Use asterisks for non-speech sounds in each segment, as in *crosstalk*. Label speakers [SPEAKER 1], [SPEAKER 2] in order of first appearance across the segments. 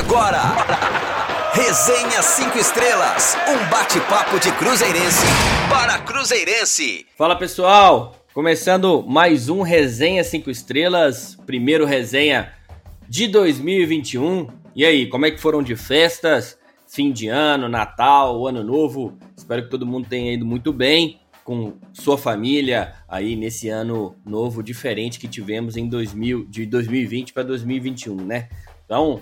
[SPEAKER 1] Agora, Resenha 5 Estrelas, um bate-papo de Cruzeirense para Cruzeirense.
[SPEAKER 2] Fala pessoal, começando mais um Resenha 5 Estrelas, primeiro resenha de 2021. E aí, como é que foram de festas? Fim de ano, Natal, Ano Novo. Espero que todo mundo tenha ido muito bem com sua família aí nesse ano novo diferente que tivemos em 2000, de 2020 para 2021, né? Então,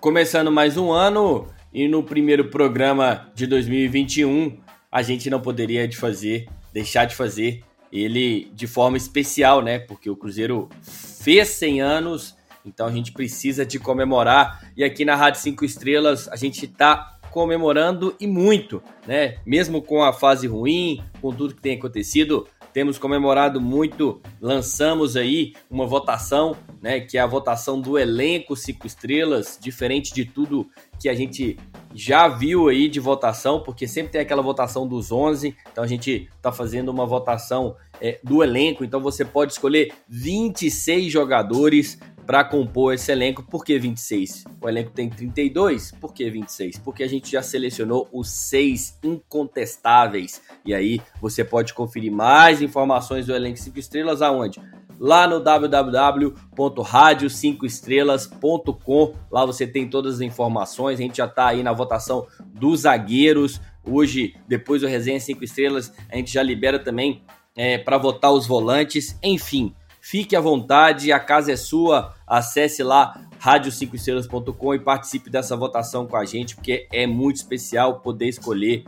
[SPEAKER 2] começando mais um ano e no primeiro programa de 2021, a gente não poderia de fazer, deixar de fazer ele de forma especial, né? Porque o Cruzeiro fez 100 anos, então a gente precisa de comemorar. E aqui na Rádio 5 Estrelas a gente está comemorando e muito, né? Mesmo com a fase ruim, com tudo que tem acontecido, temos comemorado muito. Lançamos aí uma votação, né? Que é a votação do elenco cinco estrelas, diferente de tudo que a gente já viu aí de votação, porque sempre tem aquela votação dos 11. Então a gente está fazendo uma votação é, do elenco. Então você pode escolher 26 jogadores para compor esse elenco. Por que 26? O elenco tem 32. Por que 26? Porque a gente já selecionou os seis incontestáveis. E aí você pode conferir mais informações do elenco 5 estrelas aonde? Lá no www.radio5estrelas.com. Lá você tem todas as informações. A gente já está aí na votação dos zagueiros. Hoje, depois do Resenha 5 Estrelas, a gente já libera também é, para votar os volantes. Enfim, Fique à vontade, a casa é sua. Acesse lá rádio5estrelas.com e participe dessa votação com a gente, porque é muito especial poder escolher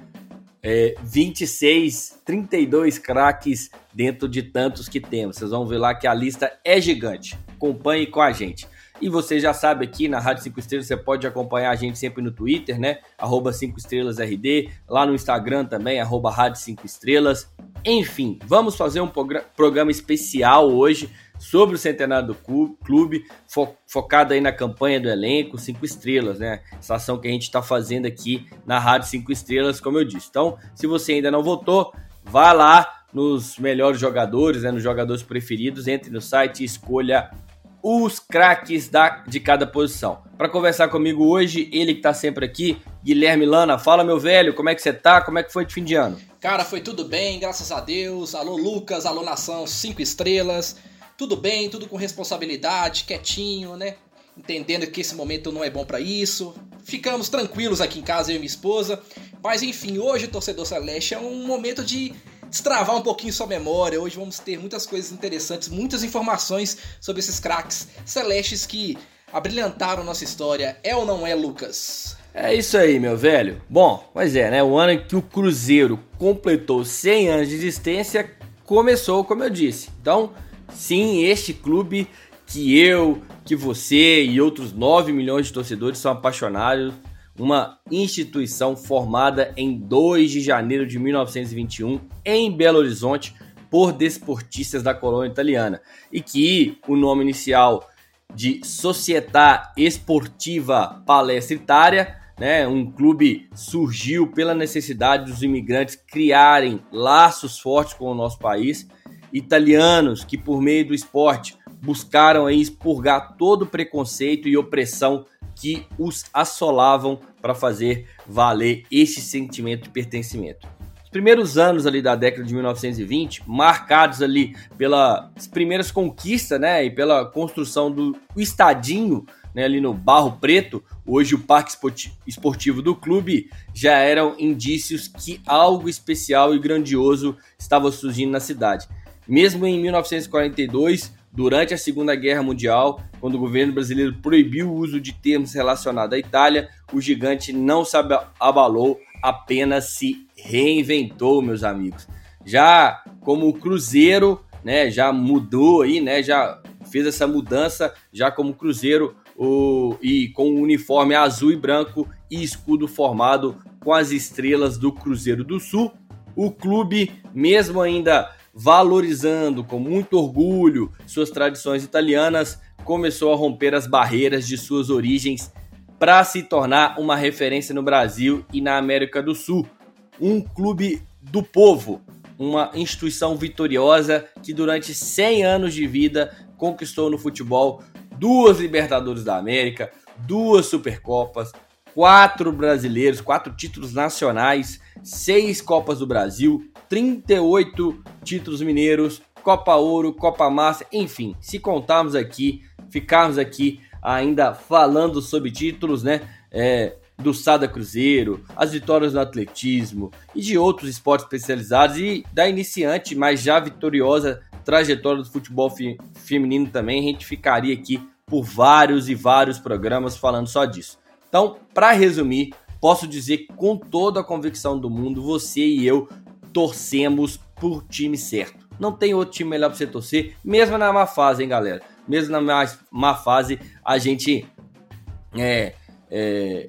[SPEAKER 2] é, 26, 32 craques dentro de tantos que temos. Vocês vão ver lá que a lista é gigante. Acompanhe com a gente. E você já sabe aqui na Rádio 5 Estrelas, você pode acompanhar a gente sempre no Twitter, né? Arroba 5 Estrelas RD, lá no Instagram também, arroba Rádio 5 Estrelas. Enfim, vamos fazer um programa especial hoje sobre o centenário do clube, fo focado aí na campanha do elenco, cinco estrelas, né? Essa ação que a gente está fazendo aqui na Rádio 5 Estrelas, como eu disse. Então, se você ainda não votou, vá lá nos melhores jogadores, né, nos jogadores preferidos, entre no site e escolha os craques da, de cada posição. Para conversar comigo hoje, ele que está sempre aqui, Guilherme Lana. Fala, meu velho, como é que você tá? Como é que foi de fim de ano?
[SPEAKER 3] Cara, foi tudo bem, graças a Deus. Alô, Lucas, alô, nação, cinco estrelas. Tudo bem, tudo com responsabilidade, quietinho, né? Entendendo que esse momento não é bom para isso. Ficamos tranquilos aqui em casa, eu e minha esposa. Mas enfim, hoje, torcedor Celeste, é um momento de destravar um pouquinho sua memória. Hoje vamos ter muitas coisas interessantes, muitas informações sobre esses craques celestes que abrilhantaram nossa história. É ou não é, Lucas?
[SPEAKER 2] É isso aí, meu velho. Bom, pois é, né? O ano em que o Cruzeiro completou 100 anos de existência começou, como eu disse. Então, sim, este clube que eu, que você e outros 9 milhões de torcedores são apaixonados uma instituição formada em 2 de janeiro de 1921 em Belo Horizonte por desportistas da colônia italiana. E que o nome inicial de Società Esportiva Palestra Itália, né, um clube surgiu pela necessidade dos imigrantes criarem laços fortes com o nosso país, italianos que por meio do esporte buscaram aí expurgar todo preconceito e opressão que os assolavam para fazer valer este sentimento de pertencimento. Os primeiros anos ali da década de 1920, marcados ali pelas primeiras conquistas, né, e pela construção do estadinho, né, ali no Barro Preto, hoje o Parque Esportivo do clube, já eram indícios que algo especial e grandioso estava surgindo na cidade. Mesmo em 1942, durante a Segunda Guerra Mundial, quando o governo brasileiro proibiu o uso de termos relacionados à Itália, o gigante não se abalou, apenas se reinventou, meus amigos. Já como o Cruzeiro, né, já mudou aí, né, já fez essa mudança, já como Cruzeiro o, e com o uniforme azul e branco e escudo formado com as estrelas do Cruzeiro do Sul, o clube, mesmo ainda valorizando com muito orgulho suas tradições italianas, começou a romper as barreiras de suas origens para se tornar uma referência no Brasil e na América do Sul. Um clube do povo, uma instituição vitoriosa que durante 100 anos de vida conquistou no futebol duas Libertadores da América, duas Supercopas, quatro brasileiros, quatro títulos nacionais, seis Copas do Brasil, 38 títulos mineiros, Copa Ouro, Copa Massa, enfim, se contarmos aqui, ficarmos aqui ainda falando sobre títulos, né? É, do Sada Cruzeiro, as vitórias no atletismo e de outros esportes especializados e da iniciante, mas já vitoriosa trajetória do futebol fe feminino também, a gente ficaria aqui por vários e vários programas falando só disso. Então, para resumir, posso dizer com toda a convicção do mundo, você e eu torcemos por time certo. Não tem outro time melhor para você torcer, mesmo na má fase, hein, galera? Mesmo na má, má fase, a gente é, é,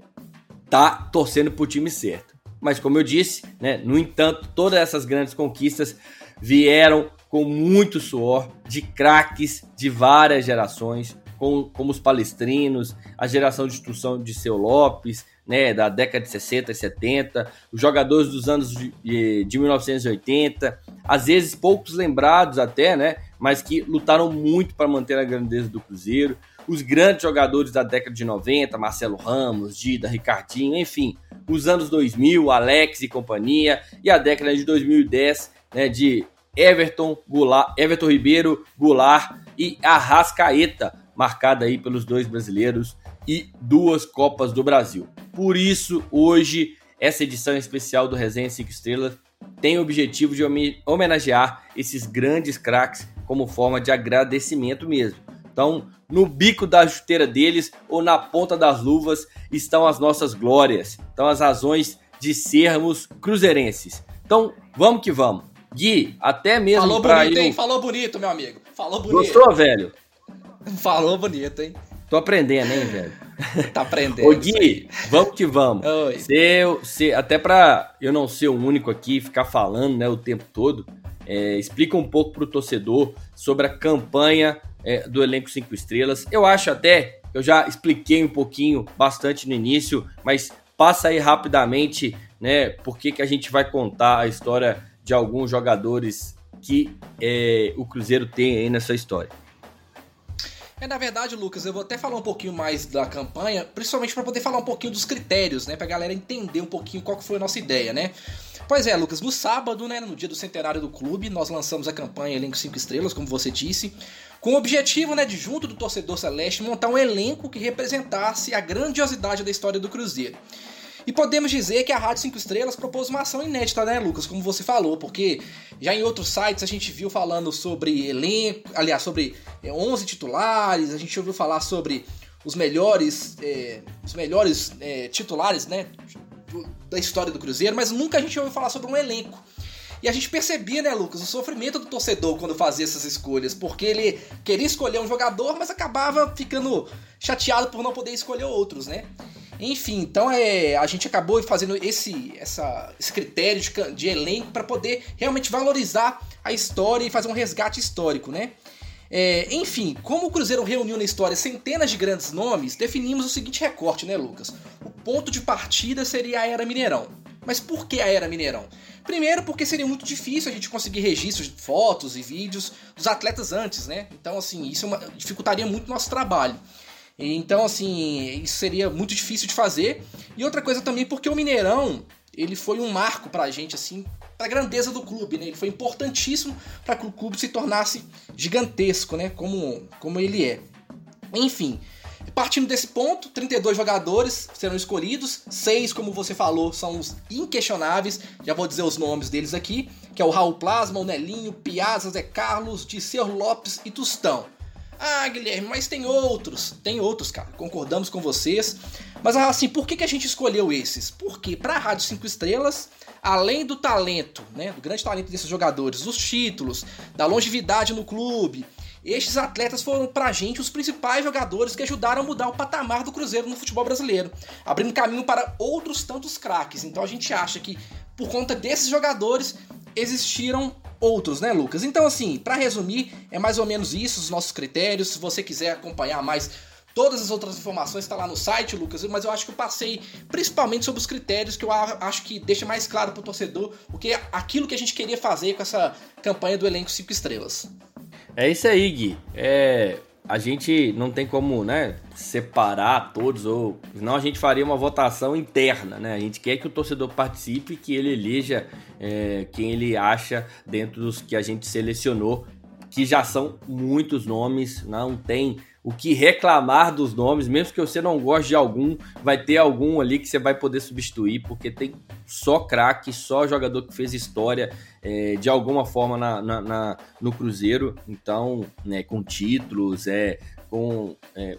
[SPEAKER 2] tá torcendo pro time certo. Mas como eu disse, né, no entanto, todas essas grandes conquistas vieram com muito suor de craques de várias gerações, com, como os palestrinos, a geração de instrução de Seu Lopes, né, da década de 60 e 70, os jogadores dos anos de, de 1980, às vezes poucos lembrados até, né, mas que lutaram muito para manter a grandeza do Cruzeiro, os grandes jogadores da década de 90, Marcelo Ramos, Dida, Ricardinho, enfim, os anos 2000, Alex e companhia, e a década de 2010, né, de Everton, Goulart, Everton Ribeiro, Goulart e Arrascaeta, marcada aí pelos dois brasileiros e duas Copas do Brasil. Por isso, hoje, essa edição especial do Resenha 5 Estrelas tem o objetivo de homenagear esses grandes craques como forma de agradecimento mesmo. Então, no bico da chuteira deles ou na ponta das luvas estão as nossas glórias, estão as razões de sermos cruzeirenses. Então, vamos que vamos. Gui, até mesmo
[SPEAKER 3] Falou bonito, eu... hein? Falou bonito, meu amigo. Falou bonito.
[SPEAKER 2] Gostou, velho?
[SPEAKER 3] Falou bonito, hein?
[SPEAKER 2] Tô aprendendo, hein, velho?
[SPEAKER 3] tá aprendendo.
[SPEAKER 2] Ô, Gui, vamos que vamos. Oi. Se, se, até pra eu não ser o único aqui, ficar falando né, o tempo todo, é, explica um pouco pro torcedor sobre a campanha é, do elenco 5 estrelas. Eu acho até, eu já expliquei um pouquinho, bastante no início, mas passa aí rapidamente, né, por que, que a gente vai contar a história de alguns jogadores que é, o Cruzeiro tem aí nessa história.
[SPEAKER 3] É, na verdade, Lucas, eu vou até falar um pouquinho mais da campanha, principalmente para poder falar um pouquinho dos critérios, né, pra galera entender um pouquinho qual que foi a nossa ideia, né? Pois é, Lucas, no sábado, né, no dia do centenário do clube, nós lançamos a campanha Elenco 5 Estrelas, como você disse, com o objetivo, né, de junto do torcedor celeste montar um elenco que representasse a grandiosidade da história do Cruzeiro. E podemos dizer que a Rádio 5 Estrelas propôs uma ação inédita, né, Lucas? Como você falou, porque já em outros sites a gente viu falando sobre elenco, aliás, sobre 11 é, titulares, a gente ouviu falar sobre os melhores, é, os melhores é, titulares, né, da história do Cruzeiro, mas nunca a gente ouviu falar sobre um elenco. E a gente percebia, né, Lucas, o sofrimento do torcedor quando fazia essas escolhas, porque ele queria escolher um jogador, mas acabava ficando chateado por não poder escolher outros, né? Enfim, então é, a gente acabou fazendo esse, essa, esse critério de, de elenco para poder realmente valorizar a história e fazer um resgate histórico, né? É, enfim, como o Cruzeiro reuniu na história centenas de grandes nomes, definimos o seguinte recorte, né, Lucas? O ponto de partida seria a Era Mineirão. Mas por que a Era Mineirão? Primeiro, porque seria muito difícil a gente conseguir registros de fotos e vídeos dos atletas antes, né? Então, assim, isso é uma, dificultaria muito o nosso trabalho. Então, assim, isso seria muito difícil de fazer. E outra coisa também, porque o Mineirão, ele foi um marco pra gente, assim, pra grandeza do clube, né? Ele foi importantíssimo para que o clube se tornasse gigantesco, né? Como, como ele é. Enfim, partindo desse ponto, 32 jogadores serão escolhidos, seis, como você falou, são os inquestionáveis, já vou dizer os nomes deles aqui, que é o Raul Plasma, o Nelinho, Piazza, Zé Carlos, Disseu Lopes e Tustão. Ah, Guilherme, mas tem outros. Tem outros, cara. Concordamos com vocês. Mas assim, por que, que a gente escolheu esses? Porque para a Rádio 5 Estrelas, além do talento, né, do grande talento desses jogadores, dos títulos, da longevidade no clube, estes atletas foram pra gente os principais jogadores que ajudaram a mudar o patamar do Cruzeiro no futebol brasileiro, abrindo caminho para outros tantos craques. Então a gente acha que por conta desses jogadores existiram outros, né, Lucas? Então, assim, para resumir, é mais ou menos isso os nossos critérios. Se você quiser acompanhar mais todas as outras informações, está lá no site, Lucas. Mas eu acho que eu passei principalmente sobre os critérios que eu acho que deixa mais claro para o torcedor o que aquilo que a gente queria fazer com essa campanha do elenco 5 estrelas.
[SPEAKER 2] É isso aí, Gui. É, a gente não tem como, né, separar todos ou não a gente faria uma votação interna, né? A gente quer que o torcedor participe, que ele eleja é, quem ele acha dentro dos que a gente selecionou, que já são muitos nomes, não tem o que reclamar dos nomes, mesmo que você não goste de algum, vai ter algum ali que você vai poder substituir, porque tem só craque, só jogador que fez história é, de alguma forma na, na, na, no Cruzeiro, então, né, com títulos, é, com é,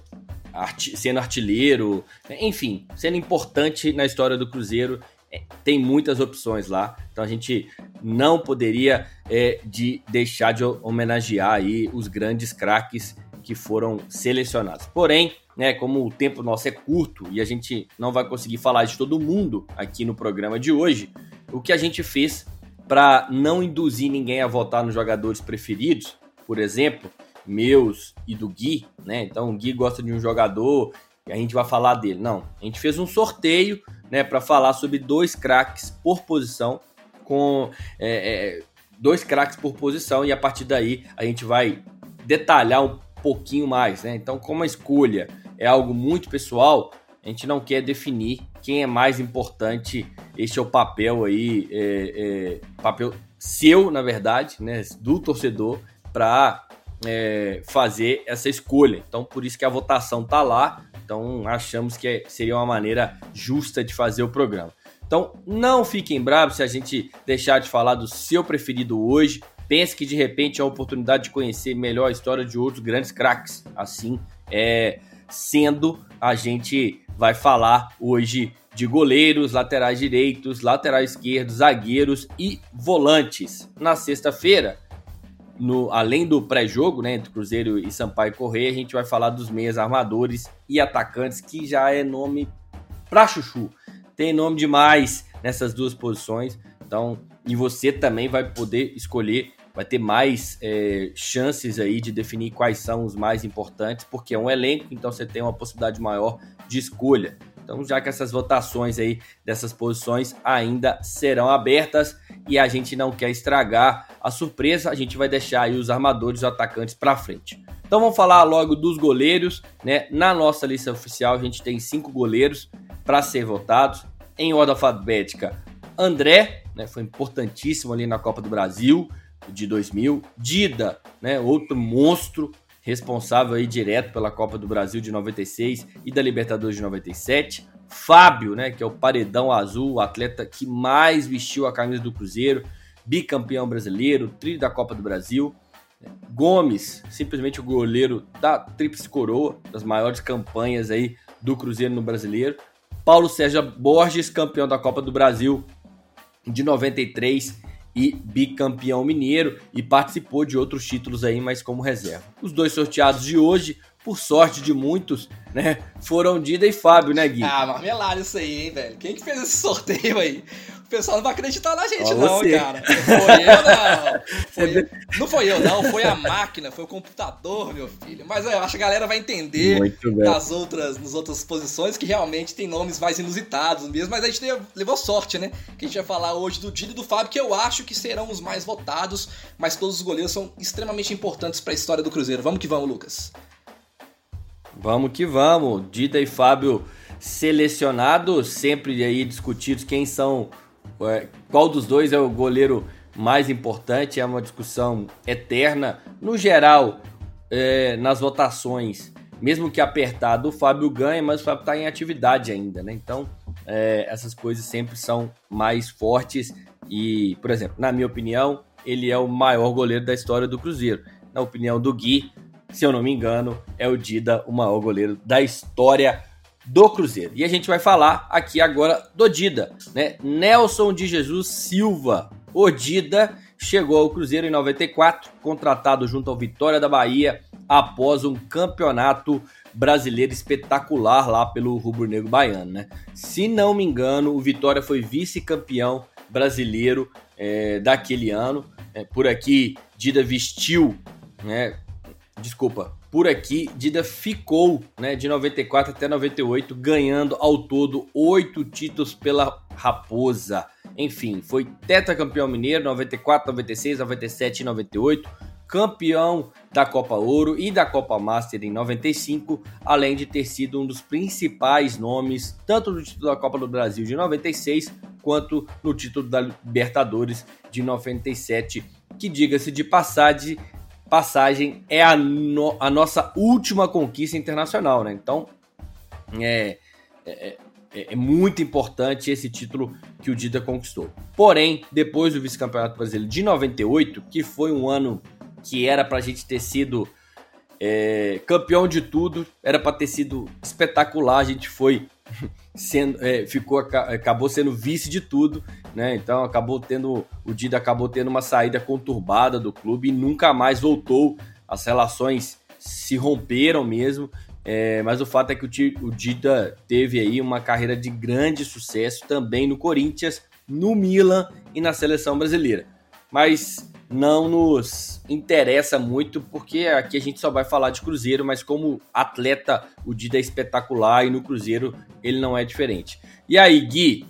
[SPEAKER 2] arti sendo artilheiro, enfim, sendo importante na história do Cruzeiro. É, tem muitas opções lá, então a gente não poderia é, de deixar de homenagear aí os grandes craques que foram selecionados. Porém, né, como o tempo nosso é curto e a gente não vai conseguir falar de todo mundo aqui no programa de hoje, o que a gente fez para não induzir ninguém a votar nos jogadores preferidos, por exemplo, meus e do Gui, né? Então o Gui gosta de um jogador a gente vai falar dele. Não, a gente fez um sorteio, né, para falar sobre dois craques por posição, com é, é, dois craques por posição e a partir daí a gente vai detalhar um pouquinho mais, né? Então, como a escolha é algo muito pessoal, a gente não quer definir quem é mais importante. Este é o papel aí, é, é, papel seu, na verdade, né, do torcedor, para é, fazer essa escolha. Então, por isso que a votação tá lá. Então, achamos que é, seria uma maneira justa de fazer o programa. Então, não fiquem bravos se a gente deixar de falar do seu preferido hoje. Pense que de repente é a oportunidade de conhecer melhor a história de outros grandes craques. Assim, é, sendo a gente vai falar hoje de goleiros, laterais direitos, laterais esquerdos, zagueiros e volantes. Na sexta-feira, no, além do pré-jogo, né, entre Cruzeiro e Sampaio Correia, a gente vai falar dos meias armadores e atacantes, que já é nome pra chuchu. Tem nome demais nessas duas posições. Então, e você também vai poder escolher, vai ter mais é, chances aí de definir quais são os mais importantes, porque é um elenco, então você tem uma possibilidade maior de escolha. Então, já que essas votações aí dessas posições ainda serão abertas e a gente não quer estragar a surpresa, a gente vai deixar aí os armadores e os atacantes para frente. Então, vamos falar logo dos goleiros, né? Na nossa lista oficial, a gente tem cinco goleiros para ser votados. Em ordem alfabética, André, né, foi importantíssimo ali na Copa do Brasil de 2000. Dida, né, outro monstro, responsável aí direto pela Copa do Brasil de 96 e da Libertadores de 97. Fábio, né, que é o paredão azul, o atleta que mais vestiu a camisa do Cruzeiro, bicampeão brasileiro, trilho da Copa do Brasil. Gomes, simplesmente o goleiro da Tríplice Coroa, das maiores campanhas aí do Cruzeiro no Brasileiro. Paulo Sérgio Borges, campeão da Copa do Brasil de 93 e bicampeão mineiro e participou de outros títulos aí, mas como reserva. Os dois sorteados de hoje, por sorte de muitos, né, foram Dida e Fábio, né, Gui?
[SPEAKER 3] Ah, marmelada isso aí, hein, velho. Quem que fez esse sorteio aí? O pessoal não vai acreditar na gente,
[SPEAKER 2] Ó,
[SPEAKER 3] não,
[SPEAKER 2] você.
[SPEAKER 3] cara. Foi eu, não. *laughs* Foi- não foi eu, não. Foi a máquina, foi o computador, meu filho. Mas eu acho que a galera vai entender nas outras, nas outras posições que realmente tem nomes mais inusitados mesmo. Mas a gente levou- sorte, né? Que a gente vai falar hoje do Dida e do Fábio, que eu acho que serão os mais votados. Mas todos os goleiros são extremamente importantes para a história do Cruzeiro. Vamos que vamos, Lucas.
[SPEAKER 2] Vamos que vamos. Dida e Fábio selecionados, sempre aí discutidos quem são, é, qual dos dois é o goleiro mais importante. É uma discussão eterna. No geral, é, nas votações, mesmo que apertado, o Fábio ganha, mas o Fábio está em atividade ainda, né? Então, é, essas coisas sempre são mais fortes. E, por exemplo, na minha opinião, ele é o maior goleiro da história do Cruzeiro. Na opinião do Gui, se eu não me engano, é o Dida, o maior goleiro da história do Cruzeiro. E a gente vai falar aqui agora do Dida, né? Nelson de Jesus Silva. O Dida chegou ao Cruzeiro em 94, contratado junto ao Vitória da Bahia após um campeonato brasileiro espetacular lá pelo Rubro Negro Baiano, né? Se não me engano, o Vitória foi vice-campeão brasileiro é, daquele ano. É, por aqui, Dida vestiu, né? Desculpa, por aqui, Dida ficou, né, de 94 até 98, ganhando ao todo oito títulos pela Raposa. Enfim, foi tetracampeão mineiro 94, 96, 97 e 98, campeão da Copa Ouro e da Copa Master em 95, além de ter sido um dos principais nomes tanto no título da Copa do Brasil de 96 quanto no título da Libertadores de 97, que diga-se de passagem, passagem é a, no, a, nossa última conquista internacional, né? Então é, é, é, é muito importante esse título que o Dida conquistou. Porém, depois do vice-campeonato brasileiro de 98, que foi um ano que era para a gente ter sido é, campeão de tudo, era para ter sido espetacular, a gente foi sendo, é, ficou acabou sendo vice de tudo, né? Então acabou tendo o Dida acabou tendo uma saída conturbada do clube e nunca mais voltou. As relações se romperam mesmo. É, mas o fato é que o, o Dida teve aí uma carreira de grande sucesso também no Corinthians, no Milan e na seleção brasileira. Mas não nos interessa muito, porque aqui a gente só vai falar de Cruzeiro, mas como atleta, o Dida é espetacular e no Cruzeiro ele não é diferente. E aí, Gui,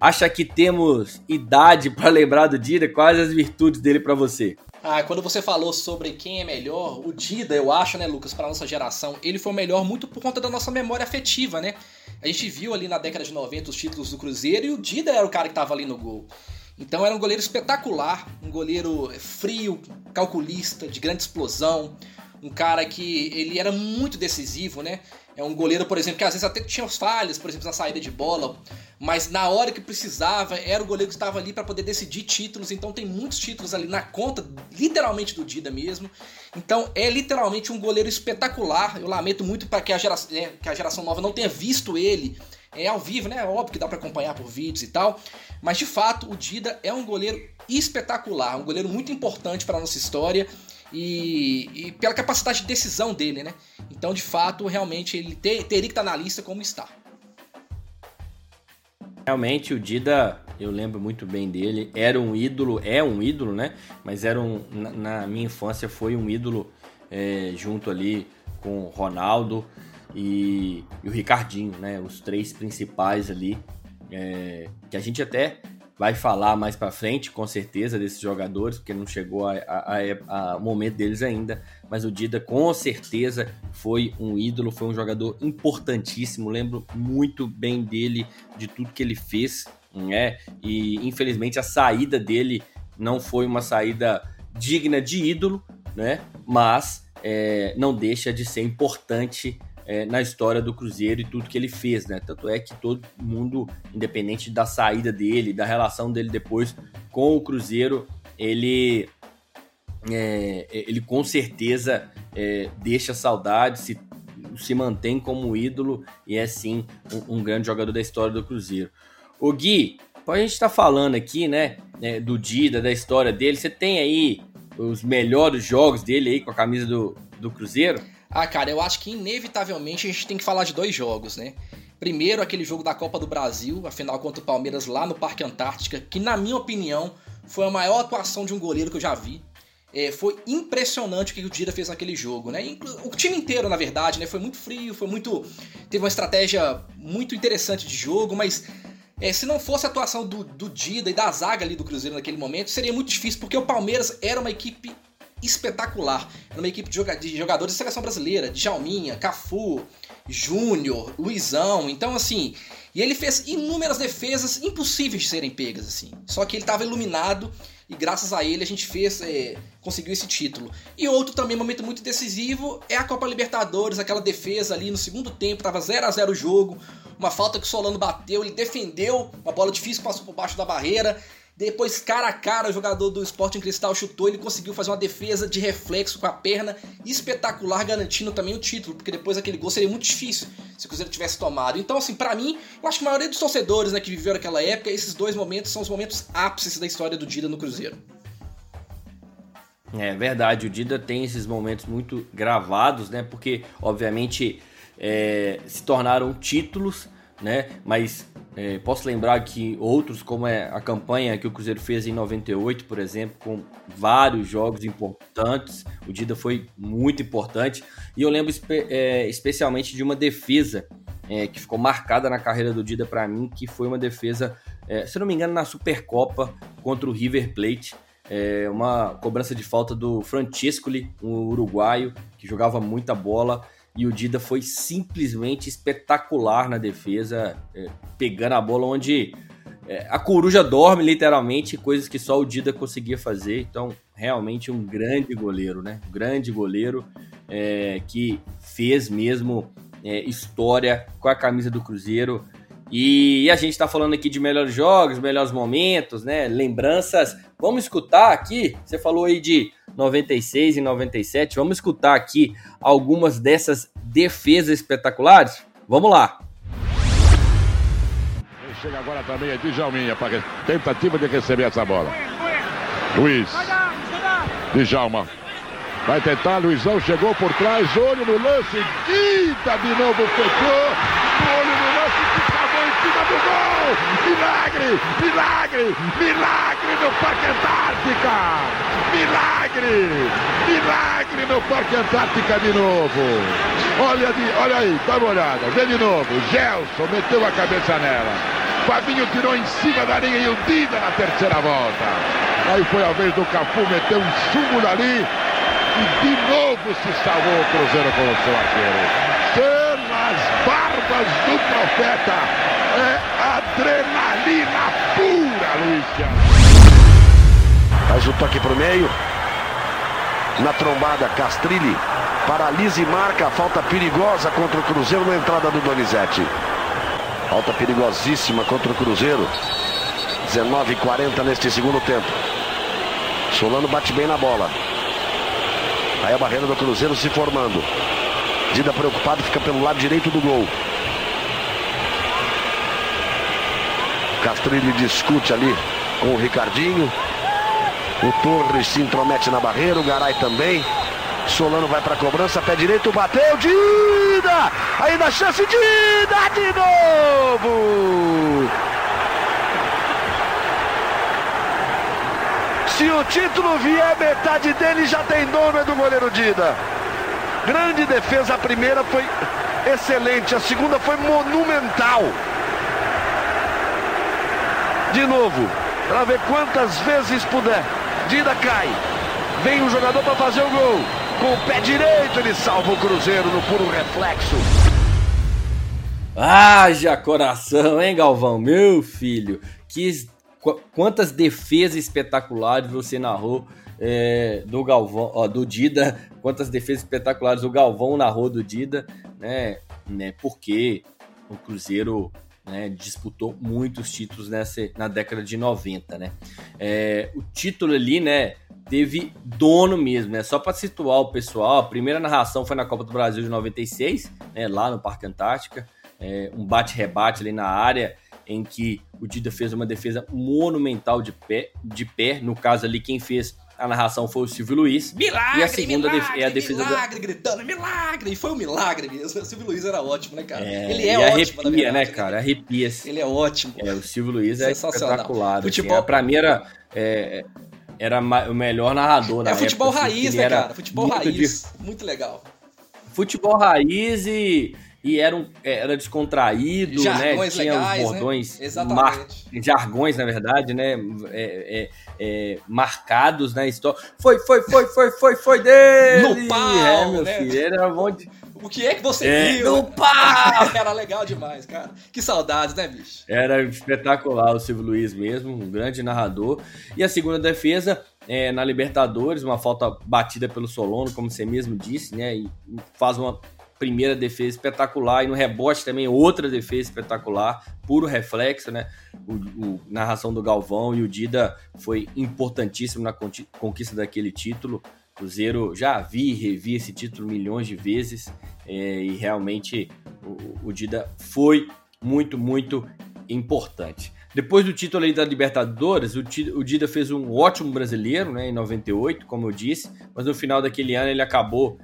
[SPEAKER 2] acha que temos idade para lembrar do Dida? Quais as virtudes dele para você?
[SPEAKER 3] Ah, quando você falou sobre quem é melhor, o Dida, eu acho, né, Lucas, para nossa geração, ele foi melhor muito por conta da nossa memória afetiva, né? A gente viu ali na década de 90 os títulos do Cruzeiro e o Dida era o cara que tava ali no gol. Então era um goleiro espetacular, um goleiro frio, calculista, de grande explosão, um cara que ele era muito decisivo, né? É um goleiro, por exemplo, que às vezes até tinha falhas, por exemplo, na saída de bola, mas na hora que precisava, era o goleiro que estava ali para poder decidir títulos. Então tem muitos títulos ali na conta, literalmente do Dida mesmo. Então é literalmente um goleiro espetacular. Eu lamento muito para que, a geração, é, que a geração nova não tenha visto ele é ao vivo, né? É óbvio que dá para acompanhar por vídeos e tal, mas de fato o Dida é um goleiro espetacular, um goleiro muito importante para nossa história e, e, pela capacidade de decisão dele, né? Então, de fato, realmente ele ter, teria que estar na lista como está.
[SPEAKER 2] Realmente o Dida, eu lembro muito bem dele, era um ídolo, é um ídolo, né? Mas era um, na, na minha infância foi um ídolo é, junto ali com Ronaldo e, e, o Ricardinho, né? Os três principais ali, é, que a gente até vai falar mais para frente, com certeza, desses jogadores, porque não chegou ao momento deles ainda. Mas o Dida, com certeza, foi um ídolo, foi um jogador importantíssimo. Lembro muito bem dele, de tudo que ele fez, né? E infelizmente a saída dele não foi uma saída digna de ídolo, né? Mas é, não deixa de ser importante é, na história do Cruzeiro e tudo que ele fez, né? Tanto é que todo mundo, independente da saída dele, da relação dele depois com o Cruzeiro, ele, é, ele com certeza é, deixa saudade, se, se mantém como ídolo e é sim um, um grande jogador da história do Cruzeiro. O Gui, a gente está falando aqui, né, é, do Dida, da história dele, você tem aí os melhores jogos dele aí com a camisa do, do Cruzeiro?
[SPEAKER 3] Ah, cara, eu acho que inevitavelmente a gente tem que falar de dois jogos, né? Primeiro, aquele jogo da Copa do Brasil, a final contra o Palmeiras lá no Parque Antártica, que na minha opinião foi a maior atuação de um goleiro que eu já vi. É, foi impressionante o que o Dida fez naquele jogo, né? O time inteiro, na verdade, né? Foi muito frio, foi muito. Teve uma estratégia muito interessante de jogo, mas é, se não fosse a atuação do, do Dida e da zaga ali do Cruzeiro naquele momento, seria muito difícil, porque o Palmeiras era uma equipe espetacular. Era uma equipe de jogadores de seleção brasileira, de Jalminha, Cafu, Júnior, Luizão. Então, assim, e ele fez inúmeras defesas impossíveis de serem pegas, assim. Só que ele estava iluminado e graças a ele a gente fez, é, conseguiu esse título. E outro também momento muito decisivo é a Copa Libertadores, aquela defesa ali no segundo tempo, tava 0 a 0 o jogo, uma falta que o Solano bateu, ele defendeu, uma bola difícil passou por baixo da barreira depois, cara a cara, o jogador do Sporting Cristal chutou, ele conseguiu fazer uma defesa de reflexo com a perna espetacular, garantindo também o título, porque depois aquele gol seria muito difícil se o Cruzeiro tivesse tomado. Então, assim, para mim, eu acho que a maioria dos torcedores né, que viveram aquela época, esses dois momentos são os momentos ápices da história do Dida no Cruzeiro.
[SPEAKER 2] É verdade, o Dida tem esses momentos muito gravados, né? Porque, obviamente, é, se tornaram títulos, né? Mas é, posso lembrar que outros, como é a campanha que o Cruzeiro fez em 98, por exemplo, com vários jogos importantes, o Dida foi muito importante. E eu lembro espe é, especialmente de uma defesa é, que ficou marcada na carreira do Dida para mim, que foi uma defesa, é, se não me engano, na Supercopa contra o River Plate. é, uma cobrança de falta do Francescoli, um uruguaio que jogava muita bola e o Dida foi simplesmente espetacular na defesa, é, pegando a bola onde é, a coruja dorme literalmente, coisas que só o Dida conseguia fazer. Então, realmente um grande goleiro, né? Um grande goleiro é, que fez mesmo é, história com a camisa do Cruzeiro. E a gente está falando aqui de melhores jogos, melhores momentos, né? Lembranças. Vamos escutar aqui. Você falou aí de 96 e 97. Vamos escutar aqui algumas dessas defesas espetaculares? Vamos lá.
[SPEAKER 4] Chega agora também é Djalminha para tentativa de receber essa bola. Luiz. Djalma. Vai tentar, Luizão chegou por trás, olho no lance, quinta de novo, fechou, olho no lance, que acabou em cima do gol! Milagre, milagre, milagre no Parque Antártica! Milagre, milagre no Parque Antártica de novo! Olha, de, olha aí, dá uma olhada, vê de novo, Gelson meteu a cabeça nela, Fabinho tirou em cima da linha e o Dida na terceira volta. Aí foi a vez do Cafu, meteu um súmulo ali, e de novo se salvou o Cruzeiro com o seu arqueiro. Pelas barbas do profeta. É adrenalina pura, Luiz
[SPEAKER 5] Faz o toque para o meio. Na trombada, Castrilli paralisa e marca a falta perigosa contra o Cruzeiro na entrada do Donizete. Falta perigosíssima contra o Cruzeiro. 19:40 neste segundo tempo. Solano bate bem na bola. Aí a barreira do Cruzeiro se formando. Dida preocupado, fica pelo lado direito do gol. Castrilli discute ali com o Ricardinho. O Torres se intromete na barreira, o Garay também. Solano vai para a cobrança, pé direito, bateu, Dida! Ainda a chance, Dida de novo! Se o título vier, metade dele já tem dono, é do goleiro Dida. Grande defesa, a primeira foi excelente, a segunda foi monumental. De novo, para ver quantas vezes puder. Dida cai. Vem um jogador para fazer o gol. Com o pé direito ele salva o Cruzeiro no puro reflexo.
[SPEAKER 2] Haja coração, hein, Galvão? Meu filho, que quantas defesas espetaculares você narrou é, do Galvão, ó, do Dida, quantas defesas espetaculares o Galvão narrou do Dida, né? né porque o Cruzeiro né, disputou muitos títulos nessa, na década de 90, né? É, o título ali, né, teve dono mesmo, né? Só para situar o pessoal, a primeira narração foi na Copa do Brasil de 96, né, lá no Parque Antártica, é, um bate-rebate ali na área, em que o Dida fez uma defesa monumental de pé, de pé. No caso ali, quem fez a narração foi o Silvio Luiz.
[SPEAKER 3] Milagre, e a segunda milagre, é a defesa milagre, da... gritando, milagre! E foi um milagre mesmo. O Silvio Luiz era ótimo, né, cara?
[SPEAKER 2] É, Ele é ótimo, arrepia, verdade, né, cara? Arrepia.
[SPEAKER 3] Ele é ótimo.
[SPEAKER 2] É, o Silvio Luiz é espetacular. Assim. Futebol... Assim, pra mim era... É, era o melhor narrador
[SPEAKER 3] da
[SPEAKER 2] É
[SPEAKER 3] futebol época, assim, raiz, né, cara? Futebol raiz. De... Muito legal.
[SPEAKER 2] Futebol raiz e e era, um, era descontraído, né? jargões né? Tinha legais, os bordões,
[SPEAKER 3] né? Mar...
[SPEAKER 2] jargões, na verdade, né? É, é, é, marcados na história. Foi, foi, foi, foi, foi, foi dele!
[SPEAKER 3] No pau,
[SPEAKER 2] é, meu né? filho, era bom de...
[SPEAKER 3] O que é que você
[SPEAKER 2] é,
[SPEAKER 3] viu?
[SPEAKER 2] No pau! *laughs*
[SPEAKER 3] Era legal demais, cara. Que saudades, né, bicho?
[SPEAKER 2] Era espetacular o Silvio Luiz mesmo, um grande narrador. E a segunda defesa, é, na Libertadores, uma falta batida pelo Solono, como você mesmo disse, né? E faz uma primeira defesa espetacular e no rebote também outra defesa espetacular, puro reflexo, né? O, o narração do Galvão e o Dida foi importantíssimo na conquista daquele título. Cruzeiro já vi e revi esse título milhões de vezes é, e realmente o, o Dida foi muito, muito importante. Depois do título da Libertadores, o, o Dida fez um ótimo brasileiro, né, em 98, como eu disse, mas no final daquele ano ele acabou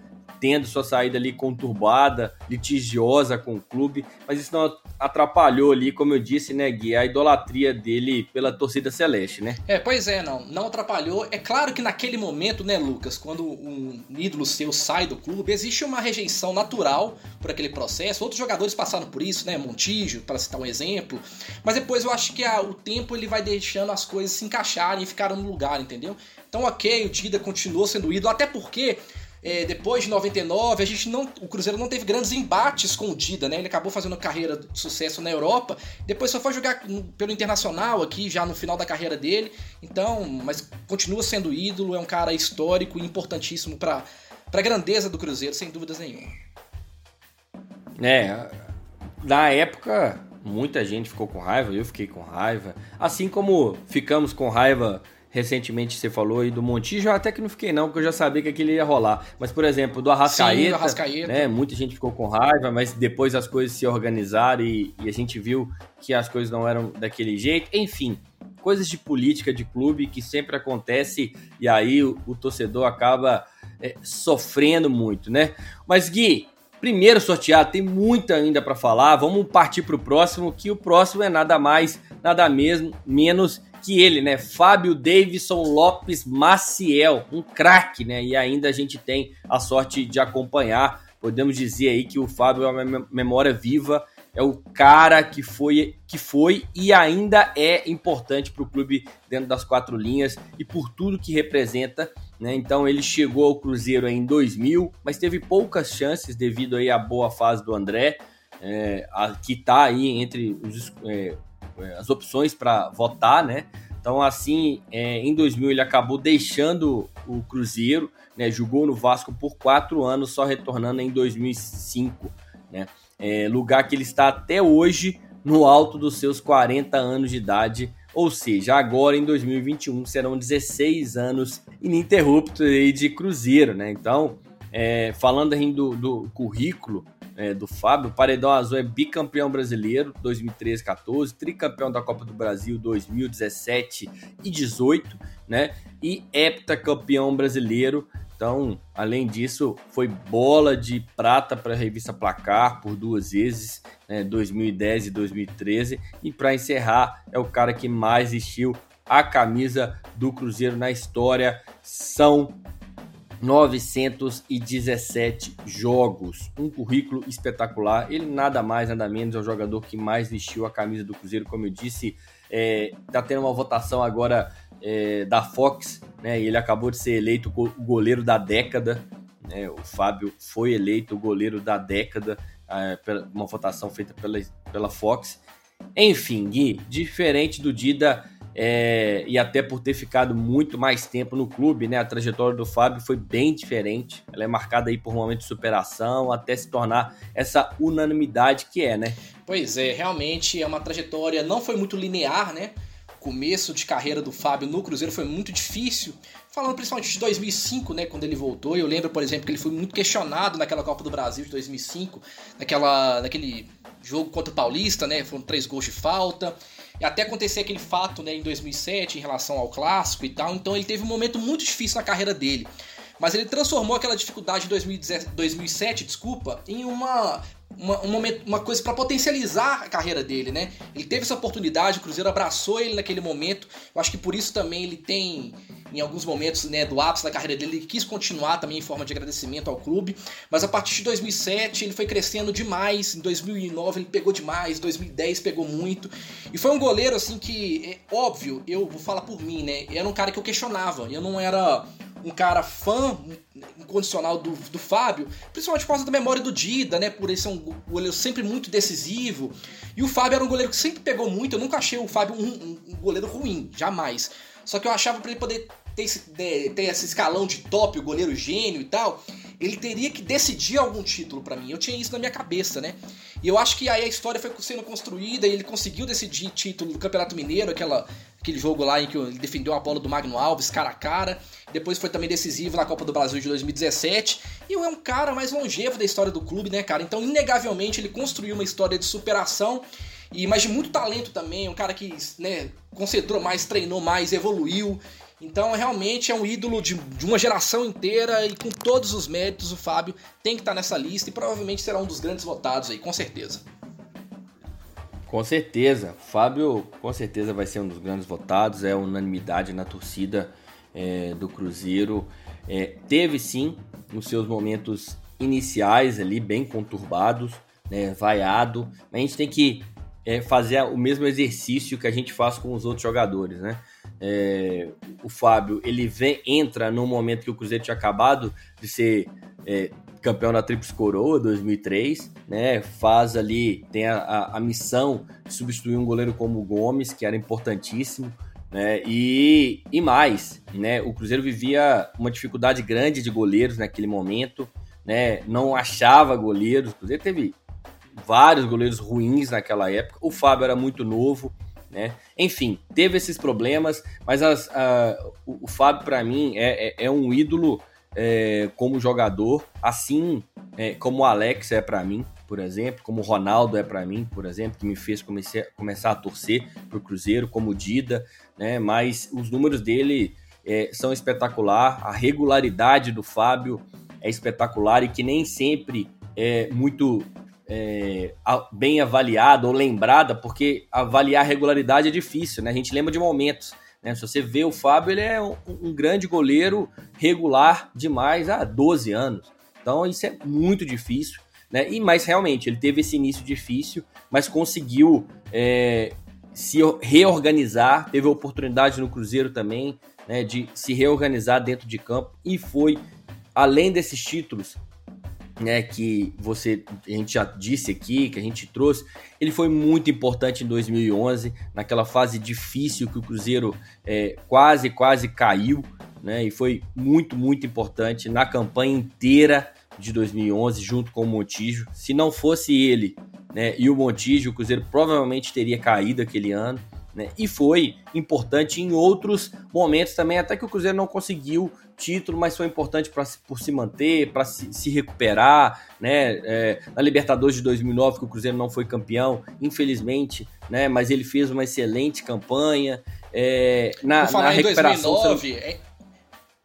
[SPEAKER 2] tendo sua saída ali conturbada, litigiosa com o clube, mas isso não atrapalhou ali, como eu disse, né, Gui, a idolatria dele pela torcida celeste, né?
[SPEAKER 3] É, pois é, não, não atrapalhou. É claro que naquele momento, né, Lucas, quando um ídolo seu sai do clube, existe uma rejeição natural por aquele processo. Outros jogadores passaram por isso, né, Montijo, para citar um exemplo. Mas depois eu acho que a, o tempo ele vai deixando as coisas se encaixarem e ficarem no lugar, entendeu? Então, ok, o Dida continuou sendo ídolo, até porque é, depois de 99, a gente não, o Cruzeiro não teve grandes embates com o Dida, né? Ele acabou fazendo carreira de sucesso na Europa, depois só foi jogar pelo Internacional aqui, já no final da carreira dele. Então, mas continua sendo ídolo, é um cara histórico e importantíssimo para a grandeza do Cruzeiro, sem dúvidas nenhuma.
[SPEAKER 2] É, na época, muita gente ficou com raiva, eu fiquei com raiva. Assim como ficamos com raiva recentemente você falou aí do Montijo, até que não fiquei não, porque eu já sabia que aquilo ia rolar. Mas, por exemplo, do Arrascaeta, Sim, do Arrascaeta. Né, muita gente ficou com raiva, mas depois as coisas se organizaram e, e, a gente viu que as coisas não eram daquele jeito. Enfim, coisas de política de clube que sempre acontece e aí o, o torcedor acaba é, sofrendo muito, né? Mas, Gui, primeiro sorteado, tem muito ainda para falar. Vamos partir para o próximo, que o próximo é nada mais, nada mesmo, menos que ele, né? Fábio Davidson Lopes Maciel, um craque, né? E ainda a gente tem a sorte de acompanhar. Podemos dizer aí que o Fábio é uma memória viva, é o cara que foi, que foi e ainda é importante para o clube dentro das quatro linhas e por tudo que representa. Né? Então ele chegou ao Cruzeiro em 2000, mas teve poucas chances devido aí à boa fase do André, é, a, que está aí entre os, é, as opções para votar, né? Então, assim, é, em 2000 ele acabou deixando o Cruzeiro, né? Jogou no Vasco por quatro anos, só retornando em 2005, né? É, lugar que ele está até hoje no alto dos seus 40 anos de idade, ou seja, agora em 2021 serão 16 anos ininterruptos aí de Cruzeiro, né? Então, é, falando aí do, do currículo, é, do Fábio. O Paredão Azul é bicampeão brasileiro 2013 14, tricampeão da Copa do Brasil 2017 e 18, né? E heptacampeão brasileiro. Então, além disso, foi bola de prata para a revista Placar por duas vezes, né, 2010 e 2013. E para encerrar, é o cara que mais vestiu a camisa do Cruzeiro na história. São 917 jogos, um currículo espetacular. Ele nada mais, nada menos é o jogador que mais vestiu a camisa do Cruzeiro, como eu disse. É, tá tendo uma votação agora é, da Fox, né? E ele acabou de ser eleito o goleiro da década. Né? O Fábio foi eleito o goleiro da década, é, uma votação feita pela, pela Fox. Enfim, Gui, diferente do Dida, é, e até por ter ficado muito mais tempo no clube, né? A trajetória do Fábio foi bem diferente. Ela é marcada aí por um momento de superação, até se tornar essa unanimidade que é, né?
[SPEAKER 3] Pois é, realmente é uma trajetória, não foi muito linear, né? O começo de carreira do Fábio no Cruzeiro foi muito difícil. Falando principalmente de 2005, né, quando ele voltou, eu lembro, por exemplo, que ele foi muito questionado naquela Copa do Brasil de 2005, naquela, naquele jogo contra o Paulista, né, foram três gols de falta. E até acontecer aquele fato né, em 2007 em relação ao clássico e tal. Então ele teve um momento muito difícil na carreira dele. Mas ele transformou aquela dificuldade de 2007, desculpa, em uma uma, uma, uma coisa para potencializar a carreira dele, né? Ele teve essa oportunidade, o Cruzeiro abraçou ele naquele momento. Eu acho que por isso também ele tem, em alguns momentos, né, do ápice da carreira dele, ele quis continuar também em forma de agradecimento ao clube. Mas a partir de 2007 ele foi crescendo demais. Em 2009 ele pegou demais, 2010 pegou muito. E foi um goleiro assim que, é óbvio, eu vou falar por mim, né? Era um cara que eu questionava. Eu não era um cara fã incondicional do, do Fábio, principalmente por causa da memória do Dida, né? Por ele ser um goleiro sempre muito decisivo. E o Fábio era um goleiro que sempre pegou muito. Eu nunca achei o Fábio um, um, um goleiro ruim, jamais. Só que eu achava para ele poder ter esse, ter esse escalão de top, o goleiro gênio e tal, ele teria que decidir algum título para mim. Eu tinha isso na minha cabeça, né? E eu acho que aí a história foi sendo construída e ele conseguiu decidir título do Campeonato Mineiro, aquela, aquele jogo lá em que ele defendeu a bola do Magno Alves cara a cara. Depois foi também decisivo na Copa do Brasil de 2017. E é um cara mais longevo da história do clube, né, cara? Então, inegavelmente, ele construiu uma história de superação e mas de muito talento também, um cara que, né, concentrou mais, treinou mais, evoluiu. Então, realmente é um ídolo de, de, uma geração inteira e com todos os méritos, o Fábio tem que estar nessa lista e provavelmente será um dos grandes votados aí, com certeza.
[SPEAKER 2] Com certeza, Fábio com certeza vai ser um dos grandes votados, é unanimidade na torcida é, do Cruzeiro. É, teve sim os seus momentos iniciais ali bem conturbados, né, vaiado, a gente tem que é, fazer o mesmo exercício que a gente faz com os outros jogadores, né? É, o Fábio ele vem, entra no momento que o Cruzeiro tinha acabado de ser é, campeão da Tríplice Coroa 2003, né? Faz ali, tem a, a, a, missão de substituir um goleiro como o Gomes, que era importantíssimo, né? E, e mais, né? O Cruzeiro vivia uma dificuldade grande de goleiros naquele momento, né? Não achava goleiros, o Cruzeiro teve vários goleiros ruins naquela época. O Fábio era muito novo, né? Enfim, teve esses problemas, mas as, a, o, o, Fábio, para mim, é, é, é, um ídolo é, como jogador, assim é, como o Alex é para mim, por exemplo, como o Ronaldo é para mim, por exemplo, que me fez comece, começar a torcer pro Cruzeiro, como o Dida, né? Mas os números dele é, são espetacular, a regularidade do Fábio é espetacular e que nem sempre é muito é, bem avaliada ou lembrada, porque avaliar regularidade é difícil, né? A gente lembra de momentos. Né? Se você vê o Fábio, ele é um, um, grande goleiro regular demais há 12 anos. Então isso é muito difícil. Né? E, mas realmente, ele teve esse início difícil, mas conseguiu é, se reorganizar, teve oportunidade no Cruzeiro também né, de se reorganizar dentro de campo e foi, além desses títulos, né, que você a gente já disse aqui, que a gente trouxe, ele foi muito importante em 2011, naquela fase difícil que o Cruzeiro é, quase, quase caiu, né, e foi muito, muito importante na campanha inteira de 2011, junto com o Montijo. Se não fosse ele né, e o Montijo, o Cruzeiro provavelmente teria caído aquele ano. Né, e foi importante em outros momentos também, até que o Cruzeiro não conseguiu título, mas foi importante pra, por se manter, para se, se, recuperar, né? É, na Libertadores de 2009, que o Cruzeiro não foi campeão, infelizmente, né? Mas ele fez uma excelente campanha. É, na,
[SPEAKER 3] na recuperação. Em 2009, você...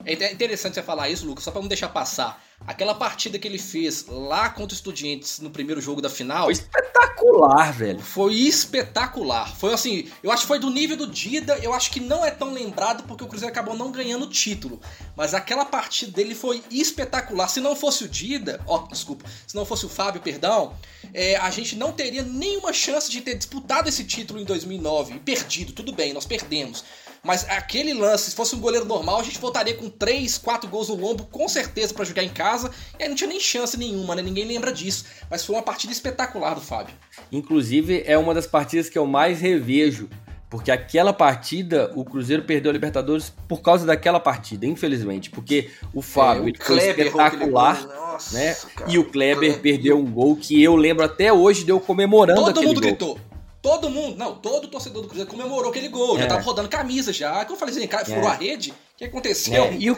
[SPEAKER 3] é, interessante você falar isso, Lucas, só para não deixar passar. Aquela partida que ele fez lá contra os Estudiantes no primeiro jogo da final.
[SPEAKER 2] Foi espetacular, velho.
[SPEAKER 3] Foi espetacular. Foi assim, eu acho que foi do nível do Dida. Eu acho que não é tão lembrado porque o Cruzeiro acabou não ganhando o título. Mas aquela partida dele foi espetacular. Se não fosse o Dida, ó, oh, desculpa, se não fosse o Fábio, perdão, é, a gente não teria nenhuma chance de ter disputado esse título em 2009 e perdido. Tudo bem, nós perdemos. Mas aquele lance, se fosse um goleiro normal, a gente voltaria com 3, 4 gols no lombo, com certeza, para jogar em casa. E aí não tinha nem chance nenhuma, né? Ninguém lembra disso. Mas foi uma partida espetacular do Fábio.
[SPEAKER 2] Inclusive, é uma das partidas que eu mais revejo. Porque aquela partida, o Cruzeiro perdeu a Libertadores por causa daquela partida, infelizmente. Porque o Fábio é, o foi espetacular, Nossa, né? Cara, e o Kleber, Kleber perdeu um gol que eu lembro até hoje de eu comemorando
[SPEAKER 3] Todo mundo gol. gritou. Todo mundo, não, todo torcedor do Cruzeiro comemorou aquele gol, é. já tava rodando camisa já. Que eu falei assim, cara, furou é. a rede? O que aconteceu? É.
[SPEAKER 2] E, o,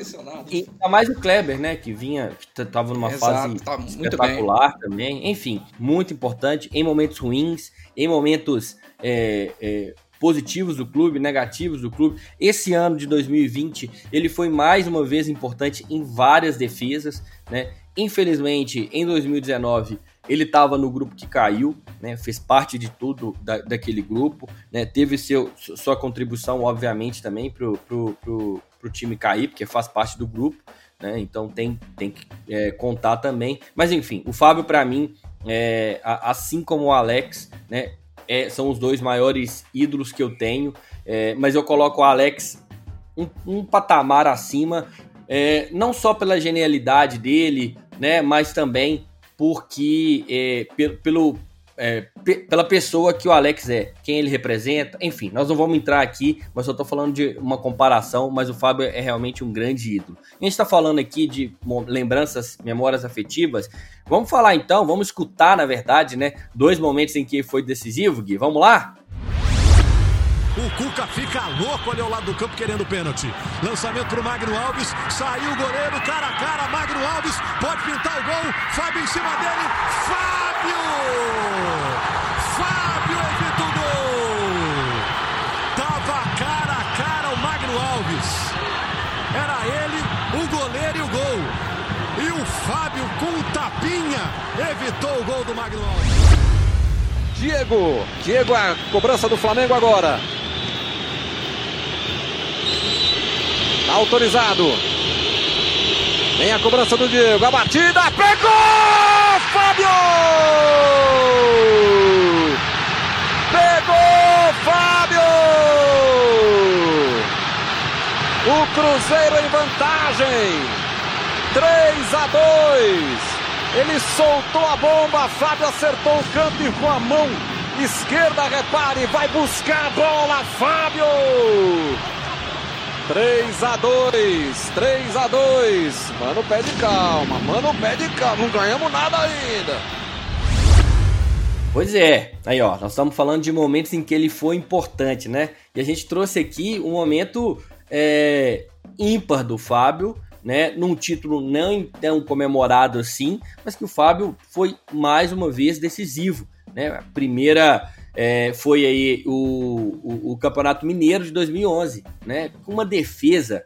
[SPEAKER 2] e ainda mais o Kleber, né, que vinha, que tava numa Exato, fase espetacular também. Enfim, muito importante em momentos ruins, em momentos é, é, positivos do clube, negativos do clube. Esse ano de 2020, ele foi mais uma vez importante em várias defesas, né? Infelizmente, em 2019 ele estava no grupo que caiu, né, fez parte de tudo da, daquele grupo, né, teve seu, sua contribuição, obviamente, também para o time cair, porque faz parte do grupo, né, então tem, tem que é, contar também. Mas enfim, o Fábio, para mim, é, assim como o Alex, né, é, são os dois maiores ídolos que eu tenho, é, mas eu coloco o Alex um, um patamar acima, é, não só pela genialidade dele, né, mas também porque é, pelo, é, pela pessoa que o Alex é, quem ele representa, enfim, nós não vamos entrar aqui, mas eu estou falando de uma comparação, mas o Fábio é realmente um grande ídolo. A gente está falando aqui de lembranças, memórias afetivas, vamos falar então, vamos escutar, na verdade, né, dois momentos em que foi decisivo, Gui, vamos lá?
[SPEAKER 6] O Cuca fica louco ali ao lado do campo querendo pênalti. Lançamento para o Magno Alves. Saiu o goleiro, cara a cara. Magno Alves pode pintar o gol. Fábio em cima dele. Fábio! Fábio evita o gol! Tava cara a cara o Magno Alves. Era ele, o goleiro e o gol. E o Fábio com o tapinha evitou o gol do Magno Alves.
[SPEAKER 7] Diego, Diego a cobrança do Flamengo agora. Autorizado. Vem a cobrança do Diego. A batida. Pegou! Fábio! Pegou! Fábio! O Cruzeiro em vantagem. 3 a 2. Ele soltou a bomba, Fábio acertou o canto e com a mão esquerda, repare, vai buscar a bola, Fábio! 3 a 2, 3 a 2. Mano, pede calma, mano, pede calma, não ganhamos nada ainda.
[SPEAKER 2] Pois é, aí ó, nós estamos falando de momentos em que ele foi importante, né? E a gente trouxe aqui um momento é, ímpar do Fábio, né, num título não tão comemorado assim, mas que o Fábio foi mais uma vez decisivo. Né? A primeira é, foi aí o, o, o, Campeonato Mineiro de 2011, né, com uma defesa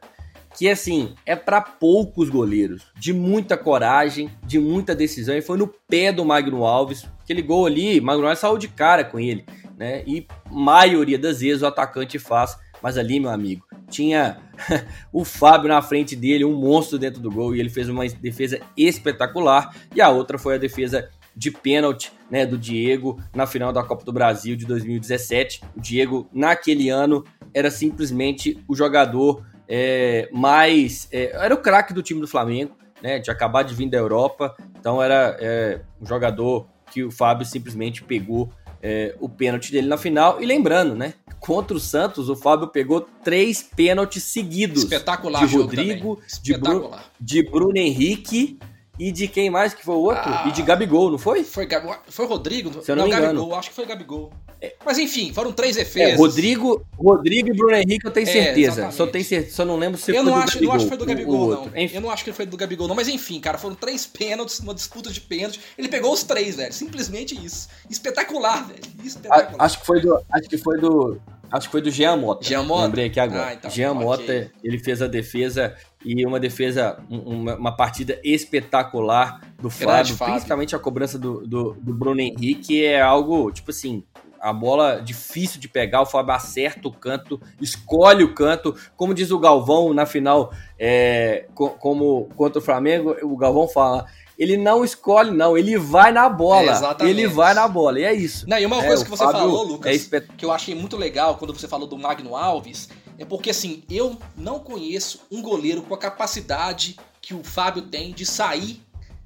[SPEAKER 2] que assim é para poucos goleiros, de muita coragem, de muita decisão, e foi no pé do Magno Alves, aquele gol ali, Magno Alves saiu de cara com ele, né? E maioria das vezes o atacante faz, mas ali, meu amigo, tinha *laughs* o Fábio na frente dele, um monstro dentro do gol, e ele fez uma defesa espetacular. E a outra foi a defesa de pênalti né, do Diego na final da Copa do Brasil de 2017. O Diego, naquele ano, era simplesmente o jogador é, mais. É, era o craque do time do Flamengo, né? Tinha acabado de vir da Europa, então era é, um jogador que o Fábio simplesmente pegou é, o pênalti dele na final. E lembrando, né? Contra o Santos, o Fábio pegou três pênaltis seguidos.
[SPEAKER 3] Espetacular,
[SPEAKER 2] de Rodrigo, de, Bru de Bruno Henrique e de quem mais que foi o outro? Ah, e de Gabigol, não foi?
[SPEAKER 3] Foi, foi Rodrigo?
[SPEAKER 2] Se eu não, não me engano.
[SPEAKER 3] Gabigol, acho que foi Gabigol. É. Mas enfim, foram três defesas. É,
[SPEAKER 2] Rodrigo, Rodrigo e Bruno Henrique eu tenho é, certeza. só, tenho. Só não lembro se
[SPEAKER 3] eu foi não do acho, Gabigol. Eu não acho que foi do Gabigol, não. Eu não acho que foi do Gabigol, não. Mas enfim, cara, foram três pênaltis, uma disputa de pênalti. Ele pegou os três, velho. Simplesmente isso. Espetacular, velho. Espetacular.
[SPEAKER 2] A, acho que foi do. Acho que foi do. Acho que foi do Jean Mota.
[SPEAKER 3] Jean Mota?
[SPEAKER 2] Lembrei aqui agora. Ah, então, Jean okay. Mota, ele fez a defesa e uma defesa, uma, uma partida espetacular do Fábio, Fábio, principalmente a cobrança do, do, do Bruno Henrique é algo, tipo assim, a bola difícil de pegar, o Fábio acerta o canto, escolhe o canto, como diz o Galvão na final, é, como contra o Flamengo, o Galvão fala, ele não escolhe, não, ele vai na bola. É, ele vai na bola, e é isso.
[SPEAKER 3] Não, e uma é, coisa que você Fábio falou, Lucas, é espet... que eu achei muito legal quando você falou do Magno Alves, é porque assim, eu não conheço um goleiro com a capacidade que o Fábio tem de sair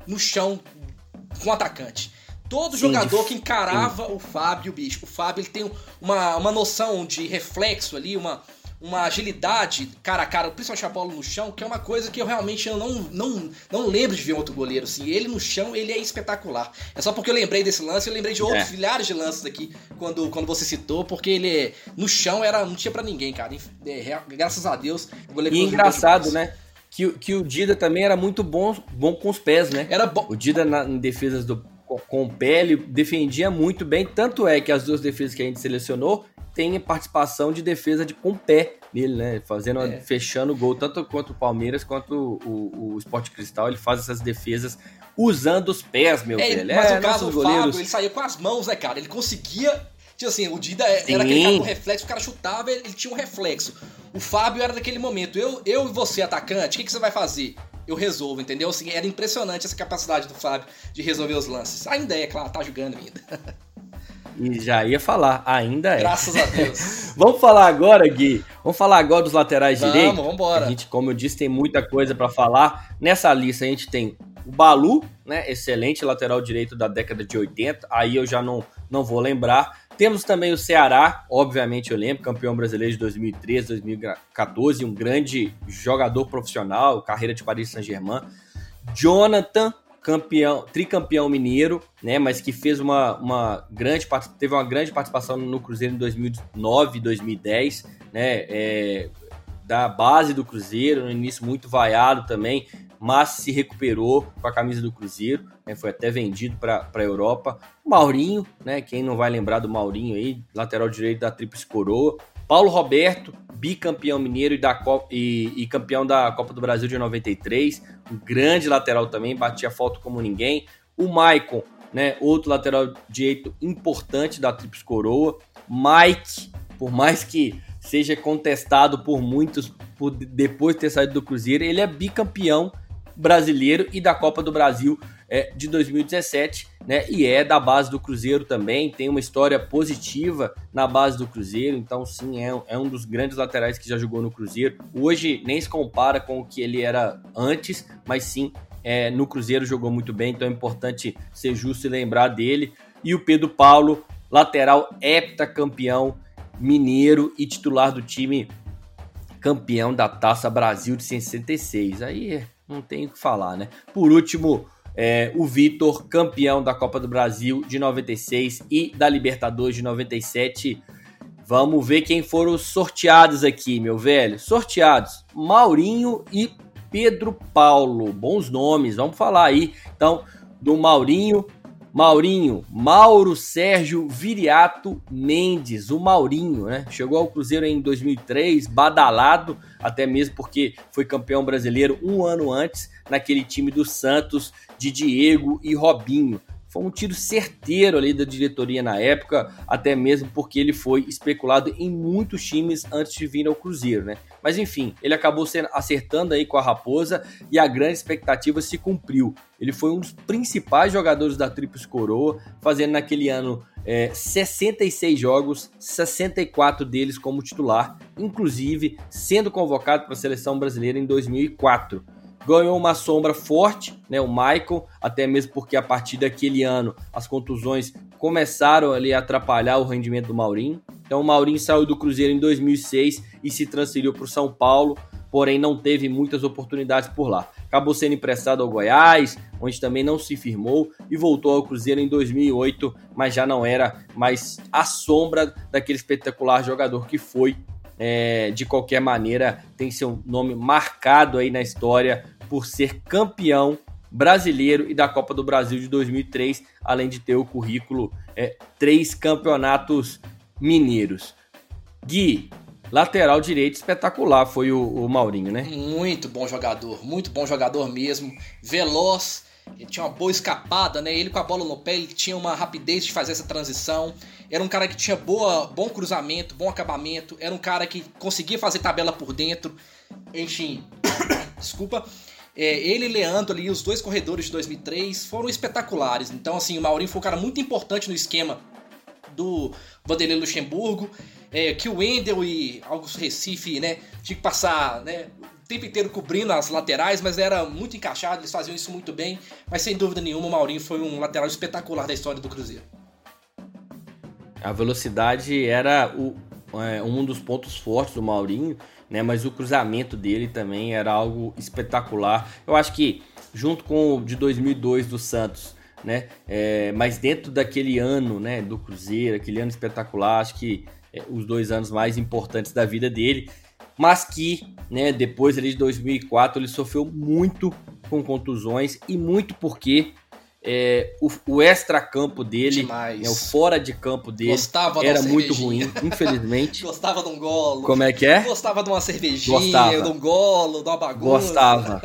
[SPEAKER 3] no chão com o atacante. Todo Sim, jogador que encarava Sim. o Fábio, bicho, o Fábio ele tem uma, uma noção de reflexo ali, uma, uma agilidade cara a cara, principalmente a bola no chão, que é uma coisa que eu realmente não, não, não lembro de ver outro goleiro. Assim, ele no chão, ele é espetacular. É só porque eu lembrei desse lance, eu lembrei de outros é. milhares de lances aqui quando, quando você citou, porque ele no chão era não tinha para ninguém, cara. É, graças a Deus,
[SPEAKER 2] o goleiro E engraçado, né? Que, que o Dida também era muito bom, bom com os pés, né?
[SPEAKER 3] Era bom.
[SPEAKER 2] O Dida na, em defesas do, com o pé, ele defendia muito bem. Tanto é que as duas defesas que a gente selecionou, tem participação de defesa de com pé nele, né? Fazendo, é. fechando o gol, tanto quanto o Palmeiras quanto o, o Sport Cristal, ele faz essas defesas usando os pés, meu
[SPEAKER 3] é,
[SPEAKER 2] velho.
[SPEAKER 3] Mas é, o caso do goleiros... Fábio, ele saía com as mãos, né, cara? Ele conseguia. Tipo assim, o Dida Sim. era aquele cara com reflexo, o cara chutava, ele tinha um reflexo. O Fábio era daquele momento. Eu, eu e você, atacante, o que, que você vai fazer? eu resolvo, entendeu? Assim, era impressionante essa capacidade do Fábio de resolver os lances. Ainda é, claro, tá jogando ainda. *laughs*
[SPEAKER 2] E já ia falar, ainda é.
[SPEAKER 3] Graças a Deus. *laughs*
[SPEAKER 2] vamos falar agora, Gui. Vamos falar agora dos laterais
[SPEAKER 3] vamos,
[SPEAKER 2] direitos.
[SPEAKER 3] Vamos, embora.
[SPEAKER 2] A gente, como eu disse, tem muita coisa para falar. Nessa lista a gente tem o Balu, né? Excelente lateral direito da década de 80. Aí eu já não, não vou lembrar. Temos também o Ceará, obviamente eu lembro, campeão brasileiro de 2013, 2014, um grande jogador profissional, carreira de Paris Saint-Germain. Jonathan, campeão, tricampeão mineiro, né, mas que fez uma, uma grande teve uma grande participação no Cruzeiro em 2009, 2010, né, é, da base do Cruzeiro, no início muito vaiado também, mas se recuperou com a camisa do Cruzeiro, né, foi até vendido para a Europa. Maurinho, né, quem não vai lembrar do Maurinho aí, lateral direito da Tríplice Coroa. Paulo Roberto, bicampeão mineiro e, da Copa, e, e, campeão da Copa do Brasil de 93, um grande lateral também, batia foto como ninguém. O Maicon, né? Outro lateral direito importante da Trips Coroa. Mike, por mais que seja contestado por muitos por depois de ter saído do Cruzeiro, ele é bicampeão brasileiro e da Copa do Brasil é, de 2017, né? E é da base do Cruzeiro também, tem uma história positiva na base do Cruzeiro, então sim, é, é um dos grandes laterais que já jogou no Cruzeiro. Hoje nem se compara com o que ele era antes, mas sim, é, no Cruzeiro jogou muito bem, então é importante ser justo e lembrar dele. E o Pedro Paulo, lateral heptacampeão mineiro e titular do time campeão da Taça Brasil de 66. Aí não tem o que falar, né? Por último, é, o Vitor, campeão da Copa do Brasil de 96 e da Libertadores de 97. Vamos ver quem foram sorteados aqui, meu velho. Sorteados: Maurinho e Pedro Paulo. Bons nomes, vamos falar aí. Então, do Maurinho, Maurinho, Mauro Sérgio Viriato Mendes, o Maurinho, né? Chegou ao Cruzeiro em 2003, badalado, até mesmo porque foi campeão brasileiro um ano antes, naquele time do Santos de Diego e Robinho. Foi um tiro certeiro ali da diretoria na época, até mesmo porque ele foi especulado em muitos times antes de vir ao Cruzeiro, né? Mas enfim, ele acabou acertando aí com a Raposa e a grande expectativa se cumpriu. Ele foi um dos principais jogadores da Tríplice Coroa, fazendo naquele ano é, 66 jogos, 64 deles como titular, inclusive sendo convocado para a seleção brasileira em 2004 ganhou uma sombra forte, né, o Michael, até mesmo porque a partir daquele ano as contusões começaram ali a atrapalhar o rendimento do Maurinho. Então o Maurinho saiu do Cruzeiro em 2006 e se transferiu para o São Paulo, porém não teve muitas oportunidades por lá. Acabou sendo emprestado ao Goiás, onde também não se firmou e voltou ao Cruzeiro em 2008, mas já não era mais a sombra daquele espetacular jogador que foi é, de qualquer maneira, tem seu nome marcado aí na história por ser campeão brasileiro e da Copa do Brasil de 2003, além de ter o currículo é, três campeonatos mineiros. Gui, lateral direito espetacular foi o, o Maurinho, né?
[SPEAKER 3] Muito bom jogador, muito bom jogador mesmo, veloz, ele tinha uma boa escapada, né? Ele com a bola no pé, ele tinha uma rapidez de fazer essa transição. Era um cara que tinha boa, bom cruzamento, bom acabamento. Era um cara que conseguia fazer tabela por dentro. Enfim, *coughs* desculpa. É, ele e Leandro ali, os dois corredores de 2003, foram espetaculares. Então, assim, o Maurinho foi um cara muito importante no esquema do Vanderlei Luxemburgo. É, que o Wendel e Augusto Recife, né, tinha que passar, né, o tempo inteiro cobrindo as laterais, mas era muito encaixado, eles faziam isso muito bem. Mas sem dúvida nenhuma, o Maurinho foi um lateral espetacular da história do Cruzeiro.
[SPEAKER 2] A velocidade era o, é, um dos pontos fortes do Maurinho né? Mas o cruzamento dele também era algo espetacular. Eu acho que junto com o de 2002 do Santos, né? É, mas dentro daquele ano, né? Do Cruzeiro, aquele ano espetacular, acho que é, os dois anos mais importantes da vida dele. Mas que, né? Depois ali de 2004 ele sofreu muito com contusões e muito porque é, o, o extra-campo dele, né, o fora de campo dele,
[SPEAKER 3] Gostava
[SPEAKER 2] era muito ruim, infelizmente. *laughs*
[SPEAKER 3] Gostava de um golo.
[SPEAKER 2] Como é que é?
[SPEAKER 3] Gostava de uma cervejinha, Gostava. de um golo, de uma bagunça.
[SPEAKER 2] Gostava,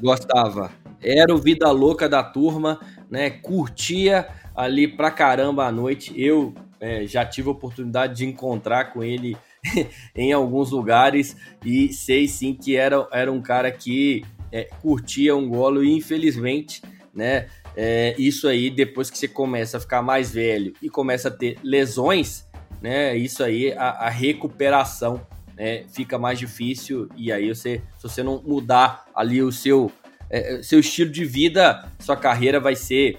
[SPEAKER 2] gostava. Era o vida louca da turma, né? Curtia ali pra caramba à noite. Eu é, já tive a oportunidade de encontrar com ele *laughs* em alguns lugares e sei sim que era, era um cara que é, curtia um golo e infelizmente, né? É, isso aí, depois que você começa a ficar mais velho e começa a ter lesões, né? Isso aí, a, a recuperação né, fica mais difícil. E aí, você, se você não mudar ali o seu, é, seu estilo de vida, sua carreira vai ser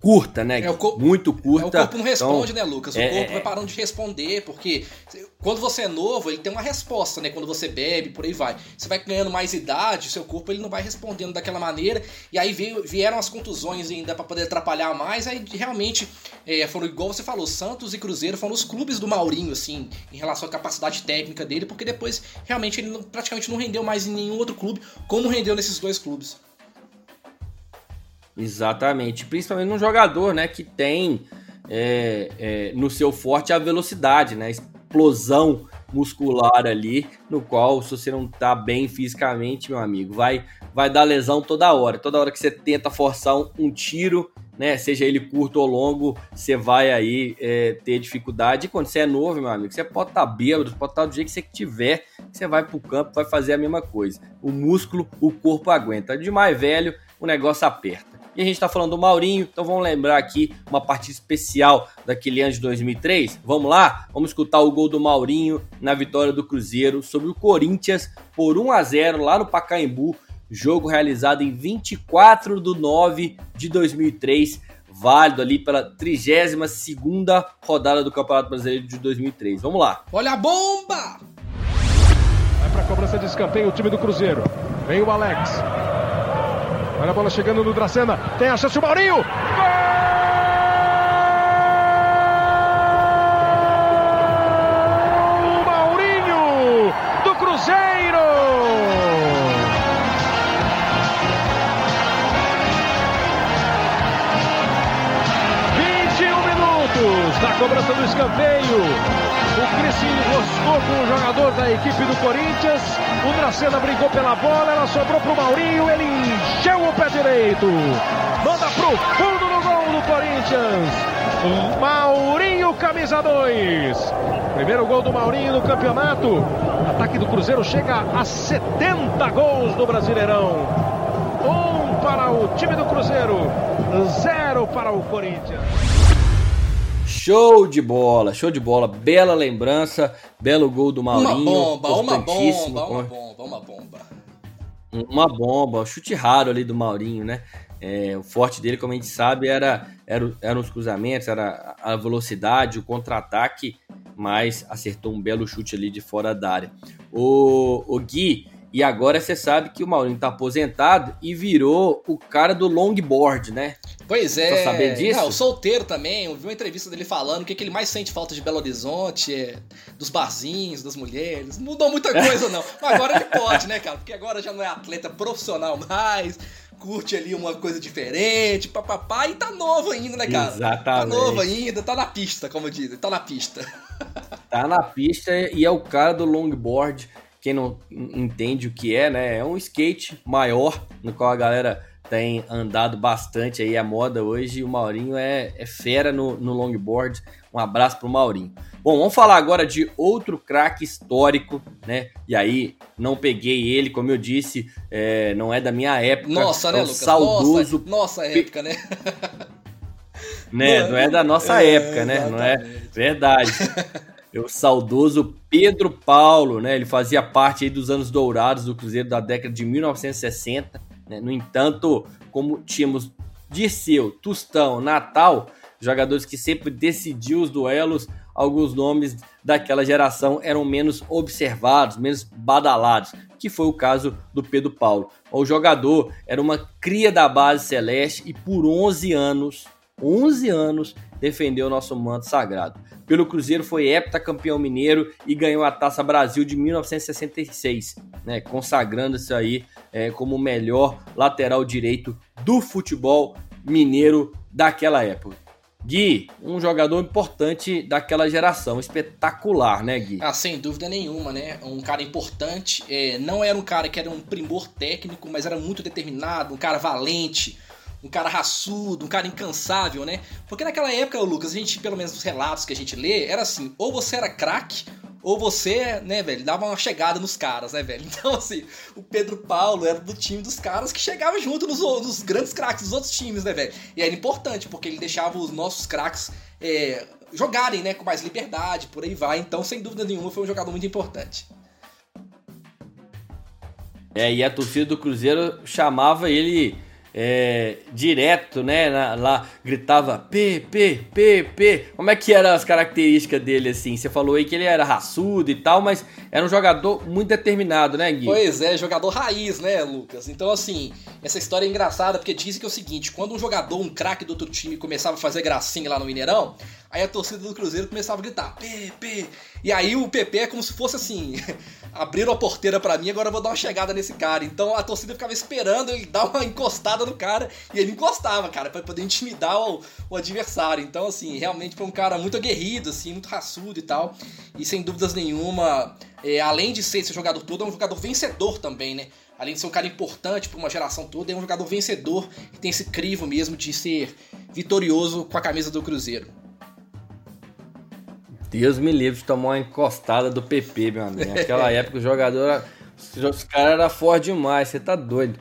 [SPEAKER 2] curta, né?
[SPEAKER 3] É,
[SPEAKER 2] corpo, Muito curta.
[SPEAKER 3] É, o corpo não responde, então, né, Lucas? O é, corpo vai parando de responder, porque quando você é novo, ele tem uma resposta, né? Quando você bebe, por aí vai. Você vai ganhando mais idade, seu corpo ele não vai respondendo daquela maneira. E aí veio, vieram as contusões ainda para poder atrapalhar mais. Aí realmente é, foram igual você falou, Santos e Cruzeiro foram os clubes do Maurinho, assim, em relação à capacidade técnica dele, porque depois realmente ele praticamente não rendeu mais em nenhum outro clube, como rendeu nesses dois clubes.
[SPEAKER 2] Exatamente, principalmente num jogador, né, que tem é, é, no seu forte a velocidade, né, explosão muscular ali, no qual se você não tá bem fisicamente, meu amigo, vai vai dar lesão toda hora. Toda hora que você tenta forçar um, um tiro, né? Seja ele curto ou longo, você vai aí é, ter dificuldade. E quando você é novo, meu amigo, você pode estar tá bêbado, pode estar tá do jeito que você tiver, você vai pro campo, vai fazer a mesma coisa. O músculo, o corpo aguenta. De mais velho, o negócio aperta. E a gente está falando do Maurinho, então vamos lembrar aqui uma partida especial daquele ano de 2003. Vamos lá? Vamos escutar o gol do Maurinho na vitória do Cruzeiro sobre o Corinthians por 1 a 0 lá no Pacaembu jogo realizado em 24 de 9 de 2003, válido ali pela 32ª rodada do Campeonato Brasileiro de 2003. Vamos lá.
[SPEAKER 3] Olha a bomba!
[SPEAKER 8] Vai para a cobrança de escanteio o time do Cruzeiro. Vem o Alex. Olha a bola chegando no Dracena. Tem a chance o Maurinho. Gol! cobrança do escanteio. O Cris enroscou com o jogador da equipe do Corinthians. O Dracena brincou pela bola, ela sobrou para o Maurinho, ele encheu o pé direito. Manda pro fundo do gol do Corinthians. Maurinho, camisa 2. Primeiro gol do Maurinho no campeonato. Ataque do Cruzeiro chega a 70 gols no Brasileirão. Um para o time do Cruzeiro, zero para o Corinthians.
[SPEAKER 2] Show de bola, show de bola, bela lembrança, belo gol do Maurinho.
[SPEAKER 3] Uma bomba, uma bomba, uma bomba, uma bomba.
[SPEAKER 2] Uma bomba, um chute raro ali do Maurinho, né? É, o forte dele, como a gente sabe, era, era eram os cruzamentos, era a velocidade, o contra-ataque, mas acertou um belo chute ali de fora da área. O, o Gui, e agora você sabe que o Maurinho tá aposentado e virou o cara do longboard, né?
[SPEAKER 3] Pois é. Tá sabendo disso? Não, solteiro também. Eu vi uma entrevista dele falando que, é que ele mais sente falta de Belo Horizonte é dos barzinhos, das mulheres. Não mudou muita coisa, não. *laughs* Mas agora ele pode, né, cara? Porque agora já não é atleta profissional mais. Curte ali uma coisa diferente, papapá, e tá novo ainda, né, cara?
[SPEAKER 2] Exatamente.
[SPEAKER 3] Tá novo ainda, tá na pista, como dizem, tá na pista.
[SPEAKER 2] tá na pista e é o cara do longboard quem não entende o que é, né? É um skate maior, no qual a galera tem andado bastante aí a moda hoje. E o Maurinho é, é fera no, no longboard. Um abraço pro Maurinho. Bom, vamos falar agora de outro craque histórico, né? E aí, não peguei ele, como eu disse, é, não é da minha época.
[SPEAKER 3] Nossa,
[SPEAKER 2] é
[SPEAKER 3] né,
[SPEAKER 2] o
[SPEAKER 3] Lucas?
[SPEAKER 2] Saudoso.
[SPEAKER 3] Nossa, nossa época, né?
[SPEAKER 2] né? Não é da nossa é, época, né? Não é verdade. *laughs* o saudoso Pedro Paulo, né? Ele fazia parte aí dos anos dourados do Cruzeiro da década de 1960. Né? No entanto, como tínhamos Dirceu, Tustão, Natal, jogadores que sempre decidiam os duelos, alguns nomes daquela geração eram menos observados, menos badalados, que foi o caso do Pedro Paulo. O jogador era uma cria da base celeste e por 11 anos, 11 anos, defendeu o nosso manto sagrado. Pelo Cruzeiro foi heptacampeão mineiro e ganhou a Taça Brasil de 1966, né, consagrando-se aí é, como o melhor lateral direito do futebol mineiro daquela época. Gui, um jogador importante daquela geração, espetacular, né, Gui?
[SPEAKER 3] Ah, sem dúvida nenhuma, né? Um cara importante. É, não era um cara que era um primor técnico, mas era muito determinado, um cara valente, um cara raçudo, um cara incansável, né? Porque naquela época, Lucas, a gente, pelo menos os relatos que a gente lê, era assim, ou você era craque, ou você, né, velho, dava uma chegada nos caras, né, velho? *laughs* Então, assim, o Pedro Paulo era do time dos caras que chegava junto nos, nos grandes craques dos outros times, né, velho? E era importante, porque ele deixava os nossos craques é, jogarem, né, com mais liberdade, por aí vai. Então, sem dúvida nenhuma, foi um jogador muito importante.
[SPEAKER 2] É, e a torcida do Cruzeiro chamava ele é, direto, né? Na, lá gritava P, P, P, P. Como é que eram as características dele assim? Você falou aí que ele era raçudo e tal, mas era um jogador muito determinado, né, Gui?
[SPEAKER 3] Pois é, jogador raiz, né, Lucas? Então, assim, essa história é engraçada porque dizem que é o seguinte: quando um jogador, um craque do outro time começava a fazer gracinha lá no Mineirão, Aí a torcida do Cruzeiro começava a gritar, PP. E aí o PP é como se fosse assim: *laughs* abriram a porteira para mim, agora eu vou dar uma chegada nesse cara. Então a torcida ficava esperando ele dar uma encostada no cara e ele encostava, cara, para poder intimidar o, o, adversário. Então, assim, realmente foi um cara muito aguerrido, assim, muito raçudo e tal. E sem dúvidas nenhuma, é, além de ser esse jogador todo, é um jogador vencedor também, né? Além de ser um cara importante para uma geração toda, é um jogador vencedor que tem esse crivo mesmo de ser vitorioso com a camisa do Cruzeiro.
[SPEAKER 2] Deus me livre de tomar uma encostada do PP, meu amigo. *laughs* Naquela época o jogador, os caras eram fortes demais, você tá doido.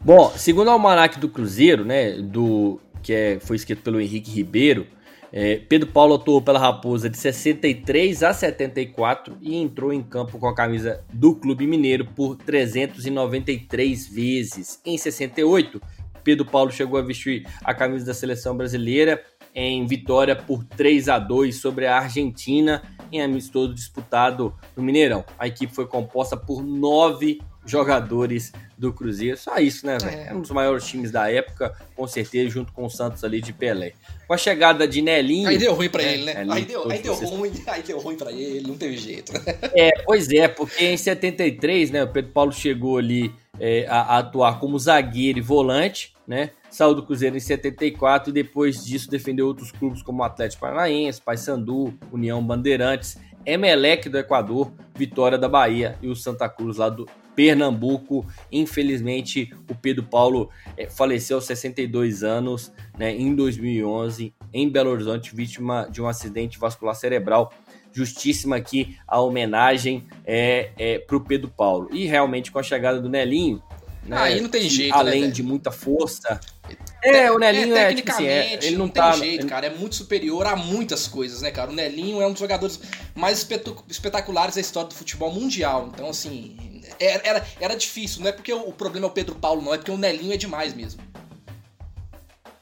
[SPEAKER 2] Bom, segundo o almanac do Cruzeiro, né, do que é, foi escrito pelo Henrique Ribeiro, é, Pedro Paulo atuou pela Raposa de 63 a 74 e entrou em campo com a camisa do Clube Mineiro por 393 vezes. Em 68, Pedro Paulo chegou a vestir a camisa da seleção brasileira em vitória por 3 a 2 sobre a Argentina em amistoso disputado no Mineirão. A equipe foi composta por nove jogadores do Cruzeiro. Só isso, né, velho? É. é um dos maiores times da época, com certeza, junto com o Santos ali de Pelé. Com a chegada de Nelinho.
[SPEAKER 3] Aí deu ruim pra é, ele, né? aí deu, aí deu ruim, aí deu ruim pra ele, não teve jeito.
[SPEAKER 2] É, pois é, porque em 73, né, o Pedro Paulo chegou ali é, a, a atuar como zagueiro e volante, né? Saiu do Cruzeiro em 74 e depois disso defendeu outros clubes como o Atlético Paranaense, Paysandu, União Bandeirantes, Emelec do Equador, Vitória da Bahia e o Santa Cruz lá do Pernambuco. Infelizmente, o Pedro Paulo é, faleceu aos 62 anos, né, em 2011, em Belo Horizonte, vítima de um acidente vascular cerebral. Justíssima aqui a homenagem é, é, para o Pedro Paulo. E realmente, com a chegada do Nelinho,
[SPEAKER 3] né, aí não tem jeito,
[SPEAKER 2] além
[SPEAKER 3] né,
[SPEAKER 2] de muita força, é, o Nelinho é,
[SPEAKER 3] tipo assim, é, ele não, não tem tá, jeito, ele... cara, é muito superior a muitas coisas, né, cara? O Nelinho é um dos jogadores mais espetaculares da história do futebol mundial. Então, assim, era, era, era difícil, não é porque o problema é o Pedro Paulo, não, é porque o Nelinho é demais mesmo.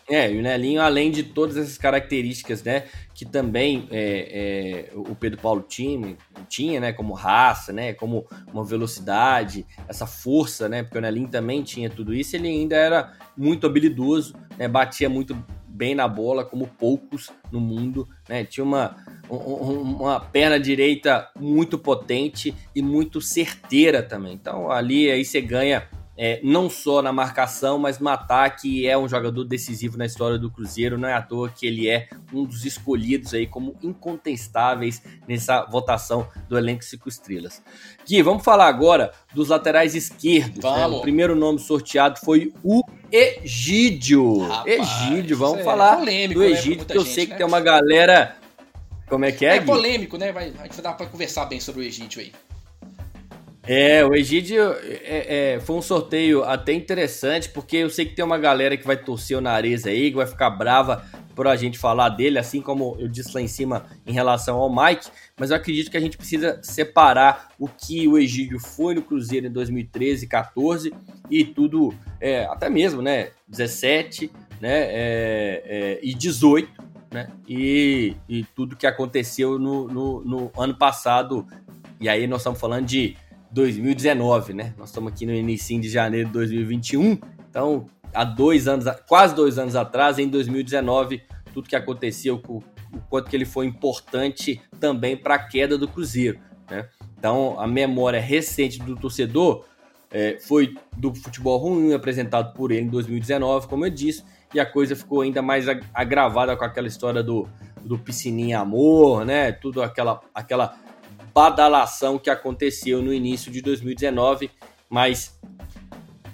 [SPEAKER 2] É, e o Nelinho, além de todas essas características, né, que também é, é, o Pedro Paulo tinha, tinha, né, como raça, né, como uma velocidade, essa força, né, porque o Nelinho também tinha tudo isso, ele ainda era muito habilidoso, né, batia muito bem na bola, como poucos no mundo, né, tinha uma, uma perna direita muito potente e muito certeira também. Então ali aí você ganha é, não só na marcação, mas no ataque, é um jogador decisivo na história do Cruzeiro. Não é à toa que ele é um dos escolhidos aí como incontestáveis nessa votação do elenco cinco estrelas. Gui, vamos falar agora dos laterais esquerdos. Né? O primeiro nome sorteado foi o Egídio. Rapaz, Egídio, vamos é falar polêmico, do né, Egídio, né, que eu gente, sei que né? tem uma galera. Como é que é?
[SPEAKER 3] É Gui? polêmico, né? Vai, vai dar pra conversar bem sobre o Egídio aí.
[SPEAKER 2] É, o Egídio é, é, foi um sorteio até interessante, porque eu sei que tem uma galera que vai torcer o nariz aí, que vai ficar brava por a gente falar dele, assim como eu disse lá em cima em relação ao Mike, mas eu acredito que a gente precisa separar o que o Egídio foi no Cruzeiro em 2013, 14 e tudo, é, até mesmo, né, 17 né, é, é, e 18, né, e, e tudo que aconteceu no, no, no ano passado, e aí nós estamos falando de 2019, né? Nós estamos aqui no início de janeiro de 2021, então há dois anos, quase dois anos atrás, em 2019, tudo que aconteceu, o, quanto que ele foi importante também para a queda do Cruzeiro, né? Então a memória recente do torcedor é, foi do futebol ruim apresentado por ele em 2019, como eu disse, e a coisa ficou ainda mais agravada com aquela história do, do piscininha amor, né? Tudo aquela aquela badalação que aconteceu no início de 2019, mas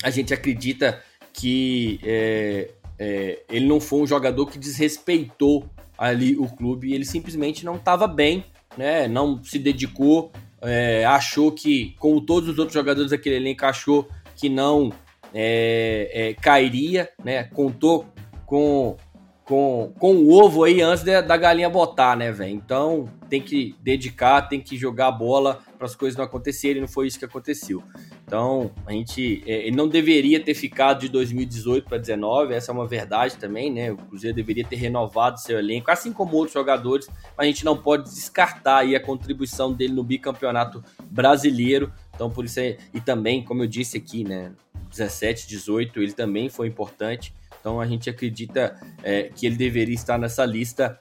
[SPEAKER 2] a gente acredita que é, é, ele não foi um jogador que desrespeitou ali o clube, ele simplesmente não estava bem, né? não se dedicou, é, achou que, como todos os outros jogadores daquele elenco, achou que não é, é, cairia, né? contou com com, com o ovo aí antes de, da galinha botar, né, velho? Então tem que dedicar, tem que jogar a bola para as coisas não acontecerem, não foi isso que aconteceu. Então a gente é, ele não deveria ter ficado de 2018 para 2019, essa é uma verdade também, né? O Cruzeiro deveria ter renovado seu elenco, assim como outros jogadores, mas a gente não pode descartar aí a contribuição dele no bicampeonato brasileiro. Então por isso é, e também, como eu disse aqui, né, 17, 18, ele também foi importante. Então a gente acredita é, que ele deveria estar nessa lista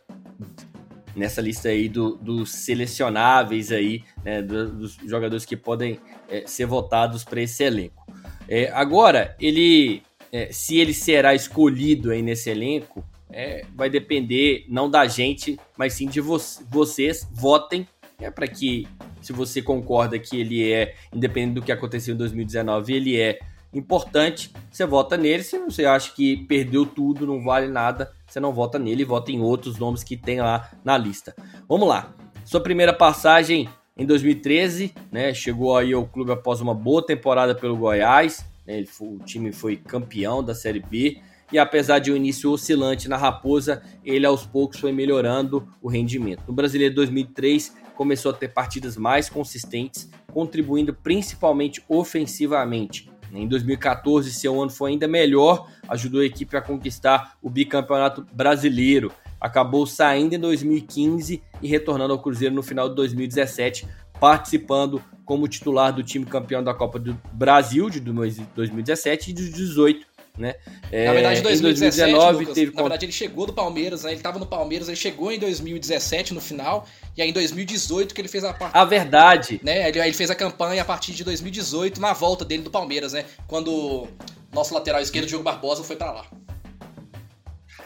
[SPEAKER 2] nessa lista aí do, dos selecionáveis aí, né, do, dos jogadores que podem é, ser votados para esse elenco. É, agora, ele, é, se ele será escolhido aí nesse elenco, é, vai depender não da gente, mas sim de vo vocês. Votem é para que, se você concorda que ele é, independente do que aconteceu em 2019, ele é importante, você vota nele. Se você acha que perdeu tudo, não vale nada, você não vota nele e vota em outros nomes que tem lá na lista. Vamos lá. Sua primeira passagem em 2013, né? Chegou aí ao clube após uma boa temporada pelo Goiás. Né, foi, o time foi campeão da Série B. E apesar de um início oscilante na Raposa, ele aos poucos foi melhorando o rendimento. No Brasileiro 2003, começou a ter partidas mais consistentes, contribuindo principalmente ofensivamente. Em 2014, seu ano foi ainda melhor, ajudou a equipe a conquistar o bicampeonato brasileiro. Acabou saindo em 2015 e retornando ao Cruzeiro no final de 2017, participando como titular do time campeão da Copa do Brasil de 2017 e de 2018 né?
[SPEAKER 3] É, na verdade, em 2017, 2019 Lucas, teve... na verdade ele chegou do Palmeiras, né? Ele estava no Palmeiras, ele chegou em 2017 no final, e aí em 2018 que ele fez a
[SPEAKER 2] parte. A verdade.
[SPEAKER 3] Né? Ele, ele, fez a campanha a partir de 2018 na volta dele do Palmeiras, né? Quando nosso lateral esquerdo, Diogo Barbosa, foi para lá.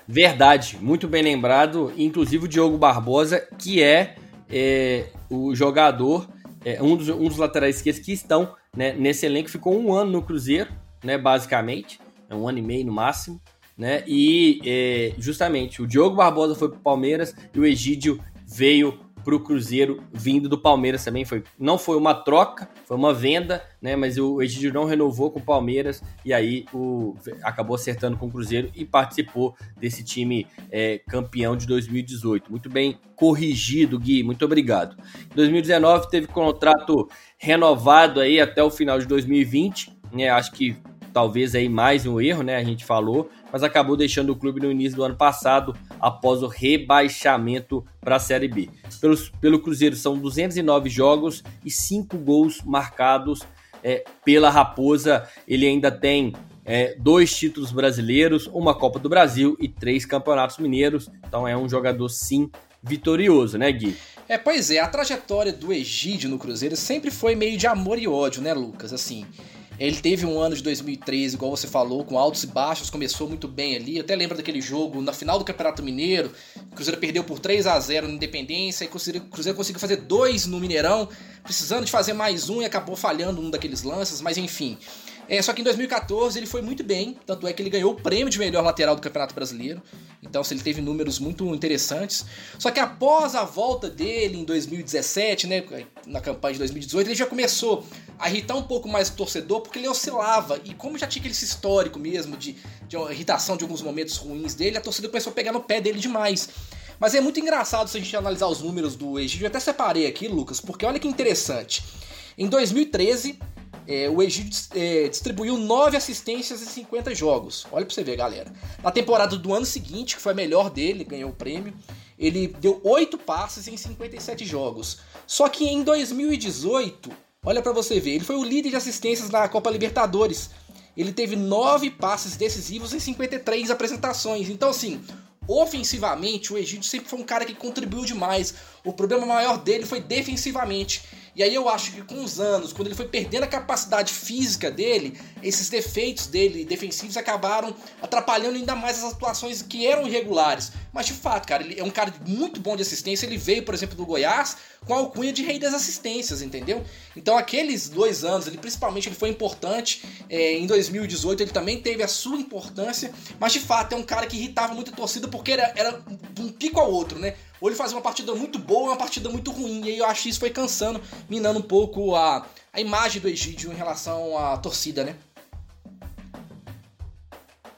[SPEAKER 2] Verdade, muito bem lembrado. Inclusive o Diogo Barbosa, que é, é o jogador, é, um, dos, um dos laterais esquerdos que estão né, nesse elenco, ficou um ano no Cruzeiro, né, basicamente é um ano e meio no máximo, né? E é, justamente o Diogo Barbosa foi para o Palmeiras e o Egídio veio para o Cruzeiro vindo do Palmeiras também. Foi, não foi uma troca, foi uma venda, né? Mas o Egídio não renovou com o Palmeiras e aí o, acabou acertando com o Cruzeiro e participou desse time é, campeão de 2018. Muito bem corrigido, Gui. Muito obrigado. Em 2019 teve contrato renovado aí até o final de 2020. Né, acho que talvez aí mais um erro, né? A gente falou, mas acabou deixando o clube no início do ano passado, após o rebaixamento para a Série B. Pelos, pelo Cruzeiro são 209 jogos e 5 gols marcados é, pela Raposa. Ele ainda tem é, dois títulos brasileiros, uma Copa do Brasil e três campeonatos mineiros. Então é um jogador sim vitorioso, né, Gui?
[SPEAKER 3] É, pois é, a trajetória do Egídio no Cruzeiro sempre foi meio de amor e ódio, né, Lucas? Assim, ele teve um ano de 2013, igual você falou, com altos e baixos, começou muito bem ali. Eu até lembro daquele jogo na final do Campeonato Mineiro, o Cruzeiro perdeu por 3 a 0 na Independência, e o Cruzeiro conseguiu fazer dois no Mineirão, precisando de fazer mais um e acabou falhando um daqueles lances, mas enfim. É, só que em 2014 ele foi muito bem, tanto é que ele ganhou o prêmio de melhor lateral do Campeonato Brasileiro. Então, ele teve números muito interessantes. Só que após a volta dele em 2017, né, na campanha de 2018, ele já começou a irritar um pouco mais o torcedor, porque ele oscilava. E como já tinha aquele histórico mesmo de, de irritação de alguns momentos ruins dele, a torcida começou a pegar no pé dele demais. Mas é muito engraçado se a gente analisar os números do Egídio. Eu até separei aqui, Lucas, porque olha que interessante. Em 2013, é, o Egídio é, distribuiu 9 assistências em 50 jogos. Olha pra você ver, galera. Na temporada do ano seguinte, que foi a melhor dele, ganhou o prêmio, ele deu 8 passes em 57 jogos. Só que em 2018, olha para você ver, ele foi o líder de assistências na Copa Libertadores. Ele teve 9 passes decisivos em 53 apresentações. Então, assim, ofensivamente, o Egídio sempre foi um cara que contribuiu demais. O problema maior dele foi defensivamente. E aí eu acho que com os anos, quando ele foi perdendo a capacidade física dele, esses defeitos dele defensivos acabaram atrapalhando ainda mais as atuações que eram irregulares. Mas de fato, cara, ele é um cara muito bom de assistência. Ele veio, por exemplo, do Goiás com a alcunha de rei das assistências, entendeu? Então aqueles dois anos, ele principalmente ele foi importante. É, em 2018 ele também teve a sua importância, mas de fato é um cara que irritava muito a torcida porque era, era um pico ao outro, né? Ou ele fazia uma partida muito boa ou uma partida muito ruim. E aí eu acho que isso foi cansando, minando um pouco a, a imagem do Egídio em relação à torcida, né?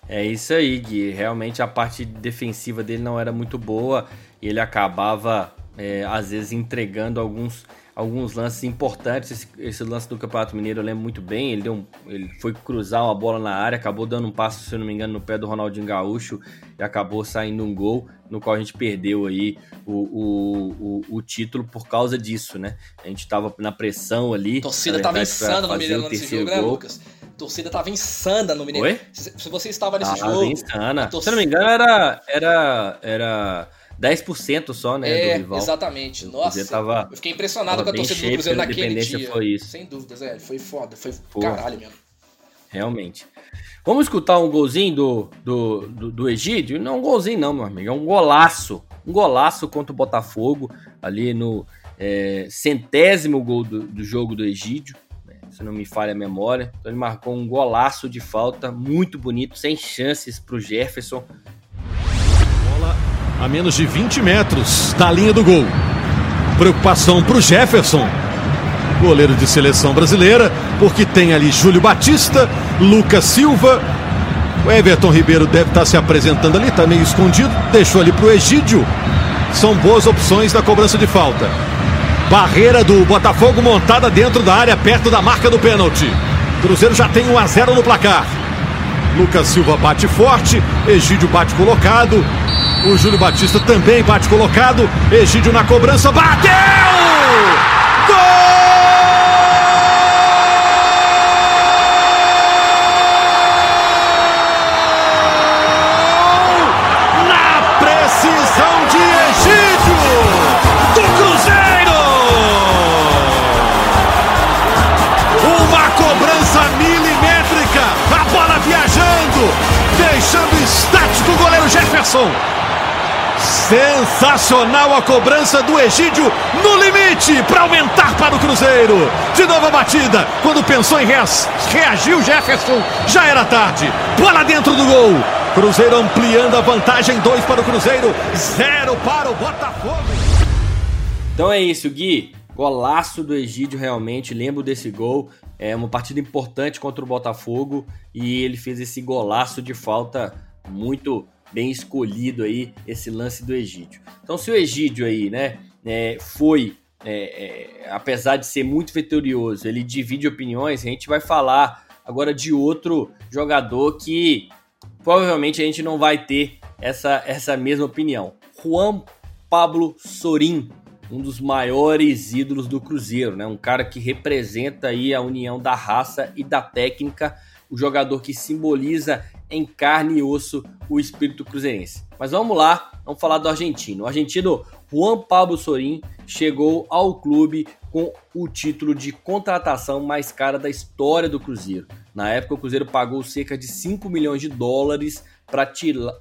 [SPEAKER 2] É isso aí, Gui. Realmente a parte defensiva dele não era muito boa e ele acabava, é, às vezes, entregando alguns alguns lances importantes. Esse, esse, lance do Campeonato Mineiro eu lembro muito bem. Ele, deu um, ele foi cruzar uma bola na área, acabou dando um passo, se eu não me engano, no pé do Ronaldinho Gaúcho e acabou saindo um gol, no qual a gente perdeu aí o, o, o, o título por causa disso, né? A gente tava na pressão ali. A
[SPEAKER 3] torcida verdade, tava insana no Mineiro nesse jogo, né, Lucas? A torcida tava insana no Mineiro. Oi? Se, se você estava nesse ah, jogo.
[SPEAKER 2] Insana. Torcida... Se eu não me engano, era. era, era 10% só, né,
[SPEAKER 3] é,
[SPEAKER 2] do rival.
[SPEAKER 3] exatamente.
[SPEAKER 2] O
[SPEAKER 3] Nossa,
[SPEAKER 2] tava,
[SPEAKER 3] eu fiquei impressionado com a torcida do
[SPEAKER 2] cheio
[SPEAKER 3] Cruzeiro naquele dia.
[SPEAKER 2] foi isso.
[SPEAKER 3] Sem dúvidas, é, foi foda, foi
[SPEAKER 2] Pô.
[SPEAKER 3] caralho mesmo.
[SPEAKER 2] Realmente. Vamos escutar um golzinho do, do, do, do Egídio? Não um golzinho não, meu amigo, é um golaço. Um golaço contra o Botafogo, ali no é, centésimo gol do, do jogo do Egídio, né, se não me falha a memória. Então ele marcou um golaço de falta, muito bonito, sem chances para o Jefferson.
[SPEAKER 6] A menos de 20 metros da linha do gol. Preocupação para o Jefferson, goleiro de seleção brasileira, porque tem ali Júlio Batista, Lucas Silva. O Everton Ribeiro deve estar se apresentando ali, está meio escondido. Deixou ali para o Egídio. São boas opções da cobrança de falta. Barreira do Botafogo montada dentro da área, perto da marca do pênalti. Cruzeiro já tem 1 a 0 no placar. Lucas Silva bate forte, Egídio bate colocado. O Júlio Batista também bate colocado. Egídio na cobrança, bateu! Gol! Deixando estático o goleiro Jefferson. Sensacional a cobrança do Egídio no limite para aumentar para o Cruzeiro. De novo a batida. Quando pensou em reagir o Jefferson, já era tarde. Bola dentro do gol. Cruzeiro ampliando a vantagem. 2 para o Cruzeiro, 0 para o Botafogo.
[SPEAKER 2] Então é isso, Gui. Golaço do Egídio, realmente. Lembro desse gol. É uma partida importante contra o Botafogo. E ele fez esse golaço de falta muito bem escolhido aí, esse lance do Egídio. Então, se o Egídio aí, né, é, foi, é, é, apesar de ser muito vitorioso, ele divide opiniões, a gente vai falar agora de outro jogador que provavelmente a gente não vai ter essa, essa mesma opinião. Juan Pablo Sorin, um dos maiores ídolos do Cruzeiro, né? Um cara que representa aí a união da raça e da técnica, o jogador que simboliza em carne e osso o espírito cruzeirense. Mas vamos lá, vamos falar do argentino. O argentino Juan Pablo Sorin chegou ao clube com o título de contratação mais cara da história do Cruzeiro. Na época, o Cruzeiro pagou cerca de 5 milhões de dólares para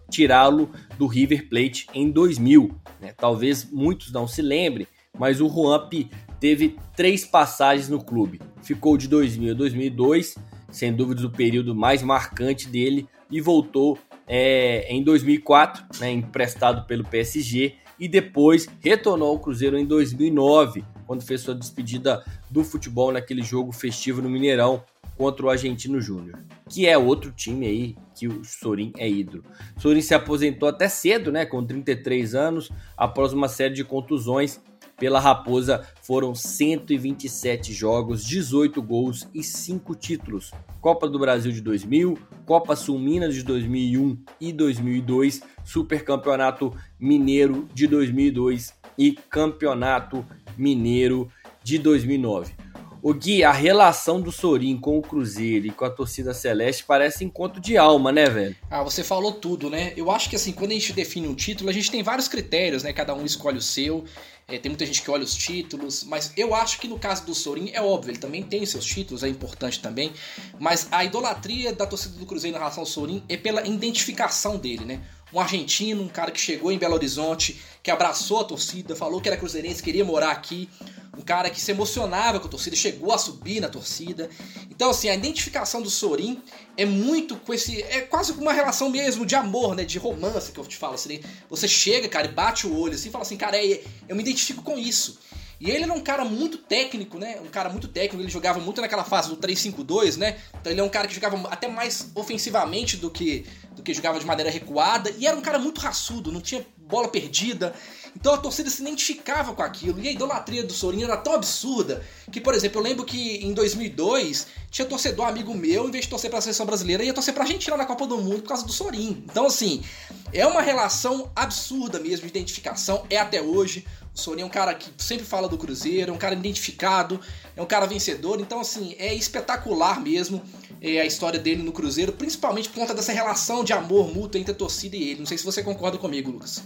[SPEAKER 2] tirá-lo do River Plate em 2000. né? Talvez muitos não se lembrem, mas o Juanpi teve três passagens no clube. Ficou de 2000 a 2002, sem dúvidas o período mais marcante dele, e voltou é, em 2004, né, emprestado pelo PSG, e depois retornou ao Cruzeiro em 2009, quando fez sua despedida do futebol naquele jogo festivo no Mineirão contra o Argentino Júnior, que é outro time aí que o Sorin é ídolo. Sorin se aposentou até cedo, né, com 33 anos, após uma série de contusões. Pela Raposa foram 127 jogos, 18 gols e 5 títulos. Copa do Brasil de 2000, Copa Sul Minas de 2001 e 2002, Supercampeonato Mineiro de 2002 e Campeonato Mineiro de 2009. O Gui, a relação do Sorin com o Cruzeiro e com a torcida celeste parece encontro de alma, né, velho?
[SPEAKER 3] Ah, você falou tudo, né? Eu acho que assim, quando a gente define um título, a gente tem vários critérios, né? Cada um escolhe o seu. É, tem muita gente que olha os títulos, mas eu acho que no caso do Sorin é óbvio, ele também tem seus títulos, é importante também. Mas a idolatria da torcida do Cruzeiro em relação ao Sorin é pela identificação dele, né? Um argentino, um cara que chegou em Belo Horizonte, que abraçou a torcida, falou que era cruzeirense, queria morar aqui um cara que se emocionava com a torcida, chegou a subir na torcida. Então, assim, a identificação do Sorin é muito com esse. É quase uma relação mesmo de amor, né? De romance que eu te falo. Assim, você chega, cara, e bate o olho assim e fala assim, cara, é, eu me identifico com isso. E ele era um cara muito técnico, né? Um cara muito técnico, ele jogava muito naquela fase do 3-5-2, né? Então ele é um cara que jogava até mais ofensivamente do que, do que jogava de maneira recuada. E era um cara muito raçudo, não tinha bola perdida. Então a torcida se identificava com aquilo. E a idolatria do Sorin era tão absurda que, por exemplo, eu lembro que em 2002 tinha torcedor amigo meu, em vez de torcer para a seleção brasileira, ia torcer para a Argentina na Copa do Mundo por causa do Sorin. Então, assim, é uma relação absurda mesmo de identificação, é até hoje. O Sorin é um cara que sempre fala do Cruzeiro, é um cara identificado, é um cara vencedor. Então, assim, é espetacular mesmo é, a história dele no Cruzeiro, principalmente por conta dessa relação de amor mútuo entre a torcida e ele. Não sei se você concorda comigo, Lucas.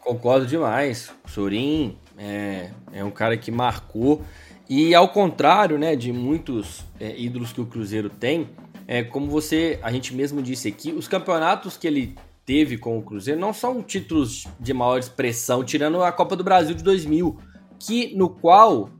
[SPEAKER 2] concordo demais. O Sorin é, é um cara que marcou. E ao contrário, né, de muitos é, ídolos que o Cruzeiro tem, é como você, a gente mesmo disse aqui, os campeonatos que ele teve com o Cruzeiro não são títulos de maior expressão, tirando a Copa do Brasil de 2000, que no qual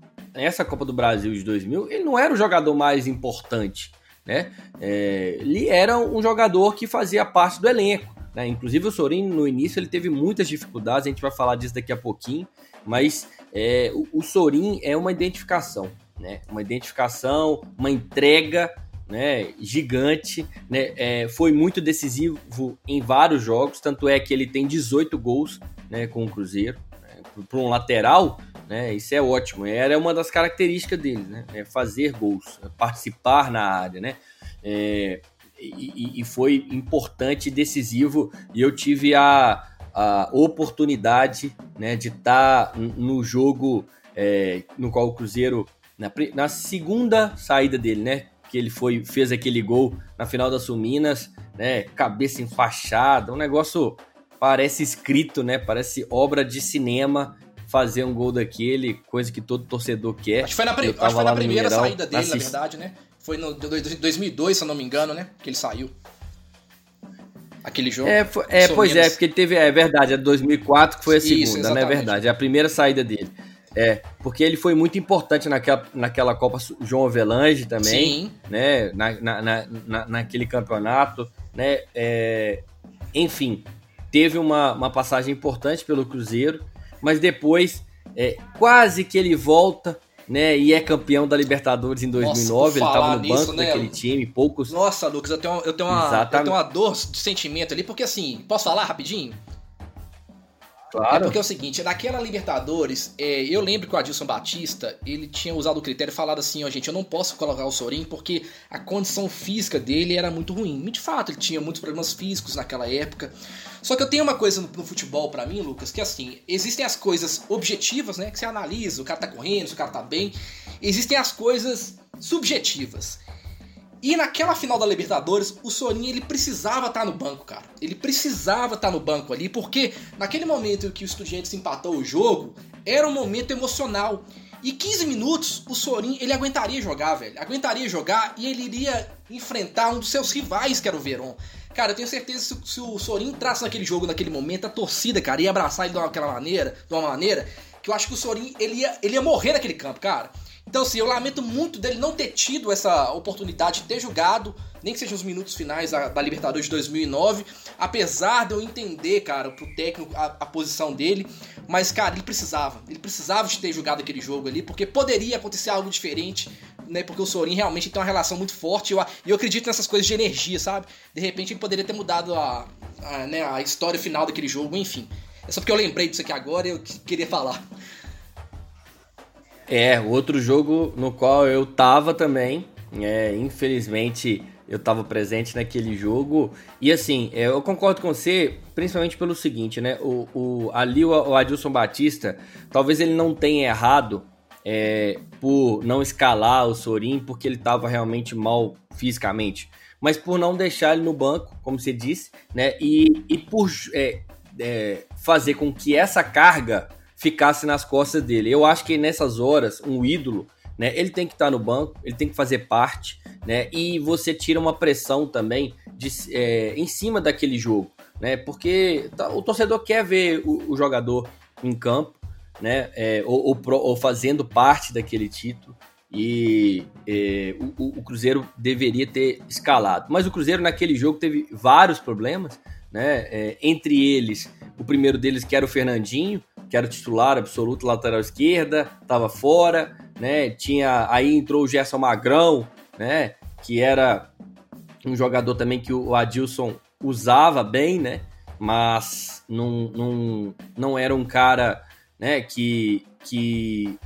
[SPEAKER 2] essa Copa do Brasil de 2000 ele não era o jogador mais importante, né? É, ele era um jogador que fazia parte do elenco. Né? Inclusive o Sorin no início ele teve muitas dificuldades, a gente vai falar disso daqui a pouquinho, mas é, o, o Sorin é uma identificação, né? Uma identificação, uma entrega né, gigante, né, é, foi muito decisivo em vários jogos, tanto é que ele tem 18 gols né, com o Cruzeiro. Né, Para um lateral, né, isso é ótimo. Era uma das características dele, né, é fazer gols, é participar na área. Né, é, e, e, foi importante decisivo. E eu tive a, a oportunidade né, de estar tá no jogo é, no qual o Cruzeiro, na, na segunda saída dele, né? Que ele foi, fez aquele gol na final das Suminas, né? Cabeça enfaixada, um negócio parece escrito, né? Parece obra de cinema fazer um gol daquele, coisa que todo torcedor quer.
[SPEAKER 3] Acho que foi na, acho foi na primeira Mineirão, saída dele, assist... na verdade, né? Foi no 2002, se eu não me engano, né? Que ele saiu. Aquele jogo.
[SPEAKER 2] É, foi, é pois é, porque ele teve. É verdade, é 2004 que foi a segunda, não né? é verdade? É a primeira saída dele. É, porque ele foi muito importante naquela, naquela Copa João Avelange também, Sim. né? Na, na, na, naquele campeonato, né? É, enfim, teve uma, uma passagem importante pelo Cruzeiro, mas depois é, quase que ele volta né? E é campeão da Libertadores em 2009. Nossa, ele estava no banco né? daquele time, poucos.
[SPEAKER 3] Nossa, Lucas, eu tenho, eu tenho, uma, eu tenho uma dor de sentimento ali, porque assim, posso falar rapidinho? Claro. É porque é o seguinte, naquela Libertadores, é, eu lembro que o Adilson Batista, ele tinha usado o critério e falado assim, ó, gente, eu não posso colocar o Sorin porque a condição física dele era muito ruim. E de fato, ele tinha muitos problemas físicos naquela época. Só que eu tenho uma coisa no, no futebol para mim, Lucas, que assim, existem as coisas objetivas, né, que você analisa, o cara tá correndo, se o cara tá bem. Existem as coisas subjetivas. E naquela final da Libertadores, o Sorin ele precisava estar tá no banco, cara. Ele precisava estar tá no banco ali, porque naquele momento em que o Estudiantes empatou o jogo, era um momento emocional. E 15 minutos, o Sorin ele aguentaria jogar, velho. Aguentaria jogar e ele iria enfrentar um dos seus rivais, que era o Verón. Cara, eu tenho certeza que se o Sorin entrasse naquele jogo, naquele momento, a torcida, cara, ia abraçar ele de uma, maneira, de uma maneira, que eu acho que o Sorin ele ia, ele ia morrer naquele campo, cara. Então, assim, eu lamento muito dele não ter tido essa oportunidade de ter jogado, nem que sejam os minutos finais da, da Libertadores de 2009, apesar de eu entender, cara, pro técnico a, a, posição dele, mas, cara, ele precisava, ele precisava de ter jogado aquele jogo ali, porque poderia acontecer algo diferente, né, porque o Sorin realmente tem uma relação muito forte, e eu, eu acredito nessas coisas de energia, sabe? De repente ele poderia ter mudado a, a, né, a história final daquele jogo, enfim. É só porque eu lembrei disso aqui agora e eu queria falar.
[SPEAKER 2] É, outro jogo no qual eu tava também. É, infelizmente eu tava presente naquele jogo. E assim, é, eu concordo com você, principalmente pelo seguinte, né? O, o, ali o, o Adilson Batista, talvez ele não tenha errado é, por não escalar o Sorin, porque ele tava realmente mal fisicamente. Mas por não deixar ele no banco, como você disse, né? E, e por é, é, fazer com que essa carga ficasse nas costas dele. Eu acho que nessas horas, um ídolo, né, ele tem que estar no banco, ele tem que fazer parte, né, e você tira uma pressão também de, é, em cima daquele jogo, né, porque tá, o torcedor quer ver o, o jogador em campo, né, é, ou, ou, ou, fazendo parte daquele título. E é, o, o Cruzeiro deveria ter escalado. Mas o Cruzeiro naquele jogo teve vários problemas, né? É, entre eles, o primeiro deles que era o Fernandinho, que era o titular absoluto lateral esquerda, estava fora, né? Tinha aí entrou o Gerson Magrão, né? Que era um jogador também que o Adilson usava bem, né? Mas não, não, não era um cara, né? Que que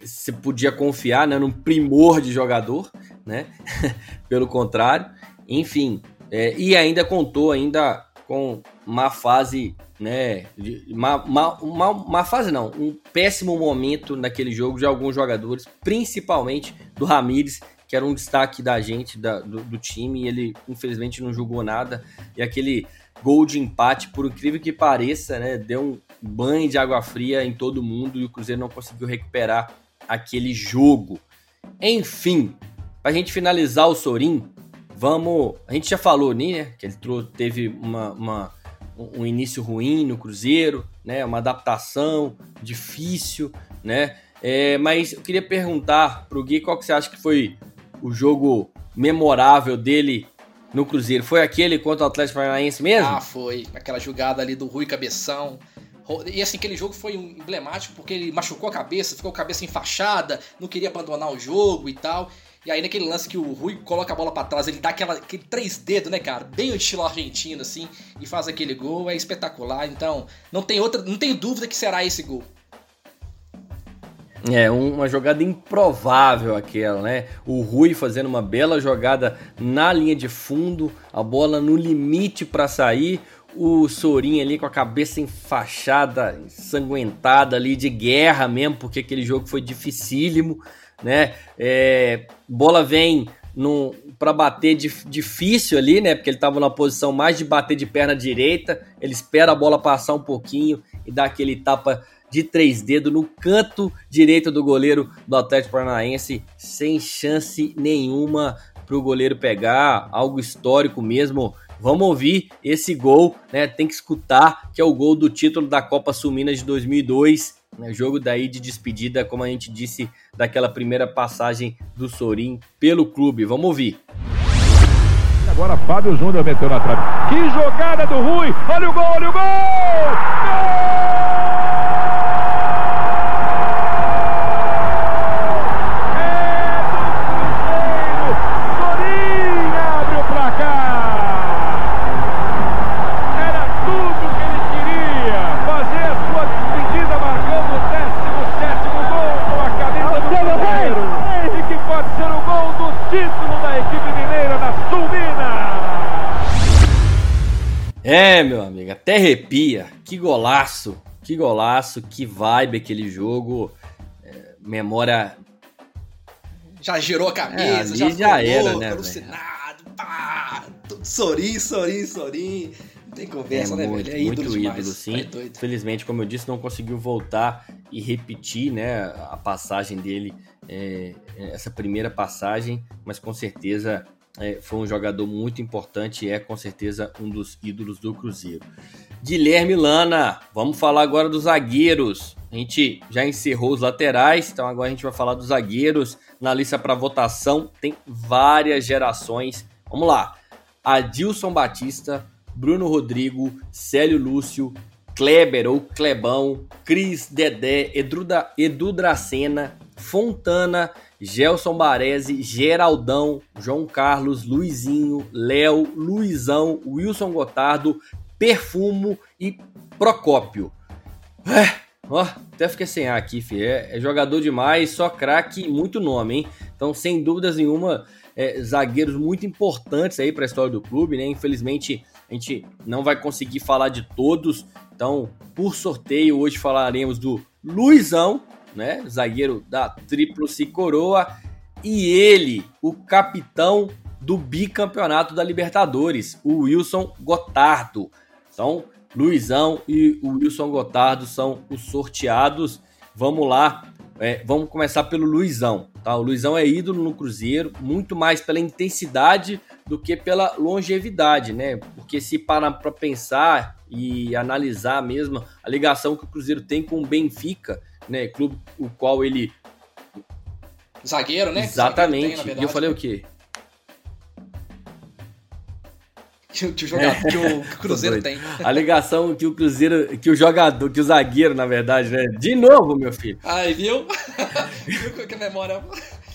[SPEAKER 2] você podia confiar, né? Num primor de jogador, né? *laughs* Pelo contrário, enfim, é, e ainda contou ainda com uma fase, né? Uma, uma, uma, uma, fase não, um péssimo momento naquele jogo de alguns jogadores, principalmente do Ramires, que era um destaque da gente, da, do, do, time, e ele infelizmente não jogou nada. E aquele gol de empate, por incrível que pareça, né? Deu um banho de água fria em todo mundo e o Cruzeiro não conseguiu recuperar aquele jogo. Enfim, para a gente finalizar o Sorin, vamos. A gente já falou, né? Que ele teve uma, uma, um início ruim no Cruzeiro, né? Uma adaptação difícil, né? É, mas eu queria perguntar pro Gui qual que você acha que foi o jogo memorável dele no Cruzeiro. Foi aquele contra o Atlético Paranaense mesmo?
[SPEAKER 3] Ah, foi. Aquela jogada ali do Rui Cabeção. E assim, aquele jogo foi emblemático porque ele machucou a cabeça, ficou a cabeça enfaixada, não queria abandonar o jogo e tal. E aí naquele lance que o Rui coloca a bola para trás, ele dá aquela, aquele três dedos, né, cara? Bem o estilo argentino, assim, e faz aquele gol, é espetacular. Então, não tem outra, não tem dúvida que será esse gol.
[SPEAKER 2] É, uma jogada improvável aquela, né? O Rui fazendo uma bela jogada na linha de fundo, a bola no limite para sair, o Sorin ali com a cabeça enfaixada, ensanguentada ali de guerra mesmo, porque aquele jogo foi dificílimo, né? É, bola vem para bater difícil ali, né? Porque ele estava na posição mais de bater de perna direita, ele espera a bola passar um pouquinho e dá aquele tapa de três dedos no canto direito do goleiro do Atlético Paranaense, sem chance nenhuma para o goleiro pegar, algo histórico mesmo. Vamos ouvir esse gol, né? Tem que escutar, que é o gol do título da Copa Sul-Minas de 2002, né? jogo daí de despedida, como a gente disse, daquela primeira passagem do Sorin pelo clube. Vamos ouvir.
[SPEAKER 8] Agora Fábio Júnior meteu na trave. Que jogada do Rui! Olha o gol, olha o gol!
[SPEAKER 2] É, meu amigo, até arrepia. Que golaço, que golaço, que vibe aquele jogo. É, memória.
[SPEAKER 3] Já girou a cabeça,
[SPEAKER 2] é, já, já era,
[SPEAKER 3] louco, né? Alucinado, pá, tudo sorim, sorim, sorim. Não tem conversa,
[SPEAKER 2] é
[SPEAKER 3] né,
[SPEAKER 2] muito,
[SPEAKER 3] velho? É ídolo
[SPEAKER 2] muito
[SPEAKER 3] demais.
[SPEAKER 2] ídolo, sim. É Felizmente, como eu disse, não conseguiu voltar e repetir, né, a passagem dele, é, essa primeira passagem, mas com certeza é, foi um jogador muito importante e é com certeza um dos ídolos do Cruzeiro. Guilherme Lana, vamos falar agora dos zagueiros. A gente já encerrou os laterais, então agora a gente vai falar dos zagueiros. Na lista para votação tem várias gerações. Vamos lá: Adilson Batista, Bruno Rodrigo, Célio Lúcio, Kleber ou Clebão, Cris Dedé, Edu, Edu Dracena, Fontana Gelson Baresi, Geraldão, João Carlos, Luizinho, Léo, Luizão, Wilson Gotardo, Perfumo e Procópio. É, ó, até fiquei sem ar aqui. É, é jogador demais, só craque muito nome, hein? Então, sem dúvidas nenhuma, é, zagueiros muito importantes aí para a história do clube, né? Infelizmente, a gente não vai conseguir falar de todos. Então, por sorteio, hoje falaremos do Luizão, né? Zagueiro da Tríplice Coroa. E ele, o capitão do bicampeonato da Libertadores, o Wilson Gotardo. Então, Luizão e o Wilson Gotardo são os sorteados. Vamos lá, é, vamos começar pelo Luizão. Tá? O Luizão é ídolo no Cruzeiro, muito mais pela intensidade do que pela longevidade, né? Porque se parar para pensar e analisar mesmo a ligação que o Cruzeiro tem com o Benfica, né? Clube o qual ele.
[SPEAKER 3] Zagueiro, né?
[SPEAKER 2] Exatamente.
[SPEAKER 3] Zagueiro tem,
[SPEAKER 2] e eu falei o quê? *laughs*
[SPEAKER 3] Que, o, jogador, é. que o *laughs* Cruzeiro tem.
[SPEAKER 2] A ligação que o Cruzeiro, que o jogador, que o zagueiro, na verdade, né? De novo, meu filho.
[SPEAKER 3] Ai, viu? viu *laughs* que a memória.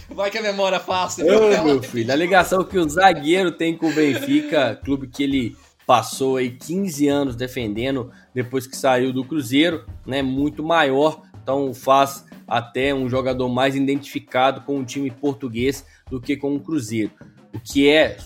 [SPEAKER 3] Vai que a memória fácil.
[SPEAKER 2] Ô, meu filho, a ligação que o zagueiro tem com o Benfica, clube que ele passou aí 15 anos defendendo depois que saiu do Cruzeiro, né? Muito maior então faz até um jogador mais identificado com o time português do que com o Cruzeiro, o que é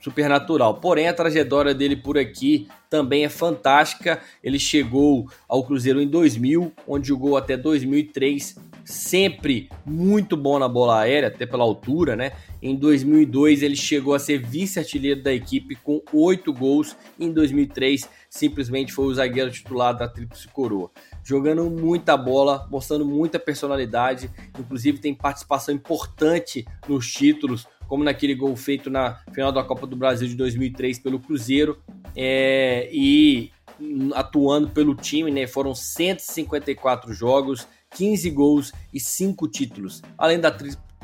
[SPEAKER 2] supernatural. Porém, a trajetória dele por aqui também é fantástica. Ele chegou ao Cruzeiro em 2000, onde jogou até 2003, sempre muito bom na bola aérea, até pela altura, né? Em 2002 ele chegou a ser vice-artilheiro da equipe com oito gols. Em 2003 simplesmente foi o zagueiro titular da Tríplice Coroa. Jogando muita bola, mostrando muita personalidade, inclusive tem participação importante nos títulos, como naquele gol feito na final da Copa do Brasil de 2003 pelo Cruzeiro, é, e atuando pelo time, né? Foram 154 jogos, 15 gols e 5 títulos. Além da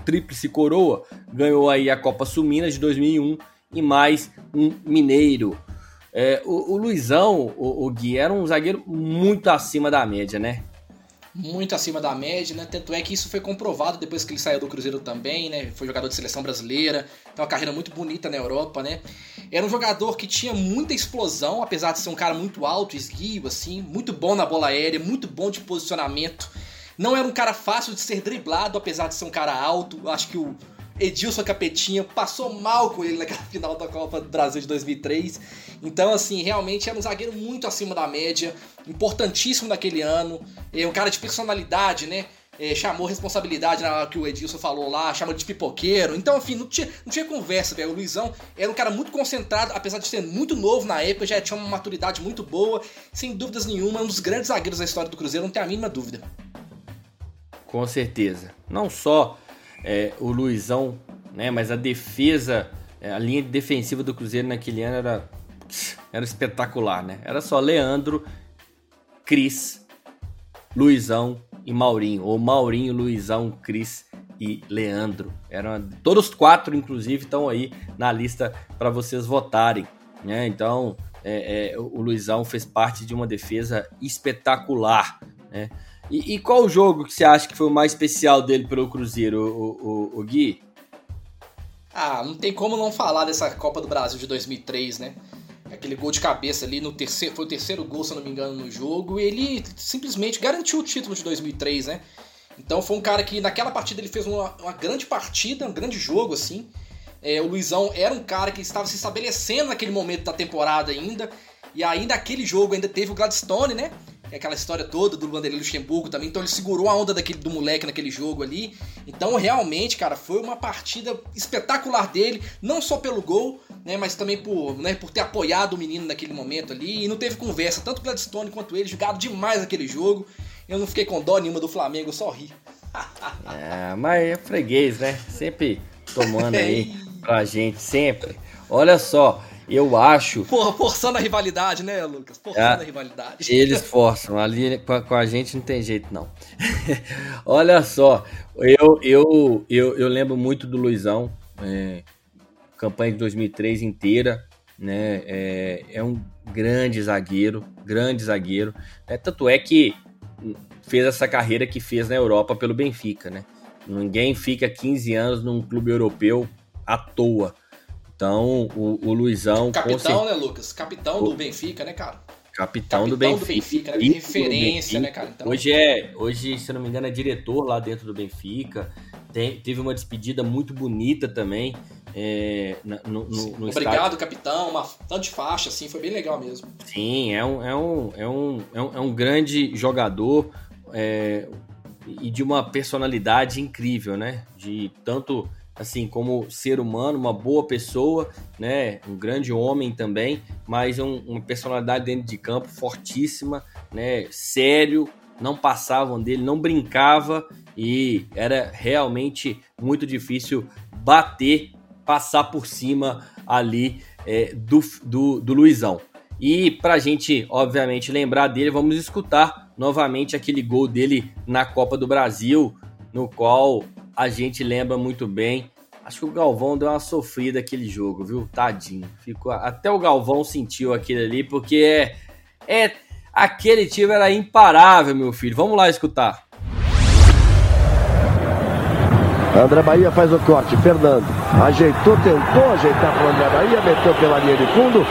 [SPEAKER 2] tríplice coroa, ganhou aí a Copa Sul-Minas de 2001 e mais um mineiro. É, o, o, Luizão, o, o Gui, era um zagueiro muito acima da média, né?
[SPEAKER 3] Muito acima da média, né? Tanto é que isso foi comprovado depois que ele saiu do Cruzeiro também, né? Foi jogador de seleção brasileira, tem uma carreira muito bonita na Europa, né? Era um jogador que tinha muita explosão, apesar de ser um cara muito alto, esguio, assim, muito bom na bola aérea, muito bom de posicionamento. Não era um cara fácil de ser driblado, apesar de ser um cara alto. Acho que o Edilson Capetinha passou mal com ele naquela *laughs* final da Copa do Brasil de 2003. Então, assim, realmente era um zagueiro muito acima da média, importantíssimo naquele ano. É um cara de personalidade, né? É, chamou responsabilidade na hora que o Edilson falou lá, chamou de pipoqueiro. Então, enfim, não tinha, não tinha conversa, velho. O Luizão era um cara muito concentrado, apesar de ser muito novo na época, já tinha uma maturidade muito boa, sem dúvidas nenhuma, um dos grandes zagueiros da história do Cruzeiro, não tem a mínima dúvida.
[SPEAKER 2] Com certeza. Não só é, o Luizão, né, mas a defesa, é, a linha defensiva do Cruzeiro naquele ano era, *laughs* era espetacular, né? Era só Leandro, Cris, Luizão e Maurinho. Ou Maurinho, Luizão, Cris e Leandro. Eram todos quatro, inclusive, estão aí na lista para vocês votarem. Né? Então, é, é, o Luizão fez parte de uma defesa espetacular. Né? E, e, qual jogo que você acha que foi o mais especial dele pelo Cruzeiro, o, o, o, Gui?
[SPEAKER 3] Ah, não tem como não falar dessa Copa do Brasil de 2003, né? Aquele gol de cabeça ali no terceiro, foi o terceiro gol, se eu não me engano, no jogo, e ele simplesmente garantiu o título de 2003, né? Então foi um cara que naquela partida ele fez uma, uma grande partida, um grande jogo, assim. É, o Luizão era um cara que estava se estabelecendo naquele momento da temporada ainda, e ainda aquele jogo ainda teve o Gladstone, né? É aquela história toda do Vanderlei Luxemburgo também, então ele segurou a onda daquele, do moleque naquele jogo ali. Então, realmente, cara, foi uma partida espetacular dele, não só pelo gol, né, mas também por, né, por ter apoiado o menino naquele momento ali. E não teve conversa, tanto o Gladstone quanto ele jogaram demais aquele jogo. Eu não fiquei com dó nenhuma do Flamengo, eu só ri. *laughs*
[SPEAKER 2] é, mas é freguês, né? Sempre tomando *laughs* aí pra gente, sempre. Olha só, eu acho.
[SPEAKER 3] Forçando a rivalidade, né, Lucas? Forçando a, a rivalidade.
[SPEAKER 2] Eles forçam. Ali com a, com a, gente não tem jeito, não. *laughs* Olha só, eu, eu, eu, eu lembro muito do Luizão, é, campanha de 2003 inteira, né? É, é um grande zagueiro, grande zagueiro. Né? Tanto é que fez essa carreira que fez na Europa pelo Benfica, né? Ninguém fica 15 anos num clube europeu à toa. Então, o, o Luizão.
[SPEAKER 3] Capitão, né, Lucas? Capitão o... do Benfica, né, cara?
[SPEAKER 2] Capitão, Capitão do Benfica. Do Benfica
[SPEAKER 3] né? Referência, né, cara?
[SPEAKER 2] Então... Hoje é, hoje, se eu não me engano, é diretor lá dentro do Benfica. Tem, teve uma despedida muito bonita também. É, no, no, no
[SPEAKER 3] Obrigado, estádio. capitão. Uma tanto de faixa, assim, foi bem legal mesmo.
[SPEAKER 2] Sim, é um, é um, é um, é um, é um grande jogador é, e de uma personalidade incrível, né? De tanto assim, como ser humano, uma boa pessoa, né? Um grande homem também, mas um, uma personalidade dentro de campo fortíssima, né? Sério, não passavam dele, não brincava e era realmente muito difícil bater, passar por cima ali é, do, do, do Luizão. E pra gente, obviamente, lembrar dele, vamos escutar novamente aquele gol dele na Copa do Brasil, no qual a gente lembra muito bem. Acho que o Galvão deu uma sofrida aquele jogo, viu? Tadinho. Ficou, até o Galvão sentiu aquilo ali, porque é, é aquele time era imparável, meu filho. Vamos lá escutar.
[SPEAKER 5] André Bahia faz o corte, Fernando ajeitou, tentou ajeitar para o André Bahia, meteu pela linha de fundo.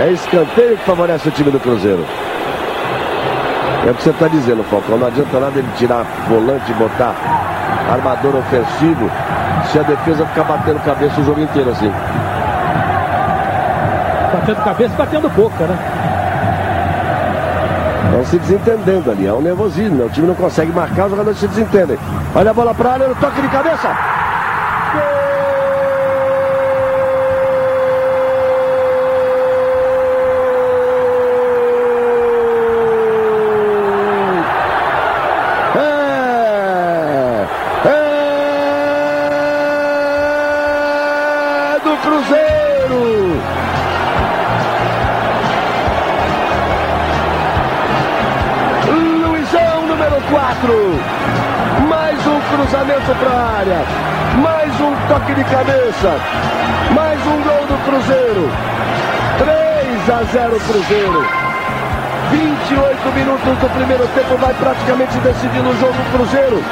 [SPEAKER 5] É escanteio que favorece o time do Cruzeiro. É o que você está dizendo, Falcão. Não adianta nada ele tirar volante e botar armador ofensivo se a defesa ficar batendo cabeça o jogo inteiro assim.
[SPEAKER 8] Batendo cabeça, batendo boca, né?
[SPEAKER 5] Estão se desentendendo ali, é um nervosismo, né? o time não consegue marcar, os jogadores se desentendem. Olha a bola para a área, no toque de cabeça. Toque de cabeça. Mais um gol do Cruzeiro. 3 a 0 Cruzeiro. 28 minutos do primeiro tempo vai praticamente decidir o jogo do Cruzeiro.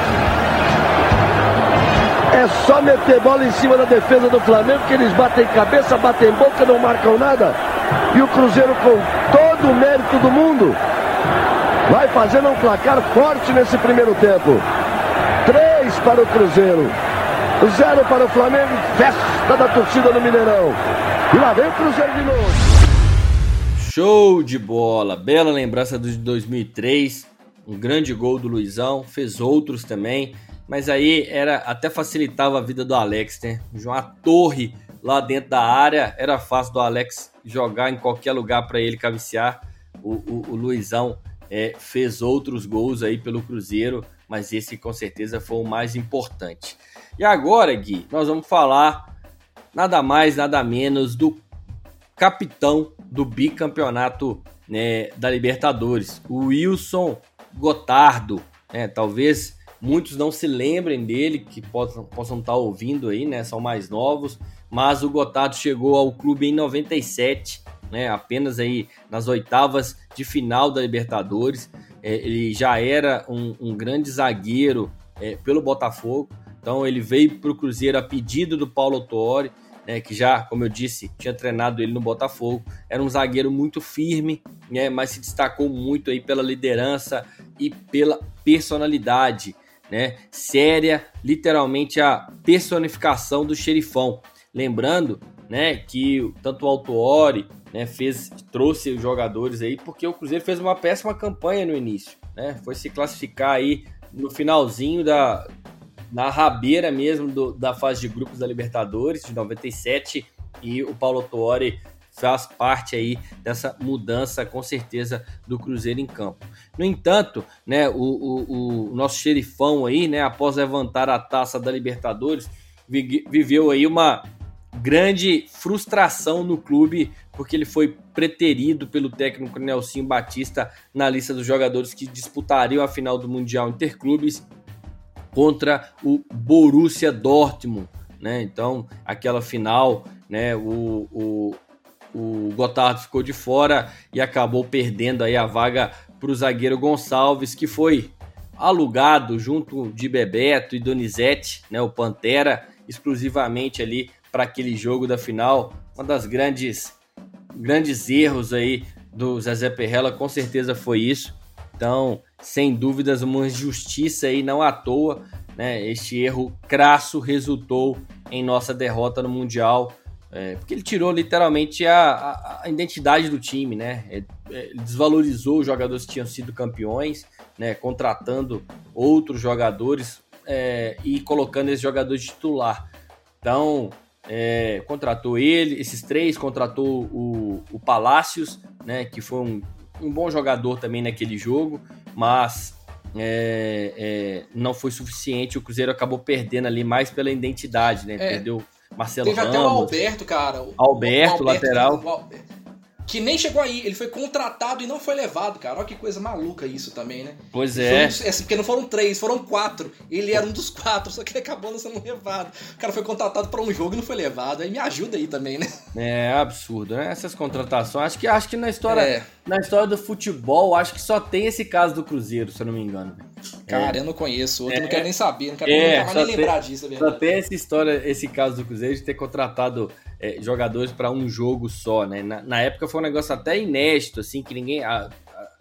[SPEAKER 5] É só meter bola em cima da defesa do Flamengo que eles batem cabeça, batem boca, não marcam nada. E o Cruzeiro com todo o mérito do mundo vai fazendo um placar forte nesse primeiro tempo. Três para o Cruzeiro, zero para o Flamengo, festa da torcida no Mineirão. E lá vem o Cruzeiro de novo.
[SPEAKER 2] Show de bola, bela lembrança de 2003, um grande gol do Luizão, fez outros também, mas aí era até facilitava a vida do Alex, né? Uma torre lá dentro da área, era fácil do Alex jogar em qualquer lugar para ele cabecear. O, o, o Luizão é, fez outros gols aí pelo Cruzeiro, mas esse com certeza foi o mais importante. E agora, Gui, nós vamos falar nada mais, nada menos do capitão do bicampeonato né, da Libertadores, o Wilson Gotardo. Né, talvez muitos não se lembrem dele, que possam, possam estar ouvindo aí, né, são mais novos, mas o Gotardo chegou ao clube em 97, né, apenas aí nas oitavas de final da Libertadores. É, ele já era um, um grande zagueiro é, pelo Botafogo, então ele veio para o Cruzeiro a pedido do Paulo Tuori, né, que já, como eu disse, tinha treinado ele no Botafogo. Era um zagueiro muito firme, né, mas se destacou muito aí pela liderança e pela personalidade, né, séria, literalmente a personificação do xerifão. Lembrando, né, que tanto o Altuori, né, fez trouxe os jogadores aí porque o Cruzeiro fez uma péssima campanha no início, né? Foi se classificar aí no finalzinho da na rabeira mesmo do, da fase de grupos da Libertadores de 97 e o Paulo Tuori faz parte aí dessa mudança com certeza do Cruzeiro em campo. No entanto, né, o, o, o nosso xerifão aí, né, após levantar a taça da Libertadores, viveu aí uma grande frustração no clube porque ele foi preterido pelo técnico Nelson Batista na lista dos jogadores que disputariam a final do Mundial Interclubes contra o Borussia Dortmund, né? Então, aquela final, né, o, o, o Gotardo ficou de fora e acabou perdendo aí a vaga para o zagueiro Gonçalves, que foi alugado junto de Bebeto e Donizete, né, o Pantera, exclusivamente ali para aquele jogo da final. Uma das grandes grandes erros aí do Zezé Perrella, com certeza foi isso. Então, sem dúvidas, uma injustiça aí, não à toa, né? Este erro crasso resultou em nossa derrota no Mundial, é, porque ele tirou literalmente a, a, a identidade do time, né? É, é, ele desvalorizou os jogadores que tinham sido campeões, né? Contratando outros jogadores é, e colocando esses jogadores titular. Então, é, contratou ele, esses três, contratou o, o Palácios, né, que foi um, um bom jogador também naquele jogo, mas é, é, não foi suficiente. O Cruzeiro acabou perdendo ali mais pela identidade, né?
[SPEAKER 3] É.
[SPEAKER 2] Perdeu Marcelo
[SPEAKER 3] Teve
[SPEAKER 2] Ramos.
[SPEAKER 3] até o Alberto, cara. o-
[SPEAKER 2] Alberto,
[SPEAKER 3] o
[SPEAKER 2] lateral.
[SPEAKER 3] o Alberto, que nem chegou aí, ele foi contratado e não foi levado, cara. Olha que coisa maluca isso também, né?
[SPEAKER 2] Pois é.
[SPEAKER 3] assim, porque não foram três, foram quatro. Ele era um dos quatro, *laughs* só que ele acabou não sendo levado. O cara foi contratado pra um jogo e não foi levado. Aí me ajuda aí também, né?
[SPEAKER 2] É absurdo, né? Essas contratações. Acho que, acho que na história,
[SPEAKER 3] É.
[SPEAKER 2] na história do futebol, acho que só tem esse caso do Cruzeiro, se eu não me engano.
[SPEAKER 3] Cara, eu não conheço outro,
[SPEAKER 2] É.
[SPEAKER 3] não quero nem saber, não quero
[SPEAKER 2] É, só
[SPEAKER 3] nem
[SPEAKER 2] tem-
[SPEAKER 3] lembrar disso, é
[SPEAKER 2] Só tem essa história, esse caso do Cruzeiro de ter contratado é, jogadores para um jogo só, né? Na, na época foi um negócio até inédito, assim, que ninguém. A,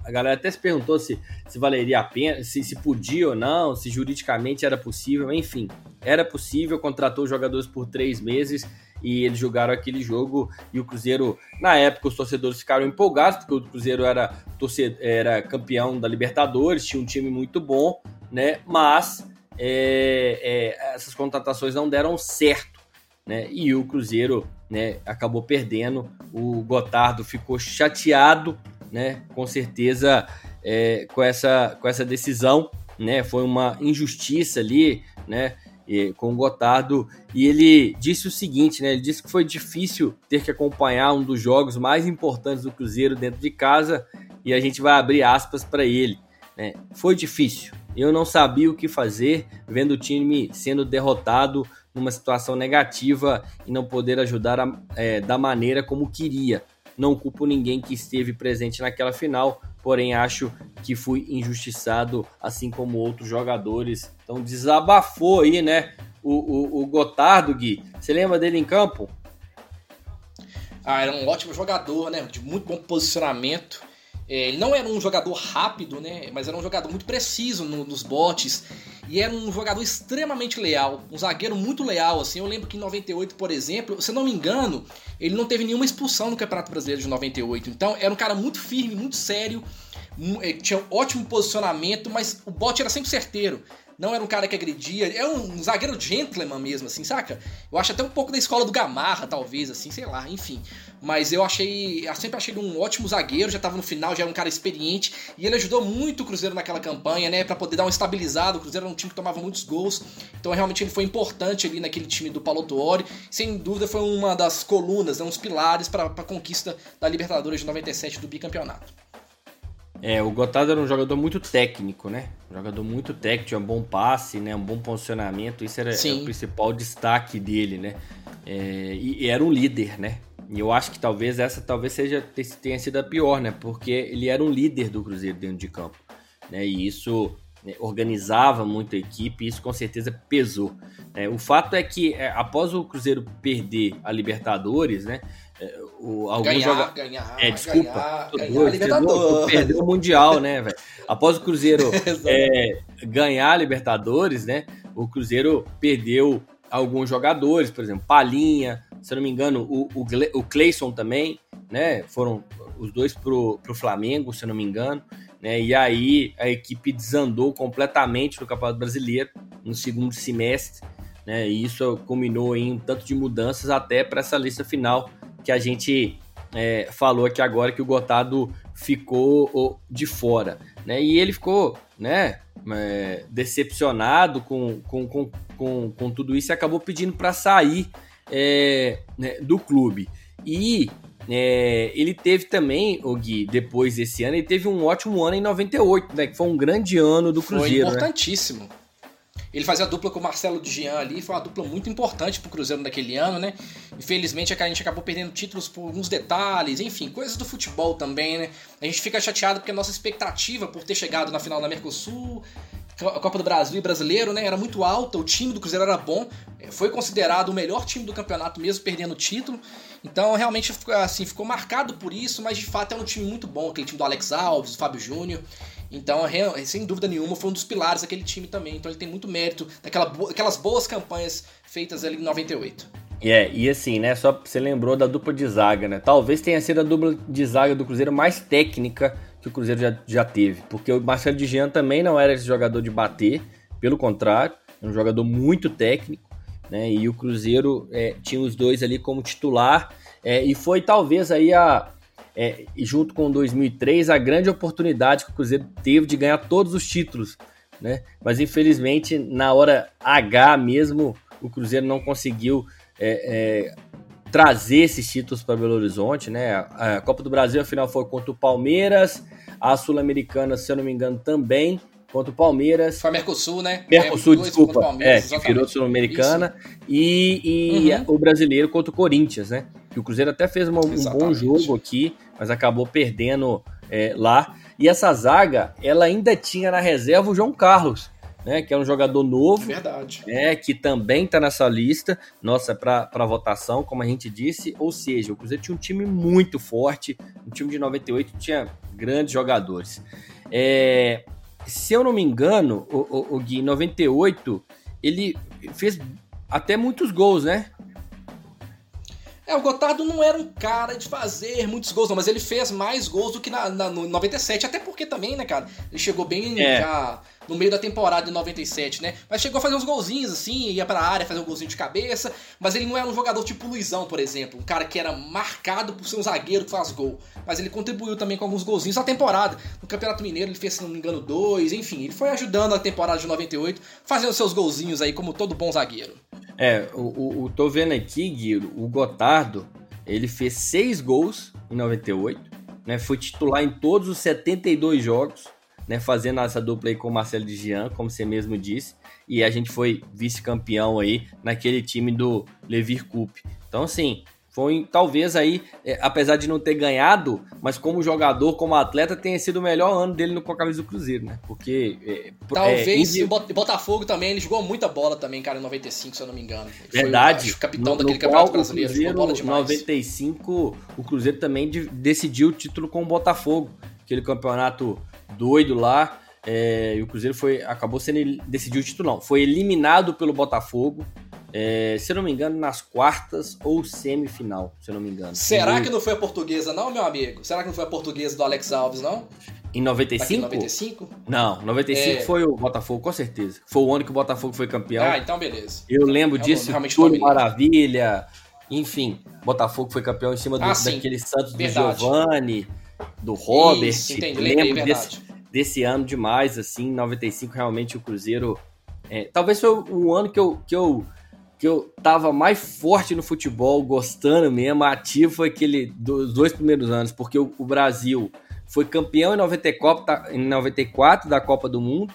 [SPEAKER 2] a- galera até se perguntou se, se valeria a pena, se, se podia ou não, se juridicamente era possível, enfim. Era possível, contratou os jogadores por três meses e eles jogaram aquele jogo e o Cruzeiro, na época, os torcedores ficaram empolgados, porque o Cruzeiro era, torcedor, era campeão da Libertadores, tinha um time muito bom, né? Mas é, é, essas contratações não deram certo, né? E o Cruzeiro né, acabou perdendo, o Gotardo ficou chateado, né? Com certeza é, com, essa, com essa decisão, né? Foi uma injustiça ali, né? com o Gotardo e ele disse o seguinte, né? Ele disse que foi difícil ter que acompanhar um dos jogos mais importantes do Cruzeiro dentro de casa e a gente vai abrir aspas para ele. Né? Foi difícil. Eu não sabia o que fazer vendo o time sendo derrotado numa situação negativa e não poder ajudar a, é, da maneira como queria. Não culpo ninguém que esteve presente naquela final, porém acho que fui injustiçado, assim como outros jogadores. Então desabafou aí, né? O, o, o Gotardo, Gui. Você lembra dele em campo?
[SPEAKER 3] Ah, era um ótimo jogador, né? De muito bom posicionamento. É, ele não era um jogador rápido, né? Mas era um jogador muito preciso no, nos botes. E era um jogador extremamente leal. Um zagueiro muito leal, assim. Eu lembro que em 98, por exemplo, se não me engano, ele não teve nenhuma expulsão no Campeonato Brasileiro de 98. Então, era um cara muito firme, muito sério. É, tinha um ótimo posicionamento, mas o bote era sempre certeiro não era um cara que agredia, é um zagueiro gentleman mesmo, assim, saca? Eu acho até um pouco da escola do Gamarra, talvez, assim, sei lá, enfim. Mas eu achei, eu sempre achei ele um ótimo zagueiro, já tava no final, já era um cara experiente, e ele ajudou muito o Cruzeiro naquela campanha, né, para poder dar um estabilizado. O Cruzeiro era um time que tomava muitos gols, então realmente ele foi importante ali naquele time do Paulo Tuori. Sem dúvida foi uma das colunas, né, uns pilares para a conquista da Libertadores de 97 do bicampeonato.
[SPEAKER 2] É, o Gotardo era um jogador muito técnico, né? Um jogador muito técnico, tinha um bom passe, né? Um bom posicionamento. Isso era, era o principal destaque dele, né? É, e, e, era um líder, né? E eu acho que talvez essa talvez seja tenha sido a pior, né? Porque ele era um líder do Cruzeiro dentro de campo, né? E isso né, organizava muito a equipe, e isso com certeza pesou. É, o fato é que é, após o Cruzeiro perder a Libertadores, né? É, o, alguns
[SPEAKER 3] ganhar,
[SPEAKER 2] joga...
[SPEAKER 3] ganhar,
[SPEAKER 2] é, desculpa,
[SPEAKER 3] ganhar, ganhar
[SPEAKER 2] perdeu o Mundial, né, velho? Após o Cruzeiro *laughs* é, ganhar a Libertadores, né? O Cruzeiro perdeu alguns jogadores, por exemplo, Palinha, se eu não me engano, o, o, o Cleison também, né? Foram os dois pro, pro Flamengo, se eu não me engano. Né? E aí a equipe desandou completamente no Campeonato Brasileiro no segundo semestre. Né? E isso culminou em um tanto de mudanças até para essa lista final que a gente é, falou aqui agora que o Gotardo ficou de fora, né? E ele ficou, né, é, decepcionado com, com, com, com, com tudo isso e acabou pedindo para sair é, né, do clube. E é, ele teve também, o Gui, depois desse ano, ele teve um ótimo ano em 98, né? Que foi um grande ano do Cruzeiro.
[SPEAKER 3] Foi né? importantíssimo. Né? Ele fazia a dupla com o Marcelo Jean ali, foi uma dupla muito importante pro Cruzeiro naquele ano, né? Infelizmente a gente acabou perdendo títulos por alguns detalhes, enfim, coisas do futebol também, né? A gente fica chateado porque a nossa expectativa por ter chegado na final da Mercosul, a Copa do Brasil e brasileiro, né? Era muito alta, o time do Cruzeiro era bom, é, foi considerado o melhor time do campeonato, mesmo perdendo o título. Então, realmente, assim, ficou marcado por isso, mas de fato é um time muito bom, aquele time do Alex Alves, do Fábio Júnior. Então, sem dúvida nenhuma, foi um dos pilares daquele time também. Então, ele tem muito mérito daquelas boas campanhas feitas ali em 98.
[SPEAKER 2] É, e assim, né? Só você lembrou da dupla de zaga, né? Talvez tenha sido a dupla de zaga do Cruzeiro mais técnica que o Cruzeiro já, já teve. Porque o Marcelo de Jean também não era esse jogador de bater, pelo contrário, é um jogador muito técnico, né? E o Cruzeiro é, tinha os dois ali como titular. É, e foi talvez aí a, é, junto com 2003, a grande oportunidade que o Cruzeiro teve de ganhar todos os títulos, né? Mas infelizmente, na hora H mesmo, o Cruzeiro não conseguiu é, é, trazer esses títulos para Belo Horizonte, né? A Copa do Brasil, afinal, foi contra o Palmeiras, a Sul-Americana, se eu não me engano, também contra o Palmeiras.
[SPEAKER 3] Foi a Mercosul, né?
[SPEAKER 2] Mercosul, desculpa. É, que virou Sul-Americana. E, e uhum. o brasileiro contra o Corinthians, né? Que o Cruzeiro até fez uma, um bom jogo aqui, mas acabou perdendo é, lá. E essa zaga, ela ainda tinha na reserva o João Carlos, né? Que é um jogador novo.
[SPEAKER 3] Verdade.
[SPEAKER 2] É, que também está nessa lista, nossa, para votação, como a gente disse. Ou seja, o Cruzeiro tinha um time muito forte. Um time de 98 tinha grandes jogadores. É, se eu não me engano, o, o, o Gui, em 98, ele fez até muitos gols, né?
[SPEAKER 3] É, o Gotardo não era um cara de fazer muitos gols, não, mas ele fez mais gols do que na, na, no 97. Até porque também, né, cara? Ele chegou bem é. já no meio da temporada de 97, né? Mas chegou a fazer uns golzinhos assim, ia pra área fazer um golzinho de cabeça. Mas ele não era um jogador tipo Luizão, por exemplo. Um cara que era marcado por ser um zagueiro que faz gol. Mas ele contribuiu também com alguns golzinhos na temporada. No Campeonato Mineiro ele fez, se não me engano, dois. Enfim, ele foi ajudando a temporada de 98, fazendo seus golzinhos aí, como todo bom zagueiro.
[SPEAKER 2] É, o, o, o tô vendo aqui, Guiro, o Gotardo, ele fez seis gols em 98, né? Foi titular em todos os 72 jogos, né? Fazendo essa dupla aí com o Marcelo de Jean, como você mesmo disse. E a gente foi vice-campeão aí naquele time do Levir Coupe. Então, assim, foi talvez aí, é, apesar de não ter ganhado, mas como jogador, como atleta, tenha sido o melhor ano dele no com a camisa do Cruzeiro, né? Porque. É,
[SPEAKER 3] talvez é, o Botafogo também, ele jogou muita bola também, cara, em 95, se eu não me engano.
[SPEAKER 2] Ele Verdade.
[SPEAKER 3] Foi o capitão no, daquele no campeonato brasileiro,
[SPEAKER 2] Cruzeiro, jogou bola demais. 95, o Cruzeiro também de, decidiu o título com o Botafogo. Aquele campeonato doido lá. É, e o Cruzeiro foi acabou sendo decidiu o título não, foi eliminado pelo Botafogo é, se eu não me engano, nas quartas ou semifinal, se eu não me engano.
[SPEAKER 3] Será que não foi a portuguesa, não, meu amigo? Será que não foi a portuguesa do Alex Alves, não?
[SPEAKER 2] Em 95? Em
[SPEAKER 3] 95?
[SPEAKER 2] Não, 95 é... foi o Botafogo, com certeza. Foi o ano que o Botafogo foi campeão.
[SPEAKER 3] Ah, então beleza.
[SPEAKER 2] Eu lembro é disso, realmente tudo maravilha. Enfim, Botafogo foi campeão em cima do, ah, daquele Santos verdade. do Giovanni, do Robert. Isso,
[SPEAKER 3] entendi, lembro desse,
[SPEAKER 2] desse, ano demais, assim, 95 realmente o Cruzeiro... É, talvez foi o ano que eu, que eu que eu tava mais forte no futebol, gostando mesmo, ativo, foi aquele dos dois primeiros anos, porque o, o Brasil foi campeão em 94, em 94 da Copa do Mundo,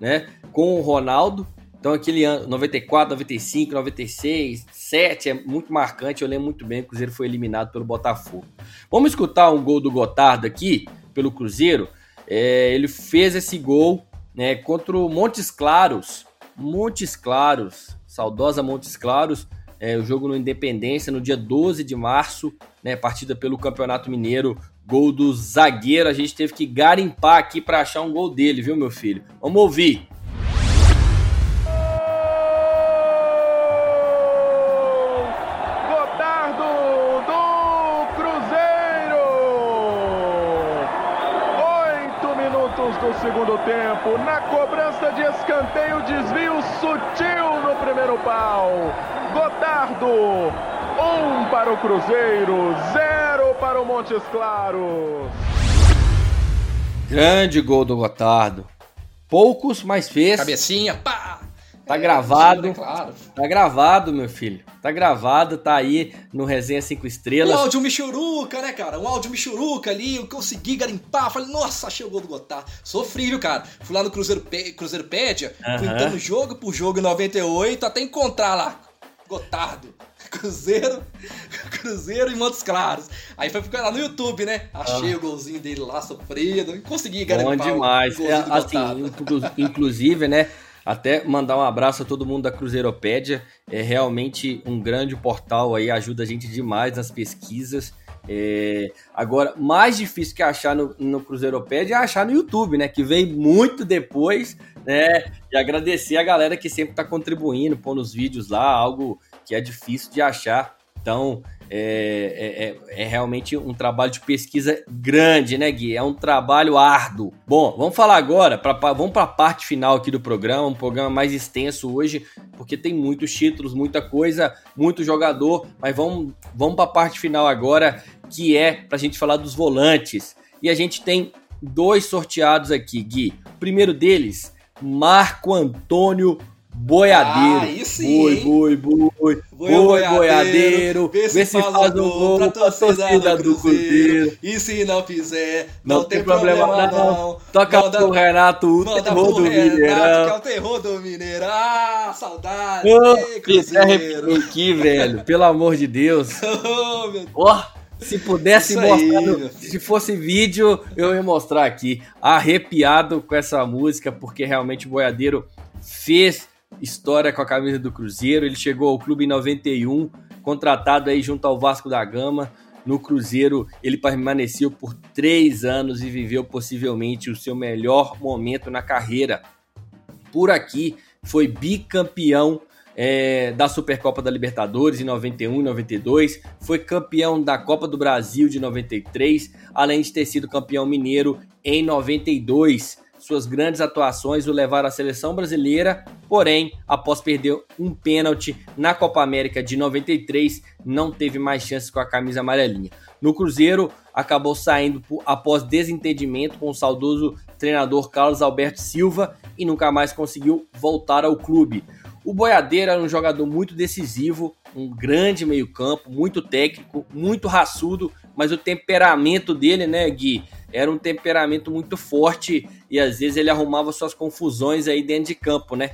[SPEAKER 2] né? Com o Ronaldo. Então aquele ano, 94, 95, 96, 7 é muito marcante, eu lembro muito bem, o Cruzeiro foi eliminado pelo Botafogo. Vamos escutar um gol do Gotardo aqui, pelo Cruzeiro. É, ele fez esse gol né, contra o Montes Claros. Montes Claros, saudosa Montes Claros, é, o jogo no Independência no dia 12 de março, né, partida pelo Campeonato Mineiro, gol do zagueiro, a gente teve que garimpar aqui para achar um gol dele, viu, meu filho? Vamos ouvir.
[SPEAKER 9] Segundo tempo. Na cobrança de escanteio, desvio sutil no primeiro pau. Gotardo, um para o Cruzeiro, zero para o Montes Claros.
[SPEAKER 2] Grande gol do Gotardo. Poucos, mas fez.
[SPEAKER 3] Cabecinha, pá!
[SPEAKER 2] Tá é, gravado. É claro. Tá gravado, meu filho. Tá gravado, tá aí no Resenha 5 Estrelas.
[SPEAKER 3] Um áudio Michuruca, né, cara? Um áudio Michuruca ali, eu consegui garimpar. Falei, nossa, achei o gol do Gotar. Sofri, viu, cara? Fui lá no Cruzeiro, Cruzeiro Pédia, uhum. fui entrando jogo por jogo em 98, até encontrar lá. Gotardo. *laughs* Cruzeiro, Cruzeiro e Montes Claros. Aí foi ficar lá no YouTube, né? Achei ah. o golzinho dele lá sofrido consegui garimpar.
[SPEAKER 2] Bom demais. É, assim, inclusive, né? *laughs* Até mandar um abraço a todo mundo da Cruzeiropédia. É realmente um grande portal aí, ajuda a gente demais nas pesquisas. É... Agora, mais difícil que achar no, no Cruzeiropédia é achar no YouTube, né? Que vem muito depois, né? E agradecer a galera que sempre está contribuindo, pondo os vídeos lá, algo que é difícil de achar. Então, é, é, é, é, realmente um trabalho de pesquisa grande, né, Gui? É um trabalho árduo. Bom, vamos falar agora, pra, vamos para a parte final aqui do programa, um programa mais extenso hoje, porque tem muitos títulos, muita coisa, muito jogador, mas vamos, vamos para a parte final agora, que é para a gente falar dos volantes. E a gente tem dois sorteados aqui, Gui. O primeiro deles, Marco Antônio Boiadeiro. Ah,
[SPEAKER 3] aí sim. Boi,
[SPEAKER 2] boi, boi. Boi, boi boiadeiro.
[SPEAKER 3] Vê se, vê se faz um gol pra torcida, torcida do, Cruzeiro. E se não fizer, não, não tem, problema, problema não. não.
[SPEAKER 2] Toca manda, pro Renato, o terror do Renato, Mineirão.
[SPEAKER 3] que é o terror do Mineirão. Ah, saudade. Oh, Ei,
[SPEAKER 2] Cruzeiro. aqui, velho. Pelo amor de Deus. *laughs* oh, meu Deus. Oh. Se pudesse Isso mostrar, aí, se fosse vídeo, eu ia mostrar aqui. Arrepiado com essa música, porque realmente o Boiadeiro fez história com a camisa do Cruzeiro. Ele chegou ao clube em 91, contratado aí junto ao Vasco da Gama. No Cruzeiro, ele permaneceu por três anos e viveu possivelmente o seu melhor momento na carreira. Por aqui, foi bicampeão é, da Supercopa da Libertadores em 91 e 92, foi campeão da Copa do Brasil de 93, além de ter sido campeão mineiro em 92. Suas grandes atuações o levaram à seleção brasileira, porém, após perder um pênalti na Copa América de 93, não teve mais chances com a camisa amarelinha. No Cruzeiro, acabou saindo após desentendimento com o saudoso treinador Carlos Alberto Silva e nunca mais conseguiu voltar ao clube. O Boiadeiro era um jogador muito decisivo, um grande meio-campo, muito técnico, muito raçudo, mas o temperamento dele, né, Gui, era um temperamento muito forte e às vezes ele arrumava suas confusões aí dentro de campo, né?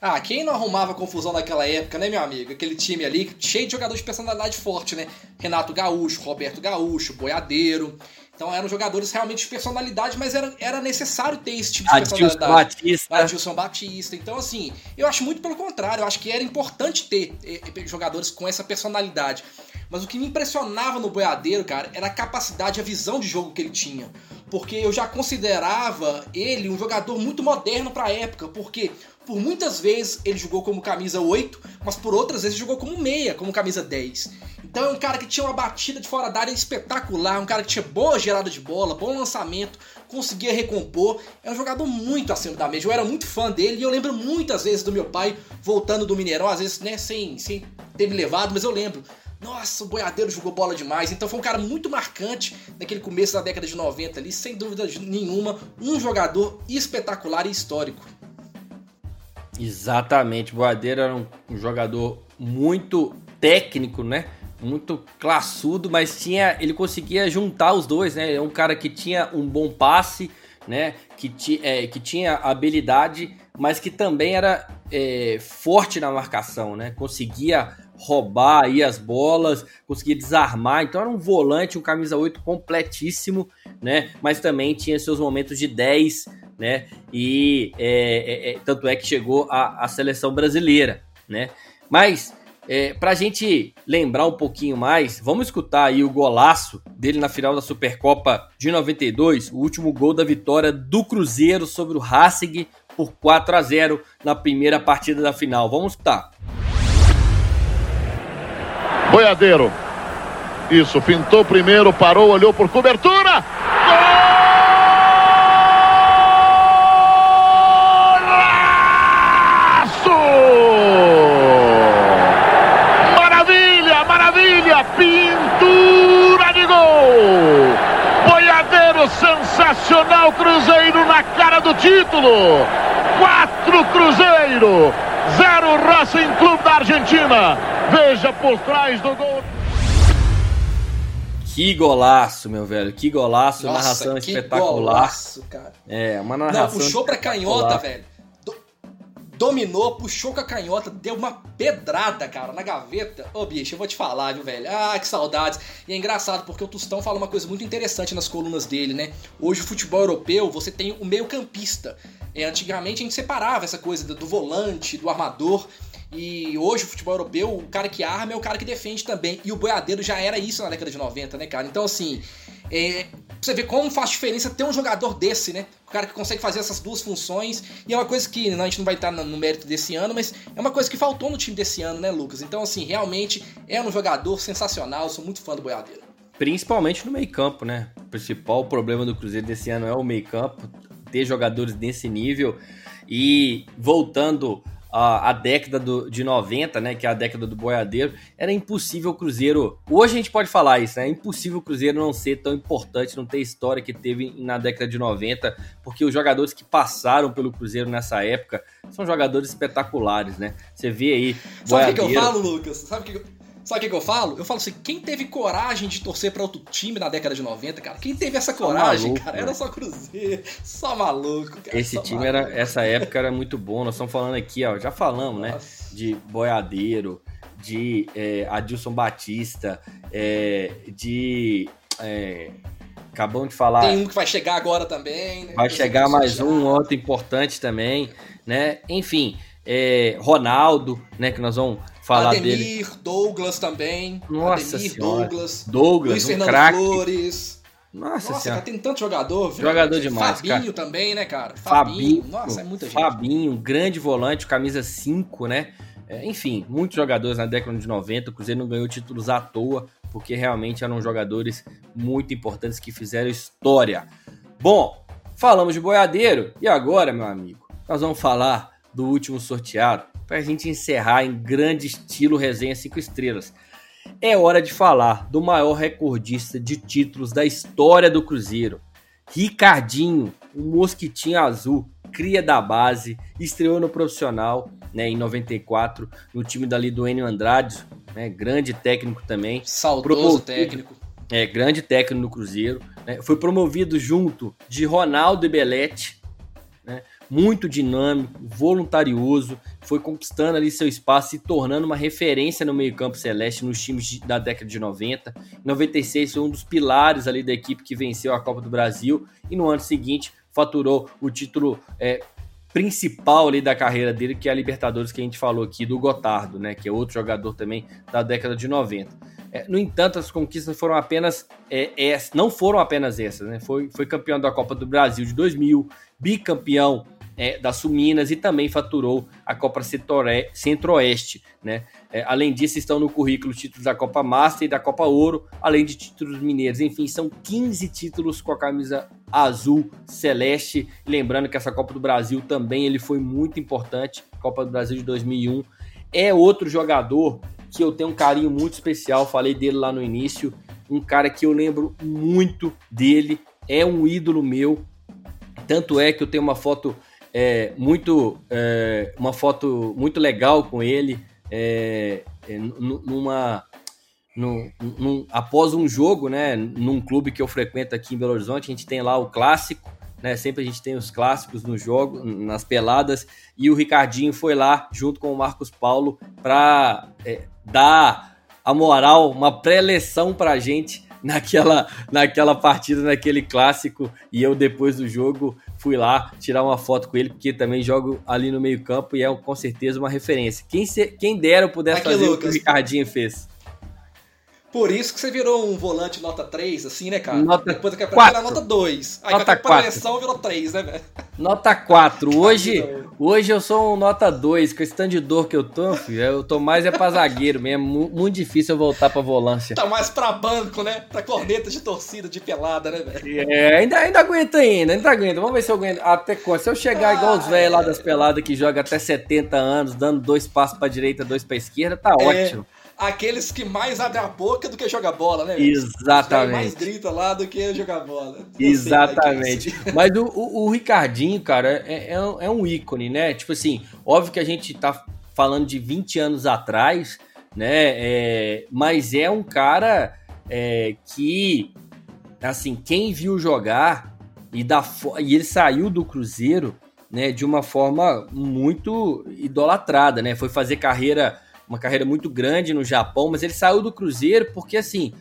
[SPEAKER 3] Ah, quem não arrumava confusão naquela época, né, meu amigo? Aquele time ali cheio de jogadores de personalidade forte, né? Renato Gaúcho, Roberto Gaúcho, Boiadeiro. Então eram jogadores realmente de personalidade, mas era, era necessário ter esse tipo de
[SPEAKER 2] Adilson
[SPEAKER 3] personalidade.
[SPEAKER 2] Batista.
[SPEAKER 3] Adilson Batista. Então, assim, eu acho muito pelo contrário. Eu acho que era importante ter eh, eh, jogadores com essa personalidade. Mas o que me impressionava no Boiadeiro, cara, era a capacidade, a visão de jogo que ele tinha. Porque eu já considerava ele um jogador muito moderno para a época. Porque por muitas vezes ele jogou como camisa 8, mas por outras vezes jogou como meia, como camisa 10. Então é um cara que tinha uma batida de fora da área espetacular, um cara que tinha boa gerada de bola, bom lançamento, conseguia recompor. É um jogador muito acima da média. Eu era muito fã dele e eu lembro muitas vezes do meu pai voltando do Mineirão, às vezes né, sem, sem ter me levado, mas eu lembro. Nossa, o Boiadeiro jogou bola demais. Então foi um cara muito marcante naquele começo da década de 90 ali, sem dúvida nenhuma, um jogador espetacular e histórico.
[SPEAKER 2] Exatamente, Boadeiro era um, um jogador muito técnico, né? Muito classudo, mas tinha, ele conseguia juntar os dois, né? É um cara que tinha um bom passe, né? Que, ti, é, que tinha habilidade, mas que também era é, forte na marcação, né? Conseguia roubar aí as bolas, conseguia desarmar. Então era um volante, um camisa 8 completíssimo, né? Mas também tinha seus momentos de 10, né? E é, é, é, tanto é que chegou à, seleção brasileira, né? Mas é, para a gente lembrar um pouquinho mais, vamos escutar aí o golaço dele na final da Supercopa de 92, o último gol da vitória do Cruzeiro sobre o Racing por 4 a 0 na primeira partida da final. Vamos escutar.
[SPEAKER 4] Boiadeiro. Isso, pintou primeiro, parou, olhou por cobertura. Sensacional, Cruzeiro na cara do título. Quatro Cruzeiro, zero Racing Clube da Argentina. Veja por trás do gol.
[SPEAKER 2] Que golaço, meu velho. Que golaço,
[SPEAKER 3] Nossa,
[SPEAKER 2] narração
[SPEAKER 3] que
[SPEAKER 2] espetacular.
[SPEAKER 3] Golaço, cara.
[SPEAKER 2] É, uma narração.
[SPEAKER 3] Não, puxou pra canhota, velho. Do... Dominou, puxou com a canhota, deu uma pedrada, cara, na gaveta. Ô, bicho, eu vou te falar, viu, velho? Ah, que saudades. E é engraçado porque o Tostão fala uma coisa muito interessante nas colunas dele, né? Hoje, o futebol europeu, você tem o meio-campista. É, antigamente a gente separava essa coisa do volante, do armador. E hoje o futebol europeu, o cara que arma é o cara que defende também. E o boiadeiro já era isso na década de 90, né, cara? Então, assim, é, você vê como faz diferença ter um jogador desse, né? O cara que consegue fazer essas duas funções. E é uma coisa que a gente não vai estar no mérito desse ano, mas é uma coisa que faltou no time desse ano, né, Lucas? Então, assim, realmente é um jogador sensacional. Sou muito fã do boiadeiro.
[SPEAKER 2] Principalmente no meio-campo, né? O principal problema do Cruzeiro desse ano é o meio-campo, ter jogadores desse nível. E voltando a, a década do, de 90, né, que é a década do boiadeiro, era impossível o Cruzeiro. Hoje a gente pode falar isso, né? É impossível o Cruzeiro não ser tão importante, não ter história que teve na década de 90, porque os jogadores que passaram pelo Cruzeiro nessa época são jogadores espetaculares, né? Você vê aí.
[SPEAKER 3] Sabe o que, eu falo, Lucas? Sabe o que, Sabe o que, que, eu falo? Eu falo assim, quem teve coragem de torcer para outro time na década de 90, cara? Quem teve essa coragem, maluco, cara? Era só Cruzeiro, *laughs* só maluco, cara.
[SPEAKER 2] Esse time
[SPEAKER 3] maluco.
[SPEAKER 2] era, essa época era muito bom. Nós estamos falando aqui, ó, já falamos, né, Nossa. né? De Boiadeiro, de é, Adilson Batista, é, de. É, acabamos de falar.
[SPEAKER 3] Tem um que vai chegar agora também, né?
[SPEAKER 2] Vai chegar mais um, outro importante também, né? Enfim, é, Ronaldo, né? Que nós vamos falar
[SPEAKER 3] Ademir,
[SPEAKER 2] dele.
[SPEAKER 3] Douglas também.
[SPEAKER 2] Nossa
[SPEAKER 3] Ademir,
[SPEAKER 2] senhora.
[SPEAKER 3] Douglas.
[SPEAKER 2] Douglas,
[SPEAKER 3] Luiz
[SPEAKER 2] um
[SPEAKER 3] Fernando
[SPEAKER 2] craque.
[SPEAKER 3] Flores.
[SPEAKER 2] Nossa,
[SPEAKER 3] Nossa,
[SPEAKER 2] senhora.
[SPEAKER 3] cara, tem tanto jogador, velho.
[SPEAKER 2] Jogador demais,
[SPEAKER 3] Fabinho
[SPEAKER 2] cara.
[SPEAKER 3] também, né, cara?
[SPEAKER 2] Fabinho.
[SPEAKER 3] Nossa, é muita gente.
[SPEAKER 2] Fabinho, grande volante, camisa 5, né? É, enfim, muitos jogadores na década de 90. O Cruzeiro não ganhou títulos à toa, porque realmente eram jogadores muito importantes que fizeram história. Bom, falamos de boiadeiro e agora, meu amigo, nós vamos falar do último sorteado para a gente encerrar em grande estilo resenha 5 estrelas. É hora de falar do maior recordista de títulos da história do Cruzeiro. Ricardinho, o mosquitinho azul, cria da base, estreou no profissional né, em 94, no time dali do Enio Andrade, né, grande técnico também.
[SPEAKER 3] Saudoso
[SPEAKER 2] Promovido-
[SPEAKER 3] técnico.
[SPEAKER 2] É, grande técnico no Cruzeiro. né, foi promovido junto de Ronaldo e Belete, muito dinâmico, voluntarioso, foi conquistando ali seu espaço, se tornando uma referência no meio-campo celeste nos times de- da década de 90. Em 96 foi um dos pilares ali da equipe que venceu a Copa do Brasil e no ano seguinte faturou o título é, principal ali da carreira dele, que é a Libertadores que a gente falou aqui do Gotardo, né, que é outro jogador também da década de 90. É, no entanto, as conquistas foram apenas é, ess- não foram apenas essas, né? Foi, foi campeão da Copa do Brasil de 2000, bicampeão é, da Suminas e também faturou a Copa Centro-Oeste, né? É, além disso, estão no currículo títulos da Copa Master e da Copa Ouro, além de títulos mineiros. Enfim, são 15 títulos com a camisa azul celeste. Lembrando que essa Copa do Brasil também ele foi muito importante, Copa do Brasil de 2001. É outro jogador que eu tenho um carinho muito especial, falei dele lá no início, um cara que eu lembro muito dele, é um ídolo meu, tanto é que eu tenho uma foto é, muito é, uma foto muito legal com ele é, é, nu- numa num- após um jogo, né, num clube que eu frequento aqui em Belo Horizonte, a gente tem lá o clássico, né, sempre a gente tem os clássicos no jogo, nas peladas, e o Ricardinho foi lá junto com o Marcos Paulo para dar a moral, uma pré-eleção pra gente naquela, naquela partida, naquele clássico, e eu depois do jogo fui lá tirar uma foto com ele, porque também jogo ali no meio campo e é com certeza uma referência. Quem, se, quem dera eu pudesse
[SPEAKER 3] Aqui,
[SPEAKER 2] fazer o que o
[SPEAKER 3] Lucas.
[SPEAKER 2] Ricardinho fez.
[SPEAKER 3] Por isso que você virou um volante nota 3, assim, né, cara?
[SPEAKER 2] Nota
[SPEAKER 3] Depois a
[SPEAKER 2] quatro.
[SPEAKER 3] era nota 2. Aí
[SPEAKER 2] Nota
[SPEAKER 3] nota
[SPEAKER 2] quatro.
[SPEAKER 3] preleção virou 3, né, velho?
[SPEAKER 2] Nota 4. *laughs* Hoje, hoje eu sou um nota 2. Com esse tanto de dor que eu tô, filho, eu tô mais é pra zagueiro mesmo. Mu- Muito difícil eu voltar pra volância.
[SPEAKER 3] Tá mais pra banco, né? Pra corneta de torcida, de pelada, né, velho?
[SPEAKER 2] É, ainda, ainda aguento ainda, ainda aguento. Vamos ver se eu aguento. Até quando? Se eu chegar igual os velhos lá das peladas que joga até 70 anos, dando dois passos pra direita, dois pra esquerda, tá
[SPEAKER 3] É,
[SPEAKER 2] ótimo.
[SPEAKER 3] Aqueles que mais abrem a boca do que jogar bola, né?
[SPEAKER 2] Exatamente.
[SPEAKER 3] mais grita lá do que jogar bola. *laughs* Sei é é
[SPEAKER 2] Exatamente.
[SPEAKER 3] isso. *laughs*
[SPEAKER 2] Mas o, o- o Ricardinho, cara, é, é um, é um ícone, né? Tipo assim, óbvio que a gente tá falando de 20 anos atrás, né? É, mas é um cara é, que, assim, quem viu jogar e, da, e ele saiu do Cruzeiro, né? De uma forma muito idolatrada, né? Foi fazer carreira, uma carreira muito grande no Japão, mas ele saiu do Cruzeiro porque, assim,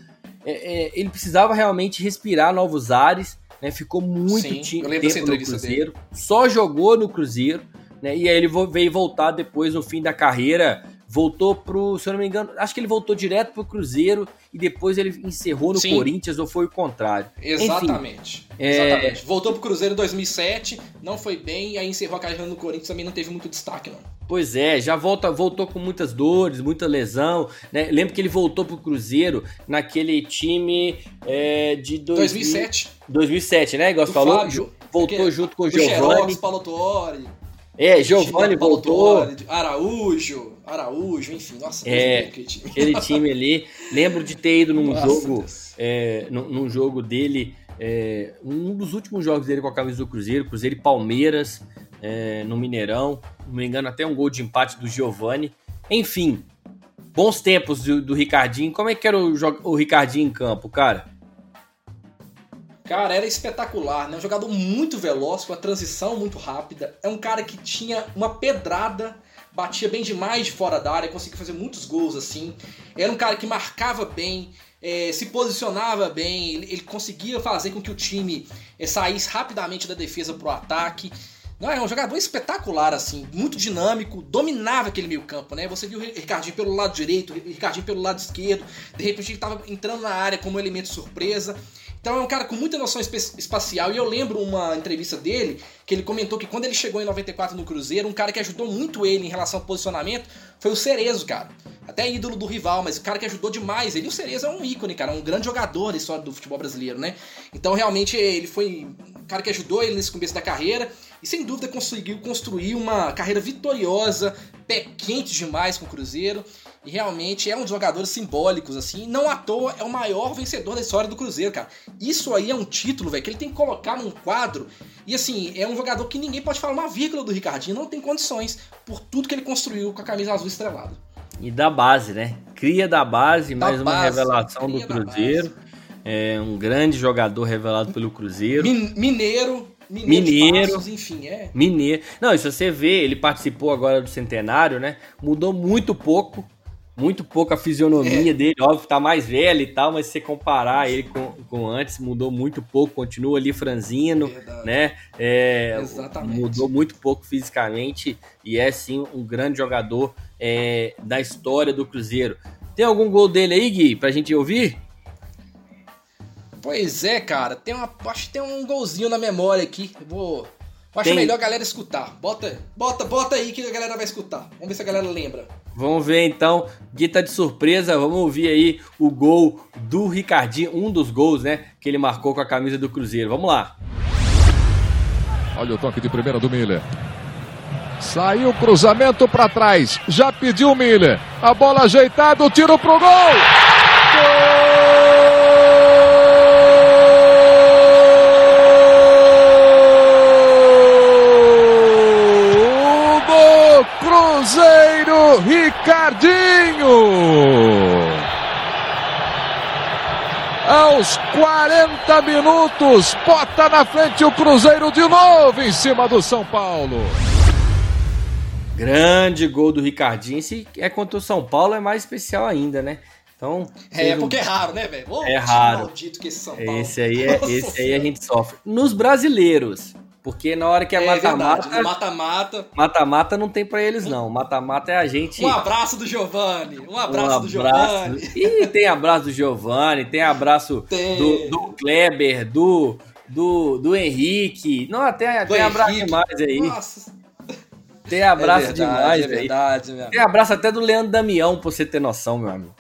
[SPEAKER 2] é, é, ele precisava realmente respirar novos ares, né? Ficou muito
[SPEAKER 3] Sim,
[SPEAKER 2] tempo no Cruzeiro, só jogou no Cruzeiro, né? E aí ele veio voltar depois no fim da carreira, voltou pro, se eu não me engano, acho que ele voltou direto pro Cruzeiro e depois ele encerrou no
[SPEAKER 3] Sim.
[SPEAKER 2] Corinthians ou foi o contrário. Enfim,
[SPEAKER 3] Exatamente.
[SPEAKER 2] é-
[SPEAKER 3] Exatamente. Voltou pro Cruzeiro em 2007, não foi bem, aí encerrou a carreira no Corinthians, também não teve muito destaque, não.
[SPEAKER 2] Pois é, já volta, voltou com muitas dores, muita lesão, né? Lembro que ele voltou pro Cruzeiro naquele time é, de 2000
[SPEAKER 3] 2007.
[SPEAKER 2] 2007, né? Igual você falou,
[SPEAKER 3] Fábio.
[SPEAKER 2] voltou
[SPEAKER 3] Aquele-
[SPEAKER 2] junto com o
[SPEAKER 3] Xerox. Paulo Tuori.
[SPEAKER 2] É, Giovani
[SPEAKER 3] Paulo
[SPEAKER 2] voltou.
[SPEAKER 3] Tuori, Araújo, Araújo, enfim, nossa,
[SPEAKER 2] É,
[SPEAKER 3] aquele time.
[SPEAKER 2] Aquele time ali. Lembro de ter ido num
[SPEAKER 3] Nossa,
[SPEAKER 2] jogo, é, num, num jogo dele, é, um dos últimos jogos dele com a camisa do Cruzeiro, Cruzeiro e Palmeiras, é, no Mineirão. Não me engano, até um gol de empate do Giovani. Enfim, bons tempos do, do Ricardinho. Como é que era o, o Ricardinho em campo, cara?
[SPEAKER 3] Cara, era espetacular, né? Um jogador muito veloz, com a transição muito rápida. É um cara que tinha uma pedrada, batia bem demais de fora da área, conseguia fazer muitos gols assim. Era um cara que marcava bem, eh, se posicionava bem, ele, ele conseguia fazer com que o time eh, saísse rapidamente da defesa pro ataque. Não, é um jogador espetacular, assim, muito dinâmico, dominava aquele meio campo, né? Você viu o Ricardinho pelo lado direito, o Ricardinho pelo lado esquerdo, de repente ele tava entrando na área como elemento surpresa. Então é um cara com muita noção espacial. E eu lembro uma entrevista dele que ele comentou que quando ele chegou em 94 no Cruzeiro, um cara que ajudou muito ele em relação ao posicionamento foi o Cerezo, cara. Até ídolo do rival, mas o cara que ajudou demais ele. O Cerezo é um ícone, cara, um grande jogador da história do futebol brasileiro, né? Então realmente ele foi um cara que ajudou ele nesse começo da carreira e sem dúvida conseguiu construir uma carreira vitoriosa, pé quente demais com o Cruzeiro. E realmente é um dos jogadores simbólicos, assim. Não à toa é o maior vencedor da história do Cruzeiro, cara. Isso aí é um título, velho, que ele tem que colocar num quadro. E assim, é um jogador que ninguém pode falar uma vírgula do Ricardinho, não tem condições por tudo que ele construiu com a camisa azul estrelada.
[SPEAKER 2] E da base, né? Cria da base, da mais base, uma revelação do Cruzeiro. É um grande jogador revelado pelo Cruzeiro.
[SPEAKER 3] Mineiro,
[SPEAKER 2] Mineiro, Mineiro Passos, enfim, é. Mineiro. Não, e se você vê, ele participou agora do centenário, né? Mudou muito pouco, muito pouco a fisionomia é. dele, óbvio, tá mais velho e tal, mas se você comparar ele com, com antes, mudou muito pouco, continua ali franzino, Verdade. né? É, Exatamente. Mudou muito pouco fisicamente e é sim um grande jogador é, da história do Cruzeiro. Tem algum gol dele aí, Gui, pra gente ouvir?
[SPEAKER 3] Pois é, cara. Tem uma, acho que tem um golzinho na memória aqui. Eu vou. Eu acho tem... melhor a galera escutar. Bota, bota, bota aí que a galera vai escutar. Vamos ver se a galera lembra.
[SPEAKER 2] Vamos ver então, Gui tá de surpresa, vamos ouvir aí o gol do Ricardinho, um dos gols, né, que ele marcou com a camisa do Cruzeiro. Vamos lá.
[SPEAKER 6] Olha o toque de primeira do Miller. Saiu o cruzamento para trás, já pediu o Miller. A bola ajeitada, o tiro pro! Gol! Cruzeiro, Ricardinho. Aos 40 minutos, bota na frente o Cruzeiro de novo em cima do São Paulo.
[SPEAKER 2] Grande gol do Ricardinho. Se é contra o São Paulo, é mais especial ainda, né? Então,
[SPEAKER 3] é, porque é raro, né, velho?
[SPEAKER 2] É raro. Maldito que esse São Paulo. Esse aí, é, esse aí a gente sofre. Nos brasileiros, porque na hora que é, é mata-mata.
[SPEAKER 3] Mata-mata.
[SPEAKER 2] Mata-mata não tem pra eles, não. Mata-mata é a gente.
[SPEAKER 3] Um abraço do Giovanni. Um abraço, um do Giovanni.
[SPEAKER 2] E tem abraço do Giovanni, tem abraço tem. Do, do Kleber, do, do, do Henrique. Não, tem, do tem abraço demais aí. Nossa. Tem abraço é verdade, demais, é verdade, aí. Tem abraço até do Leandro Damião, pra você ter noção, meu amigo.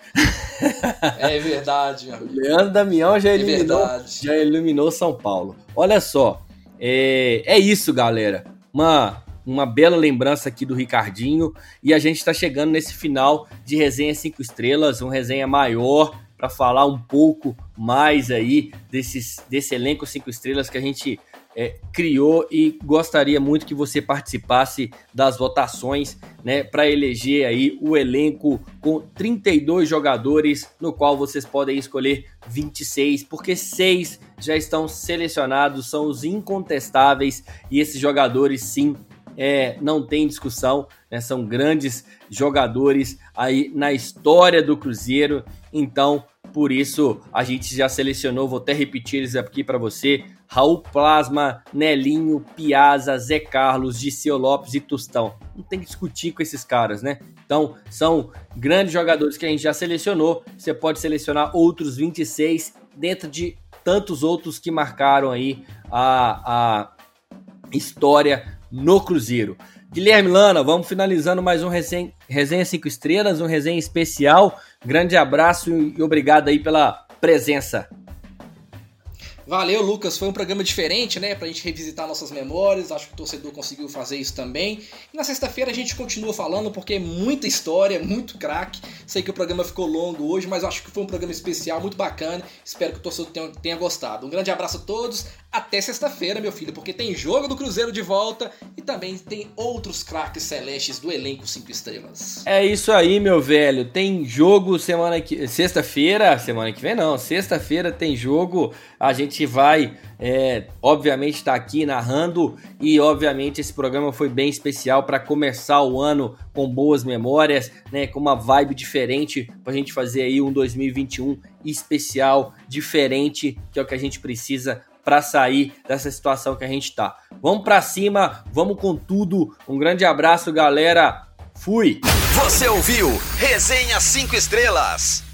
[SPEAKER 3] É verdade, meu amigo.
[SPEAKER 2] Leandro Damião já é eliminou, é já eliminou São Paulo. Olha só, é, é isso, galera. Uma, uma bela lembrança aqui do Ricardinho. E a gente está chegando nesse final de resenha 5 estrelas, uma resenha maior para falar um pouco mais aí desses, desse elenco 5 estrelas que a gente é, criou e gostaria muito que você participasse das votações, né, para eleger aí o elenco com 32 jogadores, no qual vocês podem escolher 26, porque seis já estão selecionados, são os incontestáveis e esses jogadores sim é, não tem discussão, né, são grandes jogadores aí na história do Cruzeiro, então por isso a gente já selecionou, vou até repetir eles aqui para você: Raul Plasma, Nelinho, Piazza, Zé Carlos, Diceu Lopes e Tostão. Não tem que discutir com esses caras, né? Então, são grandes jogadores que a gente já selecionou. Você pode selecionar outros 26 dentro de tantos outros que marcaram aí a, a história no Cruzeiro. Guilherme Lana, vamos finalizando mais um resenha, resenha 5 estrelas, um resenha especial. Grande abraço e obrigado aí pela presença.
[SPEAKER 3] Valeu, Lucas. Foi um programa diferente, né? Pra gente revisitar nossas memórias. Acho que o torcedor conseguiu fazer isso também. E na sexta-feira a gente continua falando, porque é muita história, muito craque. Sei que o programa ficou longo hoje, mas acho que foi um programa especial, muito bacana. Espero que o torcedor tenha, tenha gostado. Um grande abraço a todos. Até sexta-feira, meu filho, porque tem jogo do Cruzeiro de volta e também tem outros craques celestes do elenco 5 estrelas.
[SPEAKER 2] É isso aí, meu velho. Tem jogo semana que sexta-feira, semana que vem não, sexta-feira tem jogo. A gente vai, é, obviamente, estar tá aqui narrando e, obviamente, esse programa foi bem especial para começar o ano com boas memórias, né, com uma vibe diferente para a gente fazer aí um 2021 especial, diferente, que é o que a gente precisa para sair dessa situação que a gente tá. Vamos para cima, vamos com tudo. Um grande abraço, galera. Fui.
[SPEAKER 1] Você ouviu Resenha 5 Estrelas.